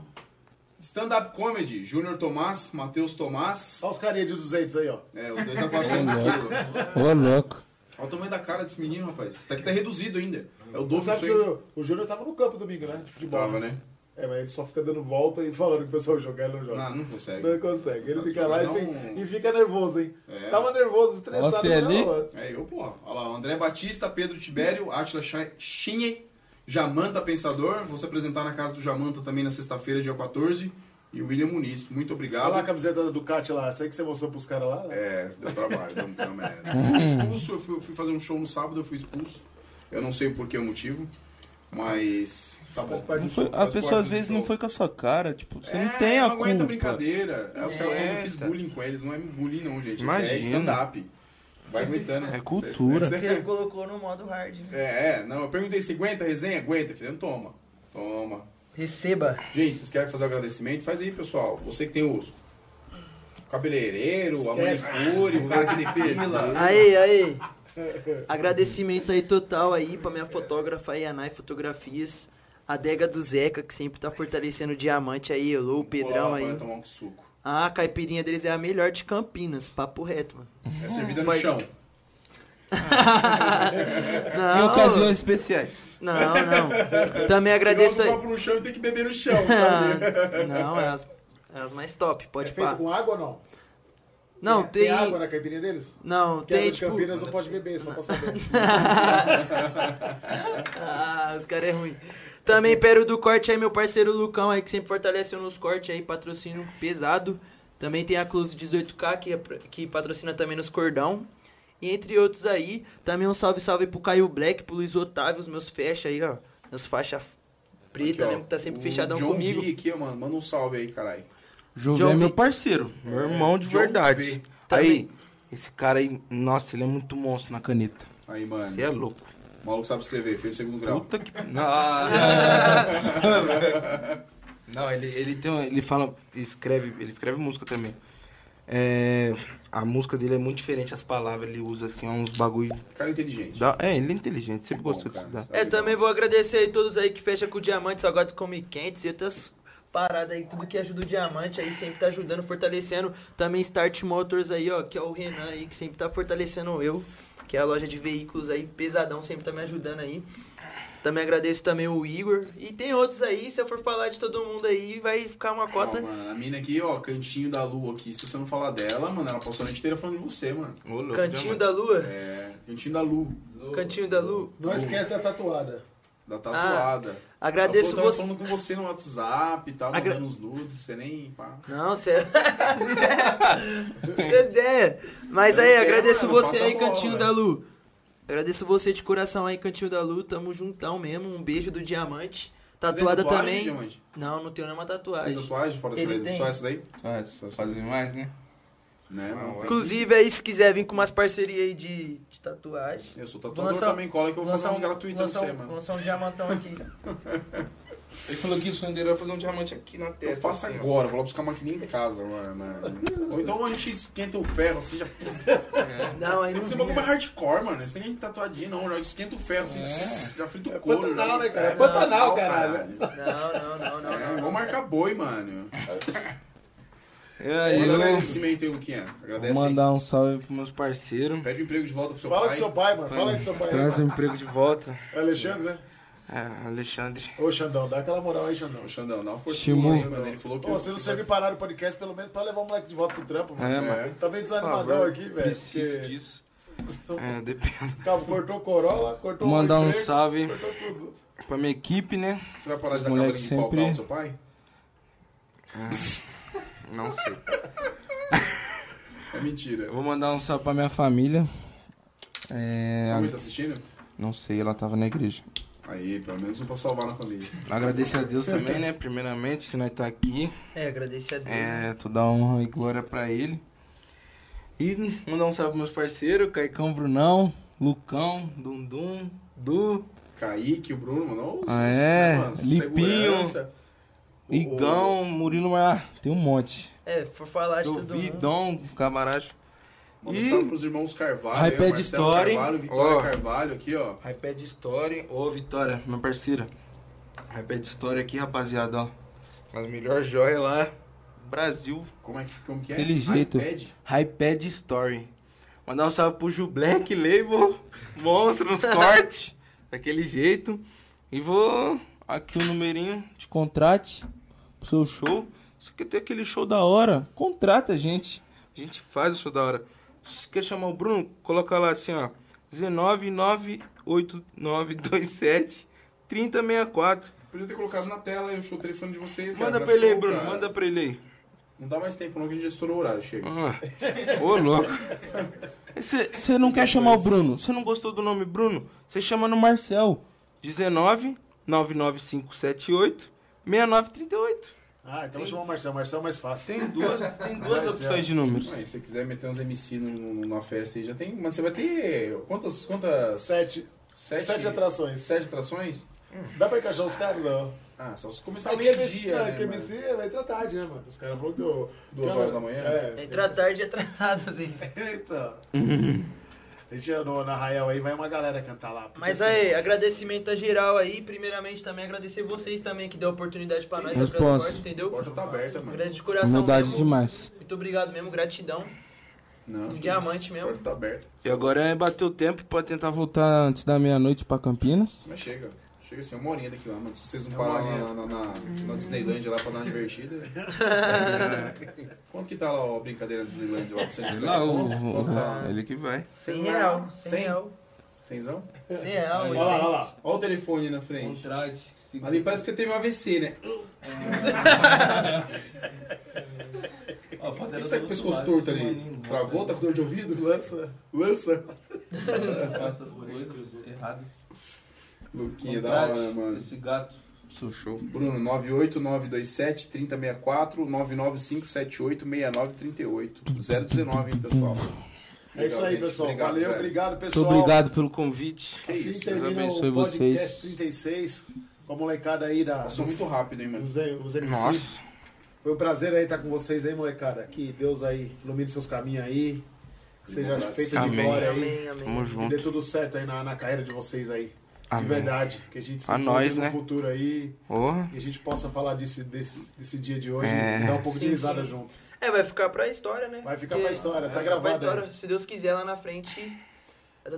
Stand-up comedy, Júnior Tomás, Matheus Tomás. Olha os carinha de 200 aí, ó. É, os dois a 400 quilos. Ô, louco. Olha o tamanho da cara desse menino, rapaz. Esse daqui tá reduzido ainda. É o dobro Sabe que o, o Júnior tava no campo domingo, né? De futebol. Tava, né? É, mas ele só fica dando volta e falando que o pessoal joga, ele não joga. Não, não consegue. Não consegue. Ele fica lá e, um- e fica nervoso, hein? É. Tava nervoso, estressado. Você mas ali? É eu, pô. Olha lá, o André Batista, Pedro Tibério, Atila Chinhe, Jamanta Pensador. Vou se apresentar na casa do Jamanta também na sexta-feira, dia 14. E o William Muniz. Muito Olha obrigado. lá a camiseta do Ducati lá. Sei que você mostrou pros caras lá. né? É, deu trabalho, deu merda. Fui expulso, eu fui, eu fui fazer um show no sábado, eu fui expulso. Eu não sei o porquê, o motivo, mas Não foi- a pessoa às vezes não foi com a sua cara, tipo, você É, não tem a não aguenta culpa. brincadeira. Aí os caras falam que eu fiz Aguenta. bullying com eles. Não é bullying não, gente. Isso Imagina. é stand-up. Vai aguentando. É cultura. Você- Você colocou no modo hard. né? É, é, não, eu perguntei se aguenta a resenha? Aguenta, filho. Toma. Toma. Receba. Gente, vocês querem fazer o agradecimento? Faz aí, pessoal. Você que tem os cabeleireiro, a manicure, o cara que depila. Aí, aí. Agradecimento aí total aí pra minha fotógrafa aí, a Nai Fotografias. Adega do Zeca, que sempre tá fortalecendo o diamante aí, Elô, o Pedrão Boa, aí. tomar um suco. Ah, a caipirinha deles é a melhor de Campinas, papo reto, mano. É servida no Faz- chão. Não, Em ocasiões especiais. Não, não. Também agradeço o copo no chão e tem que beber no chão. Não, é as, é as mais top, É pode feito pá. com água ou não? Não, Tem tem. água na caipirinha deles? Não, Porque tem tipo. Campinas não pode beber, só pra saber. ah, os caras é ruim. Também Pero do Corte aí, meu parceiro Lucão aí, que sempre fortaleceu nos cortes aí, patrocínio pesado. Também tem a Clus 18K, que, é que patrocina também nos cordão. E entre outros aí, também um salve salve pro Caio Black, pro Luiz Otávio, os meus fecha aí, ó. Meus faixa preta, Aqui, ó, mesmo, que tá sempre fechadão John comigo. V aqui, ó, mano. Manda um salve aí, caralho. Jovem é meu parceiro, meu irmão de verdade. V. Aí, esse cara aí, nossa, ele é muito monstro na caneta. Aí, mano. Você é louco. O maluco sabe escrever, fez segundo grau. Puta que. Não, não ele, ele tem. um- Ele fala. Escreve. Ele escreve música também. É, a música dele é muito diferente, as palavras, ele usa assim, uns bagulho. Cara inteligente. Da, é, ele é inteligente, sempre Bom, gostou de estudar. É, também vou agradecer aí todos aí que fecha com o diamante, salgado come quentes e outras paradas aí, tudo que ajuda o diamante aí, sempre tá ajudando, fortalecendo. Também Start Motors aí, ó, que é o Renan aí, que sempre tá fortalecendo eu, que é a loja de veículos aí, pesadão, sempre tá me ajudando aí. Também agradeço também o Igor. E tem outros aí, se eu for falar de todo mundo aí, vai ficar uma cota. mano, a mina aqui, ó, cantinho da lua aqui. Se você não falar dela, mano, ela passou a noite inteira falando de você, mano. Ô, louco, Cantinho diamante. da Lua. É, cantinho da lua. Cantinho da Lua. Não esquece da tatuada. Da tatuada. Ah, Agradeço você. tava falando com você no WhatsApp e tal, Agra- mandando os nudes, você nem. Pá. Não, você. As ideias. As ideias. Mas aí, É, agradeço mano, você aí, bola, Cantinho velho. da Lu. Agradeço você de coração aí, Cantinho da Lu. Tamo juntão mesmo. Um beijo do Diamante. Tatuada Você tem tatuagem, também. Diamante? Não, não tenho nenhuma Você tem tatuagem. tatuagem fora essa daí? tem. Só essa daí? Só essa, fazer mais, né? Né? Ah, Inclusive aí, se quiser vir com umas parcerias aí de, de tatuagem. Eu sou tatuador lançar- também, cola que eu vou fazer uns um- gratuitos lançar você, mano. Lançar um diamantão aqui. Ele falou que o sonho dele era fazer um diamante aqui na Eu testa. faço assim, ó. agora, vou lá buscar a maquininha em casa, mano. Ou então a gente esquenta o ferro, assim, já... Não, aí Tem não que ser um bagulho mais hardcore, mano. Isso nem tatuadinho, não. Já esquenta o ferro, assim, É. já frita o É couro. Pantanal, já- né, cara? É Pantanal, caralho. Não, não, não, não. É, vamos marcar boi, mano. É, aí, Manda eu agradecimento aí, Luquinha. Agradece vou aí. mandar um salve pros meus parceiros. Pede o emprego de volta pro seu Fala pai. com seu pai, mano. Fala com seu pai. aí, Traz o mano. emprego de volta. É Alexandre, né? É, Alexandre. Ô, Xandão, dá aquela moral aí, Xandão. Ô, Xandão, dá uma força Chimu. aí, mano. Ele falou que... Pô, você não serve parar no podcast, pelo menos pra levar o moleque de volta pro trampo, mano. É, É. mano. Tá bem Por desanimadão favor, aqui, velho. Preciso porque- disso. É, depende. Calma, cortou Corolla, cortou Vou mandar o um emprego, salve Cortou tudo. pra minha equipe, né? Você vai parar de Os dar pau sempre- pro seu pai? Não sei. É mentira. Eu vou mandar um salve pra minha família. É, Sua mãe tá assistindo? não sei, ela tava na igreja. Aí, pelo menos um pra salvar na família. Agradecer a Deus também, né? Primeiramente, se nós tá aqui. É, agradecer a Deus. É, toda a honra e glória pra ele. E mandar um salve pros meus parceiros, Caicão Brunão, Lucão, Dundum, Du, Kaique, o Bruno, mano. Ô, Ah, é? mano, Limpinho. Segurança. O- Igão, Murilo Mar. Tem um monte. É, for falar de Eu todo vi mundo. Dom, Camarade. Manda um E- salve pros irmãos Carvalho. iPad aí, Marcelo Story. Carvalho, Vitória Ó. Carvalho aqui, ó. iPad Story. Ô, Vitória, minha parceira. iPad Story aqui, rapaziada, ó. As melhores joias lá. Brasil. Como é que, como que é? Aquele jeito. iPad? iPad Story. Mandar um salve pro Ju Black Label. Monstro nos cortes. Daquele jeito. E vou. Aqui o numerinho. Te contrate pro seu show. Se quer ter aquele show da hora, contrata a gente. A gente faz o show da hora. Se quer chamar o Bruno, coloca lá assim, ó. 1998927 3064. Podia ter colocado na tela aí o show telefone de vocês. cara, Manda pra pra ele aí, show, Bruno. cara. Manda pra ele aí. Não dá mais tempo não que a gente já estourou o horário, chega. Ah, Ô, louco. Você não quer chamar o Bruno? Você não gostou do nome Bruno? Você chama no Marcel. 19 99578 6938. Ah, então chama o Marcel. Marcel é mais fácil. Tem duas, tem duas Marcel. opções de números. Se você quiser meter uns MC na festa aí, já tem. Mas você vai ter. Quantas. quantas Sete. Sete, Sete atrações. Sete atrações? Dá pra encaixar os caras? Não. Ah, só se começar É que meio-dia. MC, né, é que mano? MC vai entrar tarde, né, mano? Os caras falaram que eu... Duas que horas da manhã? É. Entrar tarde é atrasado, às vezes. Eita. A gente no, na Rael aí vai uma galera cantar lá. Mas assim, aí, agradecimento a geral aí. Primeiramente também agradecer vocês também que deu a oportunidade pra nós. Resposta. abrir as portas, A entendeu? porta tá aberta, mano. Agradeço de coração Humildade mesmo. demais. Muito obrigado mesmo, gratidão. Não, Um diamante isso, mesmo. A porta tá aberta. E agora é bater o tempo pra tentar voltar antes da meia-noite pra Campinas. Mas chega. Chega assim, uma horinha daqui lá, mano. Se vocês não É parar uma lá na, na, na, na Disneylandia lá pra dar uma divertida. Quanto que tá lá a brincadeira na Disneylandia lá? Sei lá, o, Quanto tá o- ele que vai. 100 real. 100 Cem? real. Cenzão? 100 real. Olha lá, olha lá. Olha o telefone na frente. Ali parece que você teve um AVC, né? Por que você tá com o pescoço torto ali? Travou? Tá com dor de ouvido? Lança. Lança. faço as coisas erradas. Luquinha da hora, mano. Esse gato. Sou show. Bruno, 98927 3064 99578 6938 019, hein, pessoal? É isso aí, pessoal. Obrigado, Valeu, velho. obrigado, Muito pessoal. obrigado pelo convite. Assim isso, termina o podcast vocês. 36 com a molecada aí da, Passou muito rápido, hein, mano? os, os MCs. Nossa. Foi um prazer aí estar com vocês aí, molecada. Que Deus aí ilumine seus caminhos aí. Que seja feito de Amém. glória aí. Amém, amém. Tamo E dê junto. tudo certo aí na, na carreira de vocês aí. Amém. De verdade. Que a gente se A nós, no né? futuro aí. Porra. E a gente possa falar desse, desse, desse dia de hoje É. e dar um pouco de Sim, risada sim. junto. É, vai ficar pra história, né? Vai ficar Porque- pra história, tá vai ficar pra gravado história. aí. Se Deus quiser lá na frente.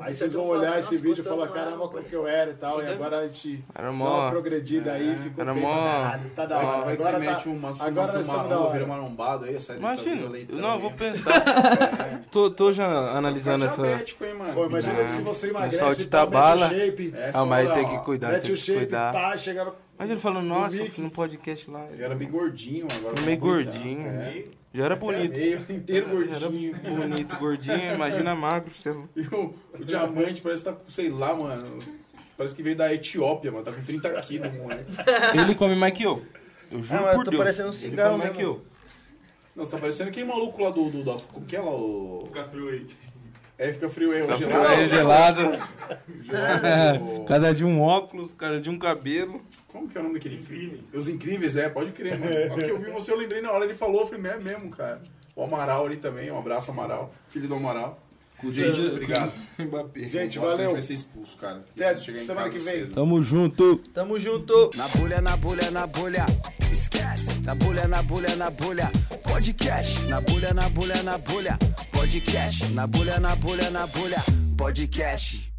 Aí vocês vão olhar esse vídeo e falar, caramba, como que eu era e tal. E agora a gente Era dá uma mó. progredida aí, ficou Era bem mó- caralho. Tá da Vai, hora. vai que você Agora mete tá, uma, uma, agora uma estamos da maromba, vira marombado aí, sai Imagina. Não, eu vou aí. pensar. tô, tô já analisando essa. diabético, hein, mano? Pô, imagina Ah, que se você emagrece e tá tal, mete bala. o shape, Ah, mas tem que cuidar, tem mete o que shape, cuidar. pá, chega no... Imagina falando, nossa, no podcast lá. Ele era bem gordinho, agora tá meio gordinho. É. Já era bonito. Meio inteiro Era gordinho. bonito, gordinho, imagina magro. Você... E o, o diamante parece que tá, sei lá, mano. Parece que veio da Etiópia, mano. Tá com 30 quilos, moleque. Ele come mais que eu. Eu juro Ah, eu por tô Deus. parecendo um Ele cigarro come mais que eu. Tá parecendo aquele maluco lá do. do da, como que é lá? O. Fica frio aí. É, fica frio aí, o Tá frio gelado. aí, gelado. gelado, o- Cada dia um óculos, cada dia um cabelo. Como que é o nome daquele filme? Os Incríveis, é, pode crer, mano. A hora que eu vi você, eu lembrei na hora, ele falou, eu falei, é mesmo, cara. O Amaral ali também, um abraço, Amaral. Filho do Amaral. Gente, obrigado. Mbappé. Gente, Nossa, A valeu. gente vai ser expulso, cara. Até semana que vem. cedo. Tamo junto. Tamo junto. Na bolha, na bolha, na bolha. Esquece. Na bolha, na bolha, na bolha. Podcast. Na bolha, na bolha, na bolha. Podcast. Na bolha, na bolha, na bolha. Podcast.